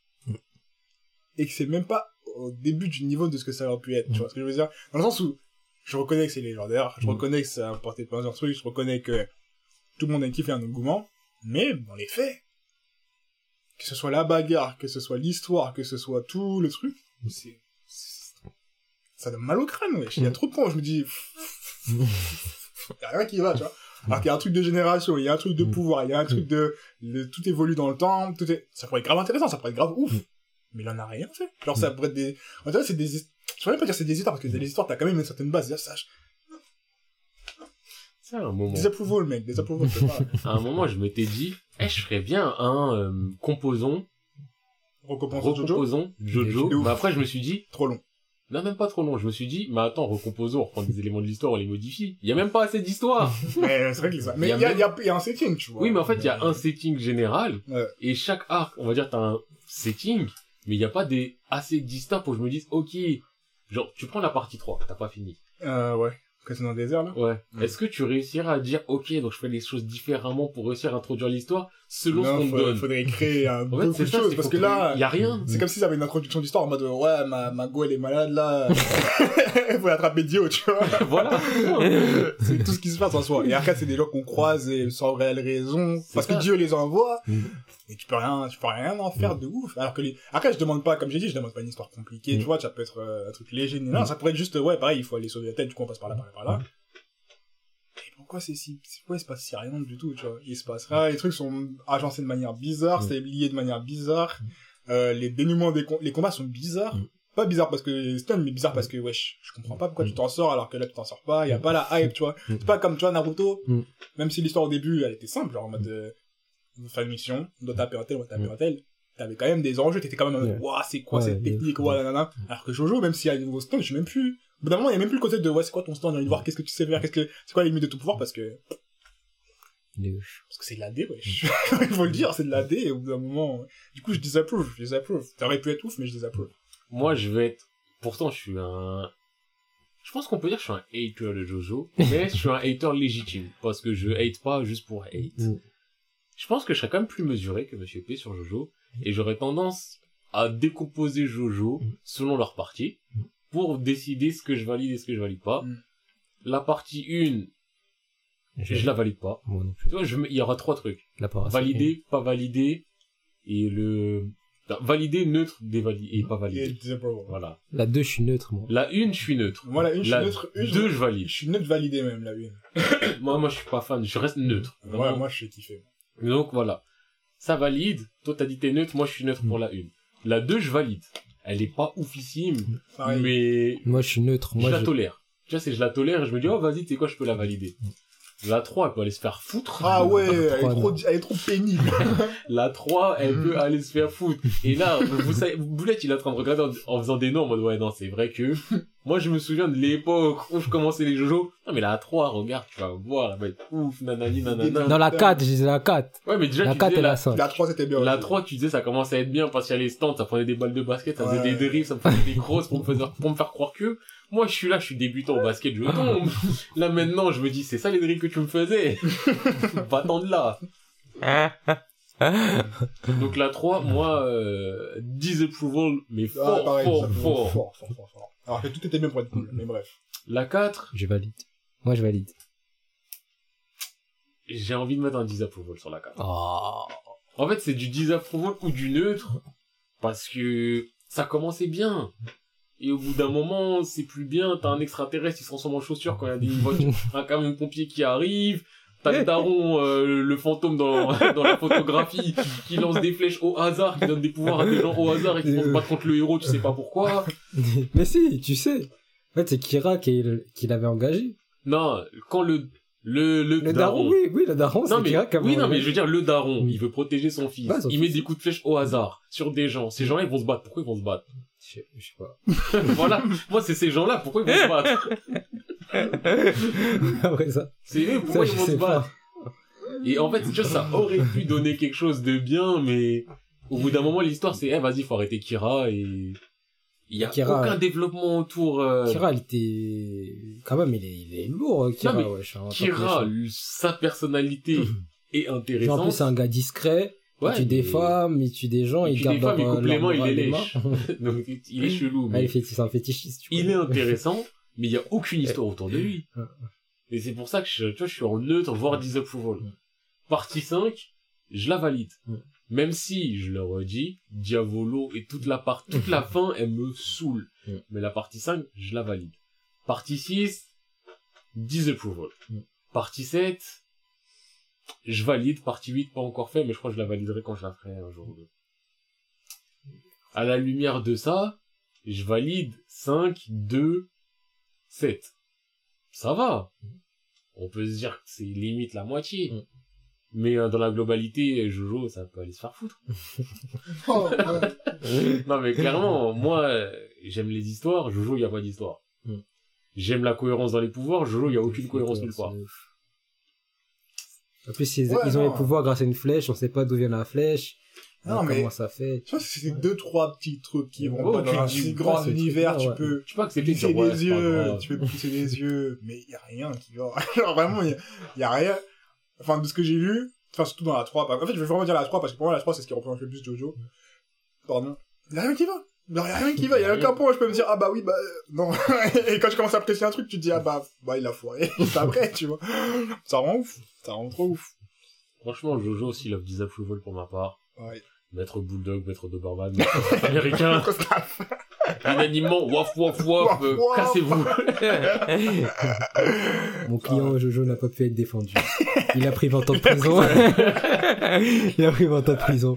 Et que c'est même pas au début du niveau de ce que ça aurait pu être. Tu
Mm.
vois ce que je veux dire? Dans le sens où je reconnais que c'est légendaire, je
Mm.
reconnais que ça a apporté plein de trucs, je reconnais que tout le monde a kiffé un engouement, mais dans les faits, que ce soit la bagarre, que ce soit l'histoire, que ce soit tout le truc, c'est ça donne mal au crâne, wesh. Il y a trop de points où je me dis, <laughs> il <laughs> y a rien qui va, tu vois. Alors qu'il y a un truc de génération, il y a un truc de
Mm.
pouvoir, il y a un truc de, le- tout évolue dans le temps, tout est, ça pourrait être grave intéressant, ça pourrait être grave ouf.
Mm.
Mais il en a rien fait. Genre, ça pourrait être des, en fait, c'est des, je pourrais même pas dire c'est des histoires, parce que des histoires, t'as quand même une certaine base. Ça,
C'est un moment.
Disapproval, mec, disapproval, c'est pas, <laughs>
À un moment, je m'étais dit, eh, je ferais bien un euh, composant,
Jojo,
recomposons Jojo.
De ouf.
Mais après, je me suis dit,
trop long.
Non, même pas trop long. Je me suis dit, mais attends, recomposons, on reprend des éléments de l'histoire, on les modifie. Il y a même pas assez d'histoire. <laughs>
Mais c'est vrai que ça, mais
Il y a
y a,
même-
il y a, y a un setting, tu vois.
oui, mais en fait, il y a un setting général.
Ouais.
Et chaque arc, on va dire, t'as un setting, mais il n'y a pas des assez distincts pour que je me dise, ok, genre, tu prends la partie 3, t'as pas fini.
Euh, ouais. C'est dans le désert, là.
Ouais.
Mm.
Est-ce que tu réussiras à dire, ok, donc je fais les choses différemment pour réussir à introduire l'histoire selon ce
Non,
qu'on me donne?
faudrait créer un, <laughs>
En fait,
beaucoup
c'est
de
ça,
choses,
c'est
parce que là,
il y a rien.
c'est comme si ça avait une introduction d'histoire en mode, ouais, ma, ma go, elle est malade, là. <laughs> faut l'attraper Dio, tu vois. <laughs>
voilà.
c'est tout ce qui se passe en soi. Et après, c'est des gens qu'on croise et sans réelle raison,
C'est
parce
ça.
que Dieu les envoie.
Mm.
Et tu peux rien, tu peux rien en faire de ouf. Alors que les, après, je demande pas, comme j'ai dit, je demande pas une histoire compliquée,
Mm.
tu vois, ça peut être euh, un truc léger, non, ça pourrait être juste, ouais, pareil, il faut aller sauver la tête, du coup, on passe par là, par là, par là. Et pourquoi c'est si, pourquoi il se passe si rien du tout, tu vois? Il se passe rien, les trucs sont agencés de manière bizarre,
Mm.
c'est lié de manière bizarre, euh, les dénouements des com- les combats sont bizarres.
Mm.
Pas bizarre parce que stun, mais bizarre parce que, wesh, je comprends pas pourquoi tu t'en sors alors que là tu t'en sors pas, y a pas la hype, tu vois.
Mm.
C'est pas comme, tu vois, Naruto,
Mm.
même si l'histoire au début, elle était simple, genre en mode, euh, faire une mission, on doit taper un tel, on doit taper
Mm.
un tel. T'avais quand même des enjeux, t'étais quand même
Ouais.
ouah, c'est quoi
Ouais,
cette technique, ouah, nanana. Alors que Jojo, même s'il y a des nouveaux stuns, je sais même plus, au bout d'un moment, il y a même plus le concept de, ouais, c'est quoi ton stun, j'ai envie de voir qu'est-ce que tu sais faire, qu'est-ce que, c'est quoi les limites de ton pouvoir, parce que, parce que c'est de la D, wesh. <laughs> il faut le dire, c'est de la D, et au bout d'un moment, du coup, je disapprove, je disapprove. Ça aurait pu être ouf, mais je disapprove.
Moi, je vais être, pourtant, je suis un, je pense qu'on peut dire que je suis un hater de Jojo, <laughs> mais je suis un hater légitime, parce que je hate pas juste pour hate.
Mm.
Je pense que je serais quand même plus mesuré que Monsieur P sur Jojo, et j'aurais tendance à décomposer Jojo
Mm.
selon leur partie,
Mm.
pour décider ce que je valide et ce que je valide pas.
Mm.
La partie 1, je la valide pas.
Moi non plus.
Tu vois, je me- il y aura trois trucs.
La.
Validé, pas validé, et le... non, validé, neutre, dévalidé, et pas
Et disapprove.
Voilà.
La 2, je suis neutre, moi.
La une, je suis neutre.
Moi, la une, je suis neutre, une, je-
deux, je valide.
Je suis neutre validé même, la une. <coughs>
Moi, moi, je suis pas fan, je reste neutre.
Ouais, moi, je suis kiffé.
Donc, voilà. Ça valide. Toi, t'as dit t'es neutre, moi, je suis neutre pour la une. La 2, je valide. Elle est pas oufissime,
Pareil.
mais
Moi, je suis neutre. Moi,
je la tolère. Tu vois, c'est je la tolère et je me dis, oh, vas-y, tu sais quoi, je peux la valider. La 3, elle peut aller se faire foutre.
Ah ouais, elle est trop, elle est trop pénible. <laughs>
La 3, elle
Mhm.
peut aller se faire foutre. Et là, vous savez, Boulette, il est en train de regarder en, en faisant des noms en mode, ouais, non, c'est vrai que, moi, je me souviens de l'époque où je commençais les Jojo. Non, mais la 3, regarde, tu vas voir, elle va être ouf, nanani, nanana.
Dans la 4, je disais la 4.
Ouais, mais déjà,
La
tu
4
disais,
et la
la,
5.
La 3, c'était bien.
la
aussi.
3, tu disais, ça commençait à être bien parce qu'il y a les stands, ça prenait des balles de basket, ça faisait
Ouais.
des dribbles, ça me faisait des grosses pour me faire, pour me faire croire que, moi, je suis là, je suis débutant au basket, je tombe. <laughs> Là, maintenant, je me dis, c'est ça les dribbles que tu me faisais. <laughs> Va-t'en de là. Donc la 3, moi, euh, disapproval, mais
Ah,
fort,
pareil,
fort, fort.
fort, fort, fort, fort. Alors que tout était bien pour être cool, mais bref.
La 4,
Je valide. Moi, je valide.
j'ai envie de mettre un disapproval sur la 4.
Oh.
En fait, c'est du disapproval ou du neutre, parce que ça commençait bien. Et au bout d'un moment, c'est plus bien, t'as un extraterrestre qui se transforme en chaussure quand il y a des <laughs> voitures, un camion pompier qui arrive, t'as <laughs> le daron, euh, le fantôme dans, <laughs> dans la photographie, qui lance des flèches au hasard, qui donne des pouvoirs à des gens au hasard et qui vont se battre contre le héros, tu sais pas pourquoi. <laughs>
Mais si, tu sais. En fait, c'est Kira qui, qui l'avait engagé.
Non, quand le, le, le,
Le daron, oui, oui, le daron, c'est Kira qui
oui, non mais je veux dire, le daron,
Oui.
il veut protéger son fils.
Ouais, son
il met
fils.
des coups de flèche au hasard sur des gens. Ces gens-là, ils vont se battre. Pourquoi ils vont se battre?
Je sais- je sais pas.
Voilà. Moi, c'est ces gens-là. Pourquoi ils vont se battre? <laughs>
Après ça.
C'est eux.
Ça,
Pourquoi
je
ils vont se battre
pas.
Et en fait, tu vois, ça aurait pu donner quelque chose de bien, mais au bout d'un moment, l'histoire, c'est, eh, vas-y, faut arrêter Kira et il y a
Kira,
aucun
ouais.
développement autour. euh,
Kira, il était. Quand même, il est, il est lourd, Kira, en tant que
Kira, lui, sa personnalité <clears throat> est
Genre, en
intéressante.
plus, c'est un gars discret.
Ouais,
il tue des
mais-
femmes, il tue des gens,
il
il garde
des femmes,
leur,
complément,
leur
il les lèche. <laughs> Donc, il est chelou.
Ouais,
Mais...
il fait- c'est un fétichiste, tu
il est intéressant, mais il y a aucune histoire autour de lui. Et c'est pour ça que je, tu vois, je suis en neutre, voire disapproval. Partie 5, je la valide. Même si, je le redis, Diavolo et toute la part, toute la <laughs> fin, elle me saoule. Mais la partie 5, je la valide. Partie 6, disapproval. Partie 7, je valide. Partie 8, pas encore fait, mais je crois que je la validerai quand je la ferai un jour ou deux. À la lumière de ça, je valide 5, 2, 7. Ça va. On peut se dire que c'est limite la moitié.
Mm.
Mais euh, dans la globalité, Jojo, ça peut aller se faire foutre. <laughs>
Oh,
non mais clairement, moi, j'aime les histoires, Jojo, il n'y a pas d'histoire.
Mm.
J'aime la cohérence dans les pouvoirs, Jojo, il n'y a aucune cohérence nulle part.
En plus, ils,
Ouais,
ils ont
non.
les pouvoirs grâce à une flèche, on sait pas d'où vient la flèche.
Non,
euh,
mais-
Comment ça fait.
Tu vois, c'est deux, trois petits trucs qui vont
Oh,
pas
tu
dans un si grand univers, tu peux
Tu peux ouais,
les
pas
yeux, tu peux plisser les yeux, mais il y a rien qui va. <laughs> Genre vraiment, il y a, rien. Enfin, de ce que j'ai lu, enfin surtout dans la 3, en fait, je vais vraiment dire la 3 parce que pour moi la 3 c'est ce qui représente le plus Jojo. Pardon. Il y a rien qui va. Il y a rien qui va, il <laughs> y a aucun point où je peux me dire ah bah oui bah euh, non. <laughs> Et quand je commence à apprécier un truc, tu te dis ah bah bah il a foiré. C'est après, tu vois. Ça rend ouf. Ça rend trop ouf.
Franchement, Jojo aussi love disapproval pour ma part.
Ouais.
Maître Bulldog, Maître Doberman, <laughs> maître américain, unanimement, waf waf waf, euh,
Waf, waf.
cassez-vous. <laughs>
Mon client Jojo n'a pas pu être défendu. <laughs> Il a pris 20 ans de prison. il a pris 20 ans de prison.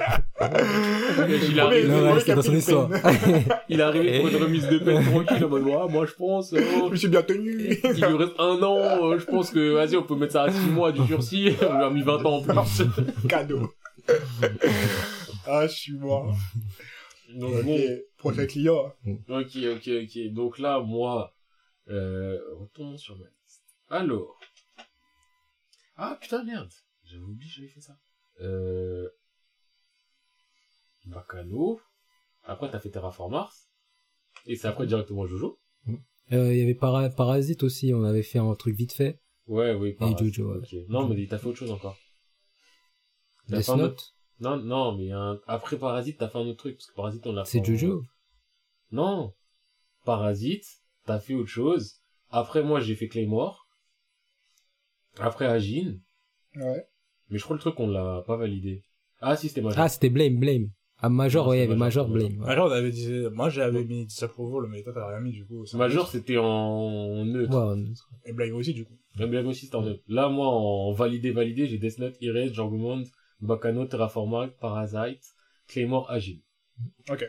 il, arrive,
qui a
dans son histoire.
peine.
il arrive pour une remise de peine tranquille, en mode, ah, moi je pense, euh,
Je me suis bien tenu.
il lui reste un an, euh, je pense que, vas-y, on peut mettre ça à 6 mois du sursis, on lui a mis 20 ans en plus.
Cadeau. Ah, je suis mort. <laughs>
Donc
Ok,
bon,
prochain client.
Ok, ok, ok. Donc là, moi, euh, retournons sur ma liste. Alors. Ah, putain, merde. J'avais oublié, j'avais fait ça. Euh, Bacano. Après, t'as fait Terraform Mars. Et c'est après directement Jojo.
Euh, Il y avait Para- Parasite aussi, on avait fait un truc vite fait.
Ouais, oui,
Et Jojo, ouais.
Non, mais t'as fait autre chose encore. T'as
Death
fait un
Note,
autre- Non, non, mais un- après Parasite, t'as fait un autre truc. Parce que Parasite, on l'a fait.
c'est
en-
Jojo.
Non. Parasite, t'as fait autre chose. Après, moi, j'ai fait Claymore. Après, Agin.
Ouais.
Mais je crois le truc, on l'a pas validé. Ah, si, c'était Major.
Ah, c'était Blame, Blame. Ah, Major,
Non,
ouais, il y
c'est
avait Major,
Major,
Blame. ouais.
On avait dit, moi j'avais mis Disapproval, mais toi t'as rien mis du coup.
Major, c'était en neutre.
Ouais, on-
Et Blame aussi du coup.
Même Blague aussi, c'était en neutre. Là, moi, en validé, validé, j'ai Death Note, Erase, Jorgumond, Bacano, Terraformal, Parasite, Claymore, Agile.
Ok.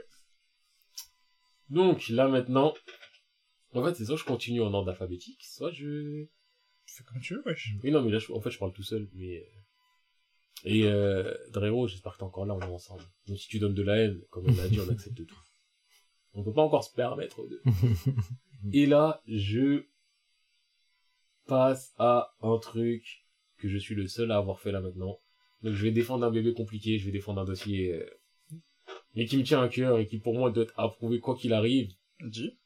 Donc, là, maintenant, en fait, c'est soit je continue en ordre alphabétique, soit je...
Fais comme tu veux, wesh.
Oui, non, mais là, je- en fait, je parle tout seul, mais... euh, Et euh, Drero, j'espère que t'es encore là, on est ensemble. Donc si tu donnes de la haine, comme on l'a dit, on <laughs> accepte tout. On peut pas encore se permettre de... <laughs> Et là, je passe à un truc que je suis le seul à avoir fait là maintenant. Donc je vais défendre un bébé compliqué, je vais défendre un dossier... euh, mais qui me tient à cœur et qui pour moi doit être approuvé quoi qu'il arrive.
Dis.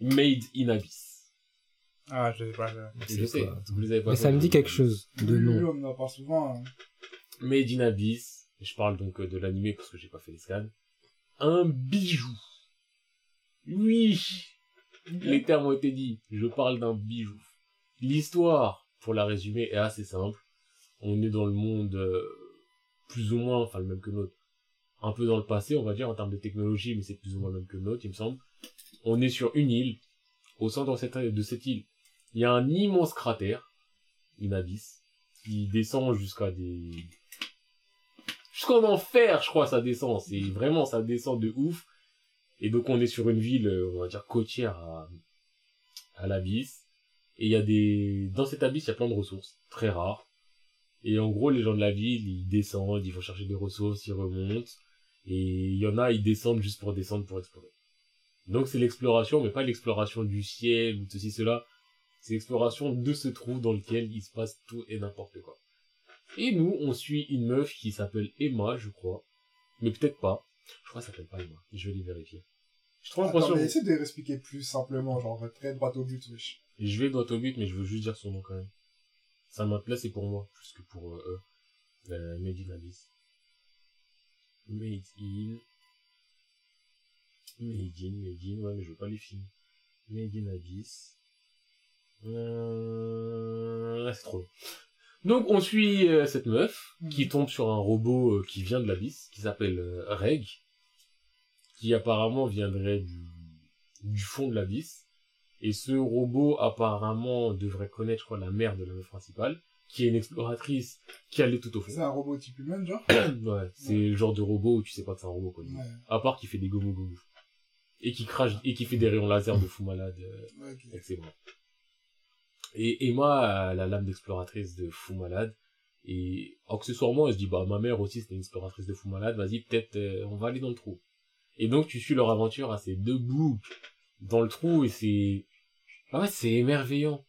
Made in Abyss.
Ah, je sais pas. je-
Je sais,
quoi
vous les avez pas
Mais ça me dit quelque chose de
Oui,
nom.
on en parle souvent. hein.
Made in Abyss, je parle donc euh, de l'animé parce que j'ai pas fait les scans, un bijou. Oui, les termes ont été dits, je parle d'un bijou. L'histoire, pour la résumer, est assez simple. On est dans le monde euh, plus ou moins, enfin le même que notre, un peu dans le passé, on va dire, en termes de technologie, mais c'est plus ou moins le même que le nôtre, il me semble. On est sur une île. Au centre de cette, île, il y a un immense cratère, une abysse, qui descend jusqu'à des... Jusqu'en enfer, je crois, ça descend. C'est vraiment, ça descend de ouf. Et donc, on est sur une ville, euh, on va dire, côtière à, à l'abysse. Et il y a des... Dans cette abysse, il y a plein de ressources, très rares. Et en gros, les gens de la ville, ils descendent, ils vont chercher des ressources, ils remontent. Et il y en a, ils descendent juste pour descendre, pour explorer. Donc c'est l'exploration, mais pas l'exploration du ciel ou de ceci, cela. C'est l'exploration de ce trou dans lequel il se passe tout et n'importe quoi. Et nous, on suit une meuf qui s'appelle Emma, je crois. Mais peut-être pas. Je crois qu'elle s'appelle pas Emma. Je vais les vérifier. Je trouve l'impression...
mais essaie de l'expliquer plus simplement, genre très droit au but, wesh.
Je vais droit au but, mais je veux juste dire son nom quand même. Ça m'intéresse, c'est pour moi, plus que pour euh, eux. Euh, Made in Abyss. Made in... Made in, Made in, ouais, mais je veux pas les films. Made in Abyss. Euh... c'est trop long. Donc on suit euh, cette meuf
Mhm.
qui tombe sur un robot euh, qui vient de l'abysse, qui s'appelle euh, Reg, qui apparemment viendrait du, du fond de l'abysse. Et ce robot apparemment devrait connaître, je crois, la mère de la meuf principale, qui est une exploratrice qui allait tout au fond.
C'est un robot type humain, genre <coughs>
ouais, c'est le genre de robot où tu sais pas que c'est un robot quoi.
Ouais.
À part qu'il fait des gomu gomu. Et qui crache, et qui fait des rayons laser de fou malade. euh,
Ouais, ok.
avec ses bras. Et Emma a la lame d'exploratrice de fou malade. Et accessoirement, elle se dit, bah, ma mère aussi, c'était une exploratrice de fou malade. Vas-y, peut-être, euh, on va aller dans le trou. Et donc, tu suis leur aventure à ces deux boucs dans le trou et c'est, ah ouais, c'est émerveillant.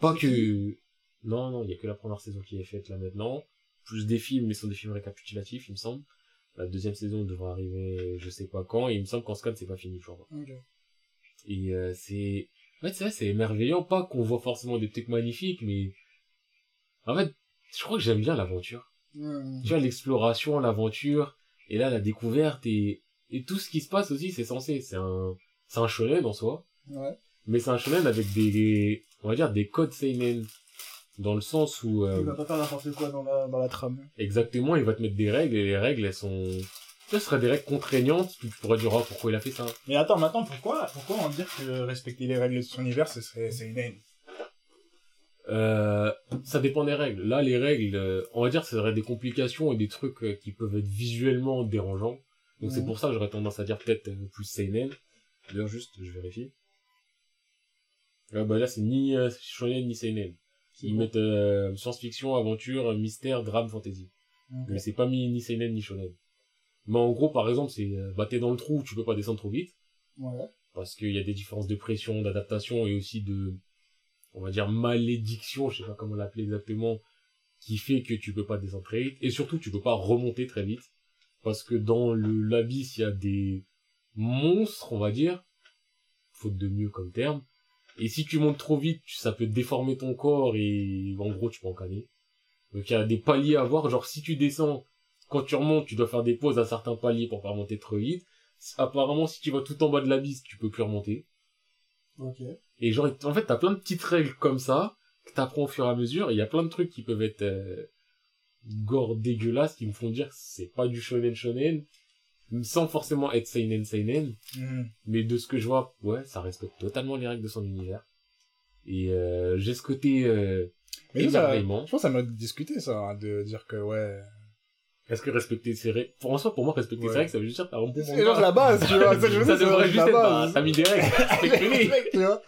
Pas que, non, non, il y a que la première saison qui est faite là maintenant. Plus des films, mais ce sont des films récapitulatifs, il me semble. La deuxième saison devrait arriver, je sais pas quand, et il me semble qu'en scan, c'est pas fini, je crois.
Ok.
Et euh, c'est... En fait, c'est vrai, c'est émerveillant. Pas qu'on voit forcément des trucs magnifiques, mais... En fait, je crois que j'aime bien l'aventure.
Ouais.
Tu vois, l'exploration, l'aventure, et là, la découverte, et, et tout ce qui se passe aussi, c'est censé... C'est un... C'est un shonen en soi,
Ouais.
Mais c'est un shonen avec des... On va dire des codes seinen. Dans le sens où... euh,
Il va pas faire n'importe quoi dans la, dans la trame.
exactement, il va te mettre des règles, et les règles, elles sont... Ça serait des règles contraignantes, tu pourrais dire, oh, pourquoi il a fait ça?
Mais attends, maintenant, pourquoi, pourquoi on dire que respecter les règles de son univers, ce serait, c'est une haine
Euh, ça dépend des règles. Là, les règles, euh, on va dire, ça serait des complications et des trucs euh, qui peuvent être visuellement dérangeants. Donc c'est
Mhm.
pour ça que j'aurais tendance à dire peut-être plus seinen. D'ailleurs, juste, je vérifie. Ah bah là, c'est ni euh, shonen ni seinen. Ils
bon.
mettent euh, science-fiction, aventure, mystère, drame, fantasy. Mais c'est pas mis ni seinen ni shonen. Mais en gros, par exemple, c'est euh, bah t'es dans le trou, tu peux pas descendre trop vite
Ouais.
parce qu'il y a des différences de pression, d'adaptation et aussi de, on va dire, malédiction, je sais pas comment l'appeler exactement, qui fait que tu peux pas descendre très vite et surtout tu peux pas remonter très vite parce que dans le l'abysse il y a des monstres, on va dire, faute de mieux comme terme, et si tu montes trop vite, ça peut déformer ton corps et en gros tu peux en canner. Donc il y a des paliers à voir, genre si tu descends, quand tu remontes, tu dois faire des pauses à certains paliers pour pas remonter trop vite. Apparemment, si tu vas tout en bas de l'abysse, tu peux plus remonter.
Ok.
Et genre, en fait, t'as plein de petites règles comme ça, que t'apprends au fur et à mesure, il y a plein de trucs qui peuvent être euh, gore dégueulasses, qui me font dire que c'est pas du shonen shonen, sans forcément être seinen seinen,
Mhm.
mais de ce que je vois, ouais, ça respecte totalement les règles de son univers. Et euh, j'ai ce côté euh,
Mais ça, je pense que ça m'a discuté, ça, hein, de dire que, ouais...
Est-ce que respecter ses règles... Pour en soi, pour moi, respecter
Ouais.
ses règles, ça veut juste dire que t'as rempli
C'est genre la base, tu vois. <laughs> Ça, je
ça devrait
c'est
juste être, bah, t'as mis des règles, respecte-les.
tu vois.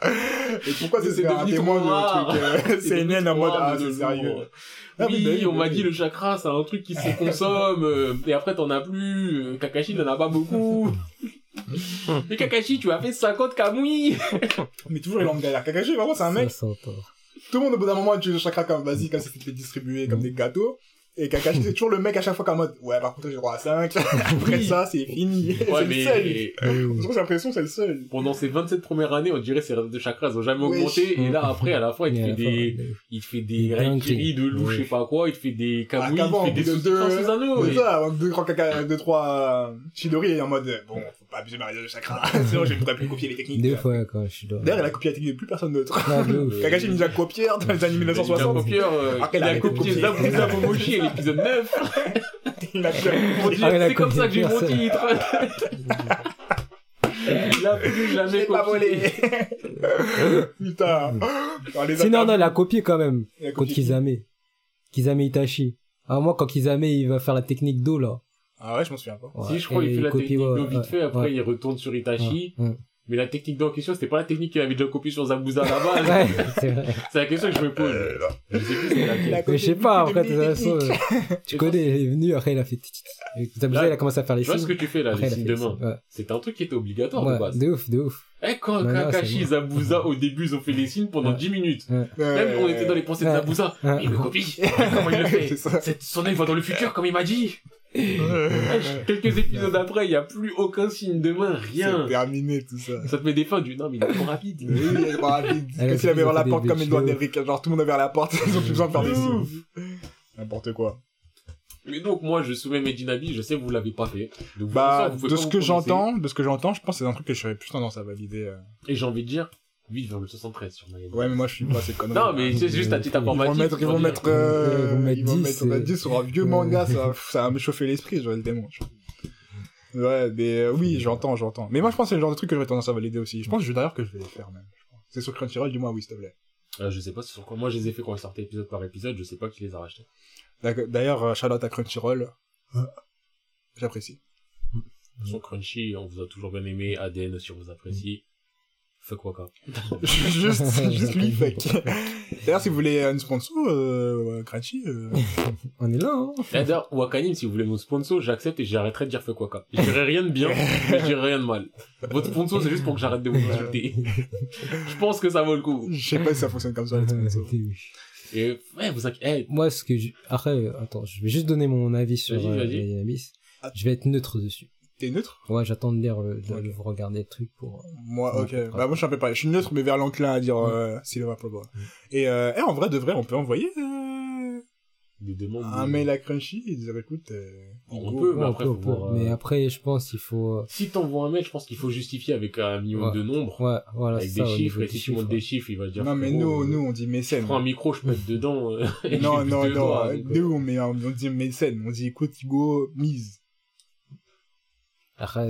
Et pourquoi
C'est devenu
témoin
trop
de
rare.
truc, euh, <laughs>
C'est
une en
trop
mode, ah,
de
c'est sérieux. Ah,
oui, on m'a dit le chakra, c'est un truc qui se <laughs> consomme, euh, et après t'en as plus, euh, Kakashi il en a pas beaucoup. Mais Kakashi, tu as fait 50 kamui
Mais toujours il est en galère. Kakashi, vraiment, c'est un mec, tout le monde au bout d'un moment utilise le chakra comme, vas-y, comme si c'était distribué comme des gâteaux. Et Kakashi, c'est toujours le mec à chaque fois qu'en mode, ouais, par contre, j'ai droit à 5. <laughs> Après
Oui.
ça, c'est fini.
Ouais,
c'est le
mais
seul. Que j'ai l'impression que c'est le seul.
pendant ces 27 premières années, on dirait ces réserves de chakras, elles ont jamais
Oui.
augmenté, et là, après, à la fin, il te fait
la
des,
fin, mais-
il te fait
Des
raikiri de loup, je sais pas quoi, il te fait des
Ah,
kamui,
qu'avant,
il te fait des
de
sous anneaux.
c'est ça, deux, trois caca, deux, trois, euh, Chidori, il est en mode, euh, bon, pas abuser ma réserve de chakra. <laughs> Sinon, je ne pourrais plus copier les techniques.
Des fois, quand je suis dans...
D'ailleurs, il a copié la technique de plus personne d'autre.
Ah, de ouf.
Kakashi Ninja copié dans les années
Il a
1960.
copié, euh, il
il a
a copié. Zabuza Momoshi à l'épisode 9. <laughs>
Il a fait
Pour dire,
Ah, il a
c'est comme
copié
ça que j'ai mon titre. <laughs> il a plus jamais
pas volé.
copié.
Putain.
Sinon, non, il a copié quand même.
il a
Contre Kizame. Kizame Itachi. Ah, moi, quand Kizame, il va faire la technique d'eau, là.
Ah ouais, je m'en souviens pas.
Si, je crois qu'il fait la
copie,
technique
ouais,
d'eau vite
ouais,
fait, après
ouais.
il retourne sur Itachi.
Ouais, ouais.
Mais la technique d'eau en question, c'était pas la technique qu'il avait déjà copiée sur Zabuza. <laughs>
Ouais, c'est vrai.
C'est la question que je me pose. Je sais plus c'est laquelle.
Mais je sais pas,
beaucoup
après,
de
toute façon, euh, tu connais, il est venu, après, il a fait. Zabuza, il a commencé à faire les
Tu vois ce
signes.
que tu fais là, les signes
fait
de main
signes.
C'est un truc qui était obligatoire de base.
de ouf, de ouf.
Eh, quand
là,
Kakashi et Zabuza, au début, ils ont fait les signes pendant
Ouais.
10 minutes.
Ouais.
Même on était dans les pensées de. Zabuza.
Ouais.
Il me copie. <laughs> Comment il le fait
C'est ça.
C'est- Son œil va dans le futur, comme il m'a dit. <laughs> Quelques épisodes après, il n'y a plus aucun signe de main,
C'est
rien.
terminé, tout ça.
Ça te met des fins du non, mais il est trop rapide.
Oui, il est pas rapide. <laughs> Comme s'il avait vers la porte comme
vidéos.
Edouard Delric. Genre, tout le monde avait vers la porte. <laughs> Ils ont plus besoin de faire des signes. N'importe quoi.
Mais donc, moi, je soumets Medinabi, je sais que vous l'avez pas fait. Donc,
Bah, de
pas
ce que j'entends, de ce que j'entends, je pense que c'est un truc que j'aurais plus tendance à valider. euh.
Et j'ai envie de dire, 8,73 sur MyNBS.
Ouais, mais moi, je suis pas ces conneries.
Non, mais c'est juste à titre
vont
Ils vont
informatique.
mettre, ils vont mettre, euh,
Ils vont mettre
ils vont
10,
mettre, on va
et-
dire, sur un vieux manga, ça, va- ça va me chauffer l'esprit, j'aurais le démon. Ouais, mais euh, oui, j'entends, j'entends. Mais moi, je pense que c'est le genre de truc que j'aurais tendance à valider aussi. Je pense d'ailleurs que je vais les faire même. C'est sur Crunchyroll, dis-moi oui, s'il te plaît.
Euh, je sais pas sur quoi. Moi, je les ai fait quand ils sortaient épisode par épisode. Je sais pas qui les a rachetés.
D'ailleurs, euh, shout out à Crunchyroll. J'apprécie.
Sur Crunchy, on vous a toujours bien aimé. ADN aussi, on vous apprécie. Fuck Waka. <laughs>
juste, juste lui, fuck. D'ailleurs, si vous voulez une sponsor, euh, Crunchy, euh, <laughs>
On est là, hein.
D'ailleurs, Wakanim, si vous voulez mon sponsor, j'accepte et j'arrêterai de dire fuck Waka. Je dirai rien de bien, mais je dirai rien de mal. Votre sponsor, c'est juste pour que j'arrête de vous insulter. je pense que ça vaut le coup.
je sais pas si ça fonctionne comme ça, les sponsors.
Et, ouais, vous inquiétez.
Moi, ce que je... Après, attends, je vais juste donner mon avis sur euh, les Abyss.
Ah.
Je vais être neutre dessus.
T'es neutre?
Ouais, j'attends de lire, le, de,
Ok.
de regarder le truc pour... euh,
Moi, ok. Bah, moi, je suis un peu pareil. Je suis neutre, mais vers l'enclin à dire,
Mm.
euh, Silver Probo. Et, euh, et en vrai, de vrai, on peut envoyer, euh,
Des demandes.
un
de-
mail à Crunchy et dire, écoute, euh,
On
go.
peut, mais après,
on peut,
voir, euh,
Mais après, je pense qu'il faut... euh,
Si t'envoies un mail, je pense qu'il faut justifier avec un minimum
Ouais.
de nombre.
Ouais, voilà,
avec
c'est
des
ça, au
chiffres, et si
des
tu montes
chiffres.
des chiffres, il va dire.
Non, mais nous,
euh,
nous, on dit
Je
mécène.
prends un micro, je pète dedans. euh, <laughs> je
Non, non, non. euh, Nous, on, met, un- on dit mécène. On dit, écoute, Hugo, mise.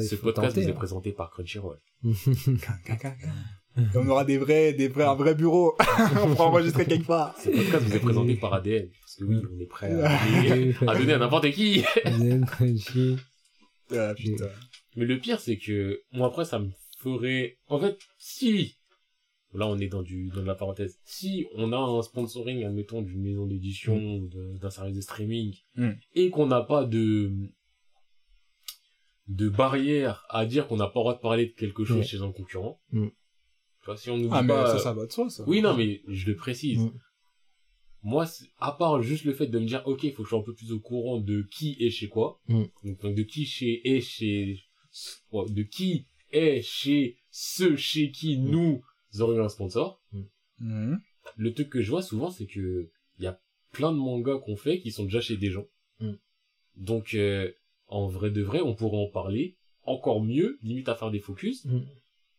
Ce podcast
tenter,
vous est
hein.
présenté par Crunchyroll.
Et <laughs> on aura des vrais, des vrais, un vrai bureau. <laughs> on pourra enregistrer quelque part.
Ce podcast vous est présenté par ADN. Parce que oui, on est prêt à <laughs> donner, à donner à n'importe qui.
Ah, putain.
Mais le pire, c'est que, moi, après, ça me ferait, en fait, si, là, on est dans du, dans la parenthèse, si on a un sponsoring, admettons, d'une maison d'édition de- d'un service de streaming,
Mm.
et qu'on n'a pas de, de barrière à dire qu'on n'a pas le droit de parler de quelque chose
Ouais.
chez un concurrent,
Mm.
tu vois, si on nous
Ah, mais
pas,
ça,
euh,
ça va de soi, ça.
oui, non, mais je le précise.
Mm.
Moi, à part juste le fait de me dire, ok, il faut que je sois un peu plus au courant de qui est chez quoi.
Mm.
Donc, donc, de qui chez est chez, de qui est chez ceux chez qui nous aurions un sponsor. Le truc que je vois souvent, c'est que il y a plein de mangas qu'on fait qui sont déjà chez des gens. Donc, euh, en vrai de vrai, on pourrait en parler encore mieux, limite à faire des focus,
Mm.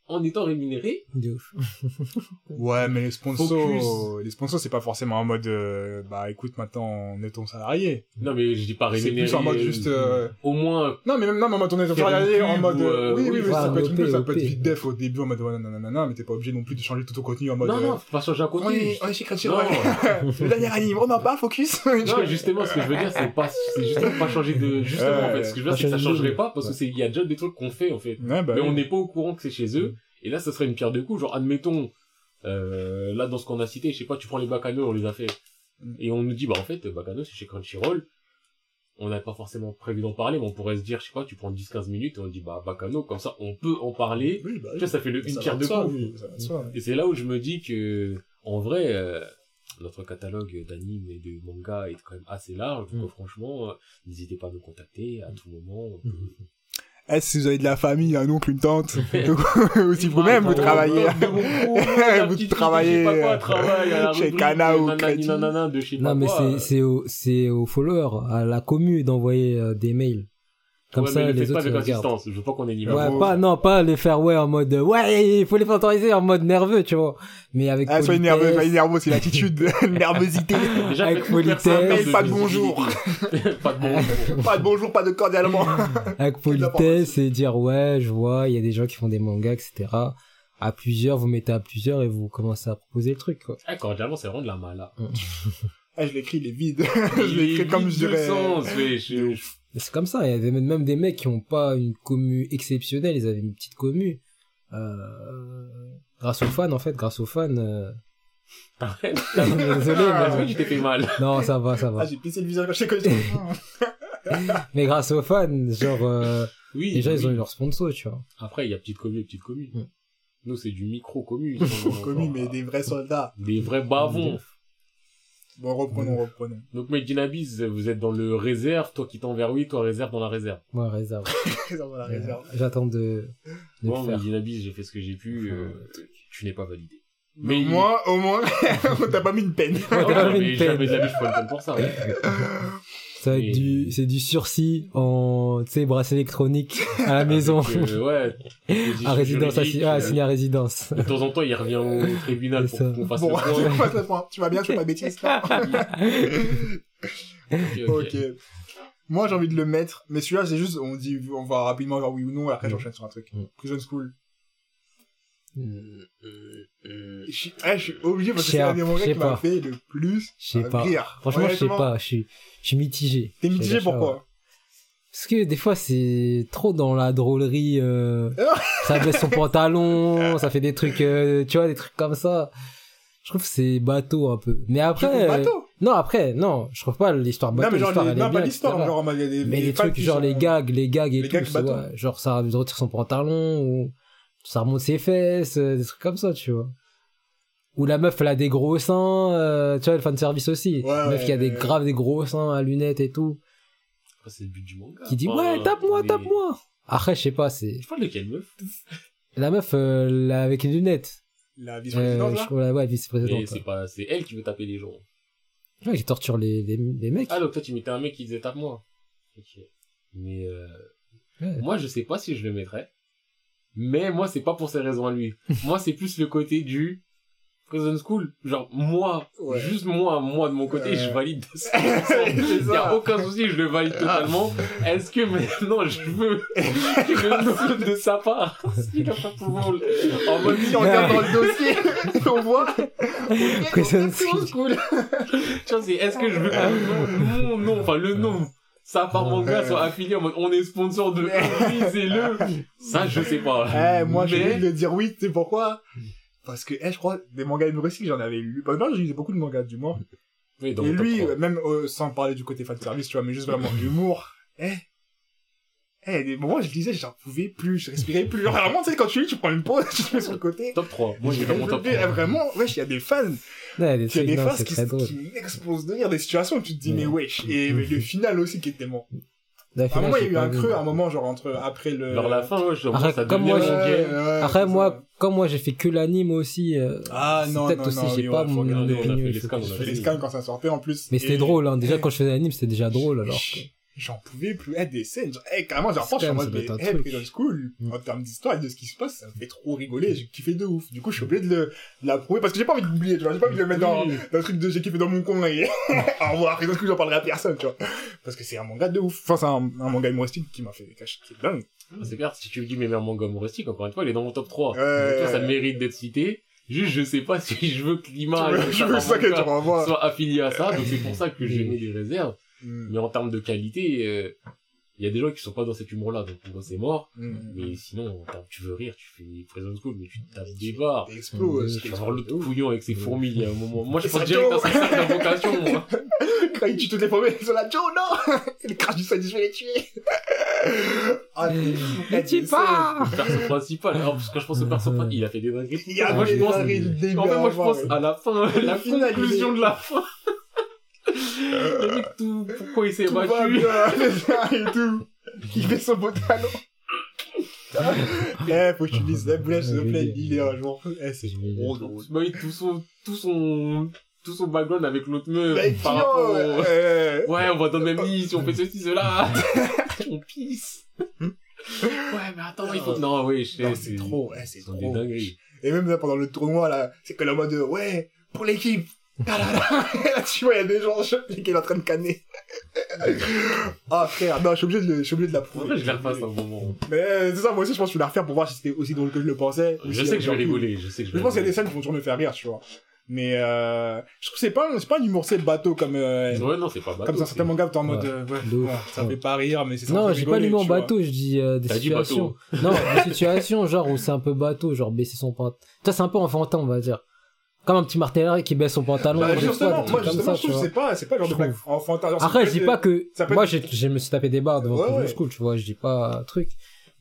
En étant rémunéré.
De ouf. <laughs>
Ouais, mais les sponsors,
Focus.
les sponsors, c'est pas forcément en mode, euh, bah, écoute, maintenant, on est ton salarié.
Non, mais je dis pas
C'est
rémunéré.
plus en mode juste, euh,
Au moins,
Non, mais même, non, mais en mode, on est ton salarié, en mode,
ou,
euh,
euh,
oui, oui,
oui,
oui, ça peut être une ça peut être vite def au début, en mode, ouais, non, non, non, non, mais t'es pas obligé non plus de changer tout ton contenu en mode,
non,
euh,
non, faut pas changer à côté.
on est, on est chez Crunchyroll.
Non. <laughs>
Le dernier anime, on en parle, focus. <laughs>
Non, justement, ce que je veux dire, c'est pas, c'est justement pas changer de, justement, en fait, ce que je veux dire, c'est que ça changerait pas, parce que c'est, il y a déjà des trucs qu'on fait, en fait.
Ouais, bah,
mais
oui.
on n'est pas au courant que c'est chez eux. Et là, ça serait une pierre de coups. Genre, admettons, euh, là, dans ce qu'on a cité, je sais pas, tu prends les Bacano, on les a fait.
Mm.
Et on nous dit, bah, en fait, Bacano, c'est chez Crunchyroll. On n'a pas forcément prévu d'en parler, mais on pourrait se dire, je sais pas, tu prends 10-15 minutes et on dit, bah, Bacano, comme ça, on peut en parler.
Oui, bah,
Tu vois, ça fait le, une pierre
de
coups.
oui.
Et c'est là où je me dis que, en vrai, euh, notre catalogue d'animes et de mangas est quand même assez large. Donc,
Mm.
euh, franchement, n'hésitez pas à nous contacter à tout moment. on peut-
Eh, si vous avez de la famille, un oncle, une tante, <laughs> ou si vous-même vous travaillez, <laughs> Vous travaillez,
la
chez
de
ou
Non, mais
quoi,
c'est,
euh,
c'est aux, c'est aux followers, à la commu d'envoyer euh, des mails. Comme
ouais,
ça,
mais le
les
pas
autres, ils
avec
regardent.
assistance. Je veux pas qu'on ait niveau.
Ouais,
pas, non, pas les faire, ouais, en mode, ouais, il faut les faire autoriser en mode nerveux, tu vois. Mais avec
Ah, soyez nerveux, soyez nerveux, c'est l'attitude, <laughs> <laughs> nervosité.
Déjà,
avec politesse.
Mail, pas de bonjour. <laughs>
pas de bonjour.
Pas de bonjour, pas de cordialement.
avec politesse et dire, ouais, je vois, il y a des gens qui font des mangas, etc. À plusieurs, vous mettez à plusieurs et vous commencez à proposer le truc, quoi.
Eh, cordialement, c'est vraiment de la mala.
Ah, je l'écris, il est vide. je l'écris comme je dirais.
Sens, je-
c'est comme ça, il y a des- même des mecs qui ont pas une commu exceptionnelle, ils avaient une petite commu. Euh, grâce aux fans, en fait, grâce aux fans. euh,
Arrête. <laughs>
Désolé, mais...
tu t'es fait mal.
Non, ça va, ça va.
Ah, j'ai pissé le visage quand je sais <laughs>
Mais grâce aux fans, genre, euh,
Oui.
déjà,
oui.
ils ont eu leur sponsor, tu vois.
Après, il y a petite commu et petite commu.
Mm.
Nous, c'est du micro-commu. <laughs>
Commis, mais des vrais soldats.
Des vrais bavons.
Bon, reprenons, reprenons.
Donc, Medjinabiz, vous êtes dans le réserve, toi qui t'en vers oui, toi réserve dans la réserve.
Moi, réserve. <laughs>
Dans la réserve.
J'attends de, de
Moi,
faire.
Medjinabiz, j'ai fait ce que j'ai pu, euh, tu n'es pas validé. Mais
au moins, au moins, <laughs> on t'a pas mis une peine.
Ouais, <laughs> t'as pas mis
mais
une peine.
jamais de la vie je prends une peine pour ça. ouais.
Ça va être
Et-
du, c'est du sursis en, tu sais, bracelet électronique à la maison.
Avec, euh, ouais. <laughs>
à résidence, assi- ah,
euh,
assigné à résidence.
De temps en temps, il revient au <laughs> tribunal pour
ça.
qu'on fasse
Bon,
le
tu
point. <laughs>
passes le point. Tu vas bien, tu fais ma bêtise. là
Ok.
Moi, j'ai envie de le mettre, mais celui-là, c'est juste, on dit, on va rapidement genre oui ou non, et après, j'enchaîne sur un truc.
Mm.
Prison School.
Mm, mm, mm.
Je suis, eh, je suis obligé parce que
Je
c'est un
pas,
des
je
mangas qui m'a
pas.
fait le plus
Je sais pas.
rire.
Franchement, je sais pas. Je suis, je suis mitigé.
T'es mitigé pourquoi
Parce que des fois, c'est trop dans la drôlerie. euh, <laughs> ça baisse son pantalon, ça fait des trucs, euh, tu vois, des trucs comme ça. Je trouve que c'est bateau un peu. Mais
Tu
après, euh, non, après, non, je trouve pas l'histoire bateau.
Non, mais genre, les-
elle
non, pas l'histoire, genre, il y a des,
Mais
des
trucs, genre
sont-
les gags, les gags et
les
tout,
gags
ouais, genre ça retire son pantalon, ou ça remonte ses fesses, euh, des trucs comme ça, tu vois. Ou la meuf, elle a des gros seins, euh, tu vois, le fan service aussi.
Ouais,
La meuf
ouais,
qui a des
ouais.
graves des gros seins à lunettes et tout.
Après, c'est le but du manga.
Qui dit,
Enfin,
ouais, tape-moi,
mais-
tape-moi. Après, je sais pas, c'est,
Je parle de quelle meuf?
La meuf, euh, là, avec les lunettes.
La
Euh,
vice-présidence,
je
là?
ouais,
Mais
vice-présidente.
c'est pas, c'est elle qui veut taper les gens.
Ouais, qui torture les, les, les mecs.
Ah, donc toi, tu mettais un mec qui disait tape-moi. Ok. Mais, euh,
Ouais.
moi, je sais pas si je le mettrais. Mais moi, c'est pas pour ces raisons à lui. moi, c'est plus le côté du Prison School. Genre, moi,
Ouais.
juste moi, moi, de mon côté,
Ouais.
je valide. <laughs> Il y a
ça.
aucun souci, je le valide totalement. Est-ce que maintenant je veux <laughs> le nom de sa part? <laughs> A le- en mode
Si on regarde dans le dossier, on voit.
Prison
Prison School.
Tu vois, c'est est-ce que je veux que le nom, mon nom, enfin le nom, sa part manga soit affilié en mode on est sponsor de oui, c'est le. Ça, je sais pas.
Eh, moi, j'ai envie de dire oui, tu sais pourquoi? Parce que, eh, je crois, des mangas humoristiques, j'en avais lu. Bah, non, j'ai lu beaucoup de mangas d'humour.
Oui, dans
Et lui,
3.
même euh, sans parler du côté fan service, tu vois, mais juste vraiment <laughs> l'humour. Eh, eh, des moments, je disais, j'en pouvais plus, je respirais plus. Genre, vraiment, tu sais, quand tu lis, tu prends une pause, <laughs> tu te mets sur le côté.
top 3. Moi, j'ai mon top
Eh,
3.
Vraiment, wesh, il y a des fans, il y a des
c'est
qui, qui m'explosent de rire, des situations où tu te dis,
Ouais.
mais wesh. Et mais le final aussi qui est tellement.
La
À un
finale,
moment, il y a
j'ai
eu un creux, à un moment, genre, entre, après le.
Vers la fin, ouais, je
Arrête,
ça
comme moi, j'ai-
ouais,
Après, moi,
ça.
comme moi, j'ai fait que l'anime aussi, euh,
Ah, non,
peut-être
non,
aussi,
non,
j'ai
oui,
pas mon opinion.
fais
fait
les scans quand ça sortait en plus.
Mais c'était drôle, hein. Déjà, quand je faisais l'anime, c'était déjà drôle, alors.
J'en pouvais plus. Eh, des scènes. Genre, eh, carrément, j'en repense, je suis en mode, mais, eh,
truc.
Prison School,
Mm.
en termes d'histoire et de ce qui se passe, ça me fait trop rigoler. J'ai kiffé de ouf. Du coup, je suis obligé de le- de l'approuver parce que j'ai pas envie de l'oublier, tu vois. J'ai pas envie de le mettre dans, dans le truc de j'ai kiffé dans mon coin et <laughs> au revoir. Prison School, j'en parlerai à personne, tu vois. Parce que c'est un manga de ouf. Enfin, c'est un, un manga humoristique qui m'a fait cacher, qui est dingue.
C'est clair, si tu me dis mes meilleurs mangas humoristiques, encore une fois, il est dans mon top 3.
Ouais.
Donc, toi, ça mérite d'être cité. Juste, je sais pas si je veux que l'image
Je veux ça que tu
soit affiliée à ça, donc c'est pour ça que j'ai mis des réserves.
Mm.
Mais en termes de qualité, euh, il y a des gens qui sont pas dans cet humour-là, donc pour moi c'est mort.
Mm.
Mais sinon, tu veux rire, tu fais Prison School, mais tu te tapes des barres.
T'exploses.
Tu vas voir l'autre couillon avec ses fourmis, il y a un moment. Moi, je pense direct à sa salle d'invocation, moi. <laughs>
Quand il tue toutes les promesses sur la Joe, non! <laughs> Il crache du sang, il dit, je vais les tuer. <laughs> Ah,
Mais tu pas
Le perso principal, alors, parce que je pense au perso principal, il a fait des dingueries.
Il a
moi,
fait
je
des
pense,
du
en fait, moi, je
la
pense
fin,
à la fin,
Le
la conclusion de la fin. Le mec, tout, pourquoi il s'est
Tout va
battu.
bien, <laughs> et tout. Il fait son pantalon. eh, faut que tu lises la boulette, s'il te plaît, il est un jour. Eh, c'est trop drôle.
Bah oui, tout son, tout son, tout son background avec l'autre meuf,
Mais
par rapport au-
euh, <laughs>
Ouais, on va dans le même lit, si on fait ceci, cela. <laughs> on pisse. Ouais, mais attends, il faut... Non, oui, je sais,
non, c'est trop, eh, c'est trop.
des dingueries.
Et même là, pendant le tournoi, là, c'est que la mode, ouais, pour l'équipe. Ta-da-da. <laughs> Et là, <laughs> tu vois, il y a des gens, je qu'il est en train de canner. <laughs> ah, frère, non, je suis obligé de, je suis obligé de la prouver.
vrai, je les repasse à un moment.
Mais c'est ça, moi aussi, je pense que je vais la refaire pour voir si c'était aussi drôle que je le pensais.
Je sais que je vais rigoler, je sais que je
Je
vais
pense qu'il y a des scènes qui vont toujours me faire rire, tu vois. Mais euh, je trouve que c'est pas, c'est pas un humour c'est bateau comme, euh,
Ouais, non, c'est pas bateau.
comme ça, certains mangas où t'es en mode,
Ouais.
euh, ouais, ça fait pas rire, mais c'est ça.
Non, j'ai pas l'humour bateau, je dis euh, des
T'as dit
situations. Non, des situations genre où c'est un peu bateau, genre baisser son pantalon. Ça c'est un peu enfantin, on va dire. Comme un petit martellaire qui baisse son pantalon.
Bah,
fois,
moi, justement,
ça,
je trouve c'est pas, c'est pas le genre de blague enfantin.
Après, je dis pas que moi je me suis tapé des barres devant
Ouais.
School, tu vois, je dis pas truc.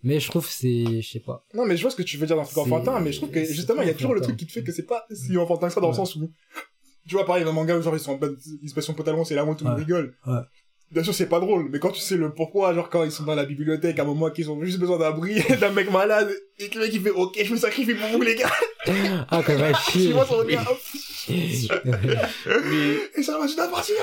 Mais je trouve que c'est je sais pas.
Non, mais je vois ce que tu veux dire dans le truc enfantin, mais je trouve que justement, il y a toujours le truc qui te fait que c'est pas si enfantin que ça dans le sens où, tu vois, pareil, un manga où genre ils sont en bas, ils se baissent son pantalon, c'est là où tout le monde rigole. Bien sûr, c'est pas drôle, mais quand tu sais le pourquoi, genre quand ils sont dans la bibliothèque, à un moment qu'ils ont juste besoin d'un <laughs> d'un mec malade, et que le mec il fait, ok, je me sacrifie pour vous, les gars. <laughs>
Ah, même, <laughs>
Tu
chier.
vois son regard, hop,
Mais
et ça va, je dois partir.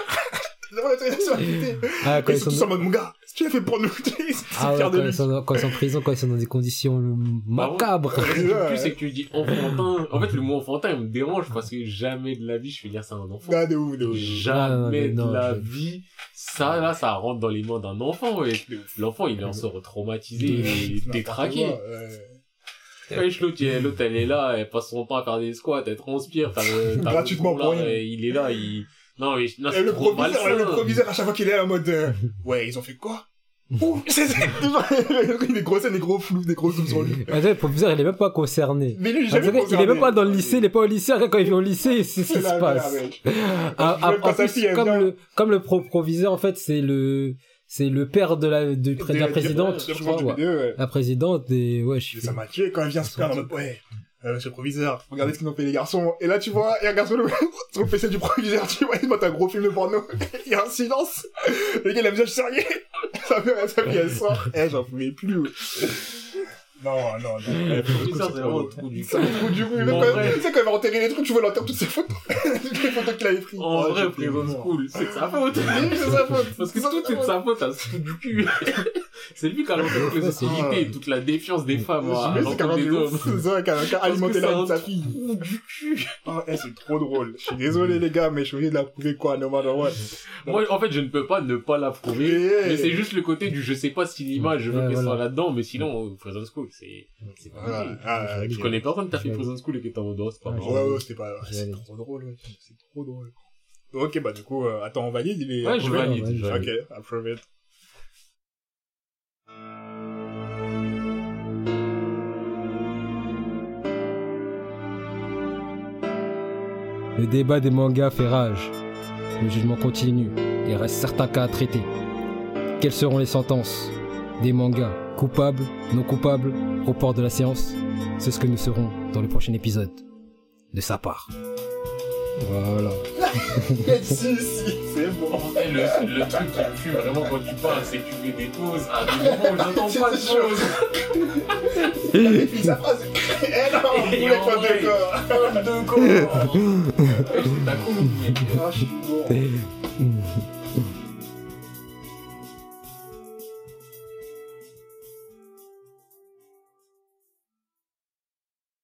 Ah, quand
ils
ils
sont en mode, mon gars, tu l'as fait pour nous, <laughs>
ah ouais,
fier de
quand ils sont, dans- quand ils sont en prison, quand ils sont dans des conditions macabres. <laughs>
le plus, c'est que tu dis enfantin. En fait, le mot enfantin, il me dérange parce que jamais de la vie, je vais dire ça à un enfant.
Ah, de ouf, de ouf.
Jamais
Non, non,
de la
je-
vie. Ça, là, ça rentre dans les mains d'un enfant, ouais. L'enfant, il en sort traumatisé et détraqué.
ouais.
L'autre, elle- est là, elle passe son temps à faire des squats, elle transpire, t'as le, t'as le
Gratuitement
là, il est là, il, non, mais, non,
Et
c'est
le
trop
proviseur,
malsain.
le proviseur, à chaque fois qu'il est en mode, euh, ouais, ils ont fait quoi? <laughs> Ouh, c'est, <laughs> des gros scènes, des gros flous, des gros zooms sur lui.
Le professeur, il est même pas concerné.
Mais lui,
On
jamais
dirait, il
concerné.
est même pas dans le lycée, il est pas au lycée, quand il vient au lycée, c'est ce qui
C'est
se passe. <laughs> Ah, ah, en plus,
fille,
comme le, comme le pro proviseur, en fait, c'est le, c'est le père de la, de, de la présidente, je crois, ouais.
ouais.
La présidente des, ouais, je
Et
suis.
Ça m'a tué quand elle vient se mode, ouais, euh, monsieur le proviseur, regardez ce qu'ils ont fait les garçons. Et là, tu vois, il regarde sur le, sur le PC du proviseur, tu vois, il monte un gros film de porno. <laughs> Il y a un silence. Le gars, il a visage sérieux. Sa mère, sa fille, elle sort. Eh, j'en pouvais plus. Non, non, non. Le <laughs> c'est
vraiment le trou du
C'est un trou du cul. Tu sais, quand il va enterrer les trucs, tu vois, il enterre toutes ses photos. toutes <laughs> les photos qu'il avait prises.
En
Oh,
vrai, Prison. School, c'est de sa faute.
C'est sa faute. <laughs>
Parce que
C'est
tout
sa
est de
faute.
sa faute à ce trou du cul. c'est lui qui a lancé toutes les
Ouais, c'est-
hostilités, toute la défiance des femmes à
Mais c'est
l'encontre des
carrément
hommes.
C'est ça, qui a alimenté la vie de sa fille.
trou du cul.
Oh, eh, c'est trop drôle. Je suis désolé, les gars, mais je suis obligé de la prouver, quoi, no matter what.
Moi, en fait, je ne peux pas ne pas l'approuver. Mais c'est juste le côté du je sais pas si l'image, je veux qu'elle soit là-dedans, mais sinon, Prison School, c'est, c'est pas.
Ah,
Je
ok.
connais personne qui a fait. Prison School et qui est en mode, oh, c'est pas
Ouais,
marrant.
Ouais, ouais, c'était pas, c'est trop drôle, ouais. C'est trop drôle. Ok, bah, du coup, euh, attends, on valide, il est
Ouais, je
approuvé
valide.
Ok, it.
Le débat des mangas fait rage. Le jugement continue. Il reste certains cas à traiter. Quelles seront les sentences Des mangas? Coupables, non coupables, report de la séance C'est ce que nous serons dans le prochain épisode de sa part. Voilà. <laughs>
si, si, c'est bon.
Vrai, le, le truc qui me fume vraiment quand tu parles, c'est que tu fais des pauses à des moments où j'entends <laughs> pas de choses.
Et puis sa phrase, eh non,
en
pas
de corps. T'as compris. <laughs>
Ah, je suis bon.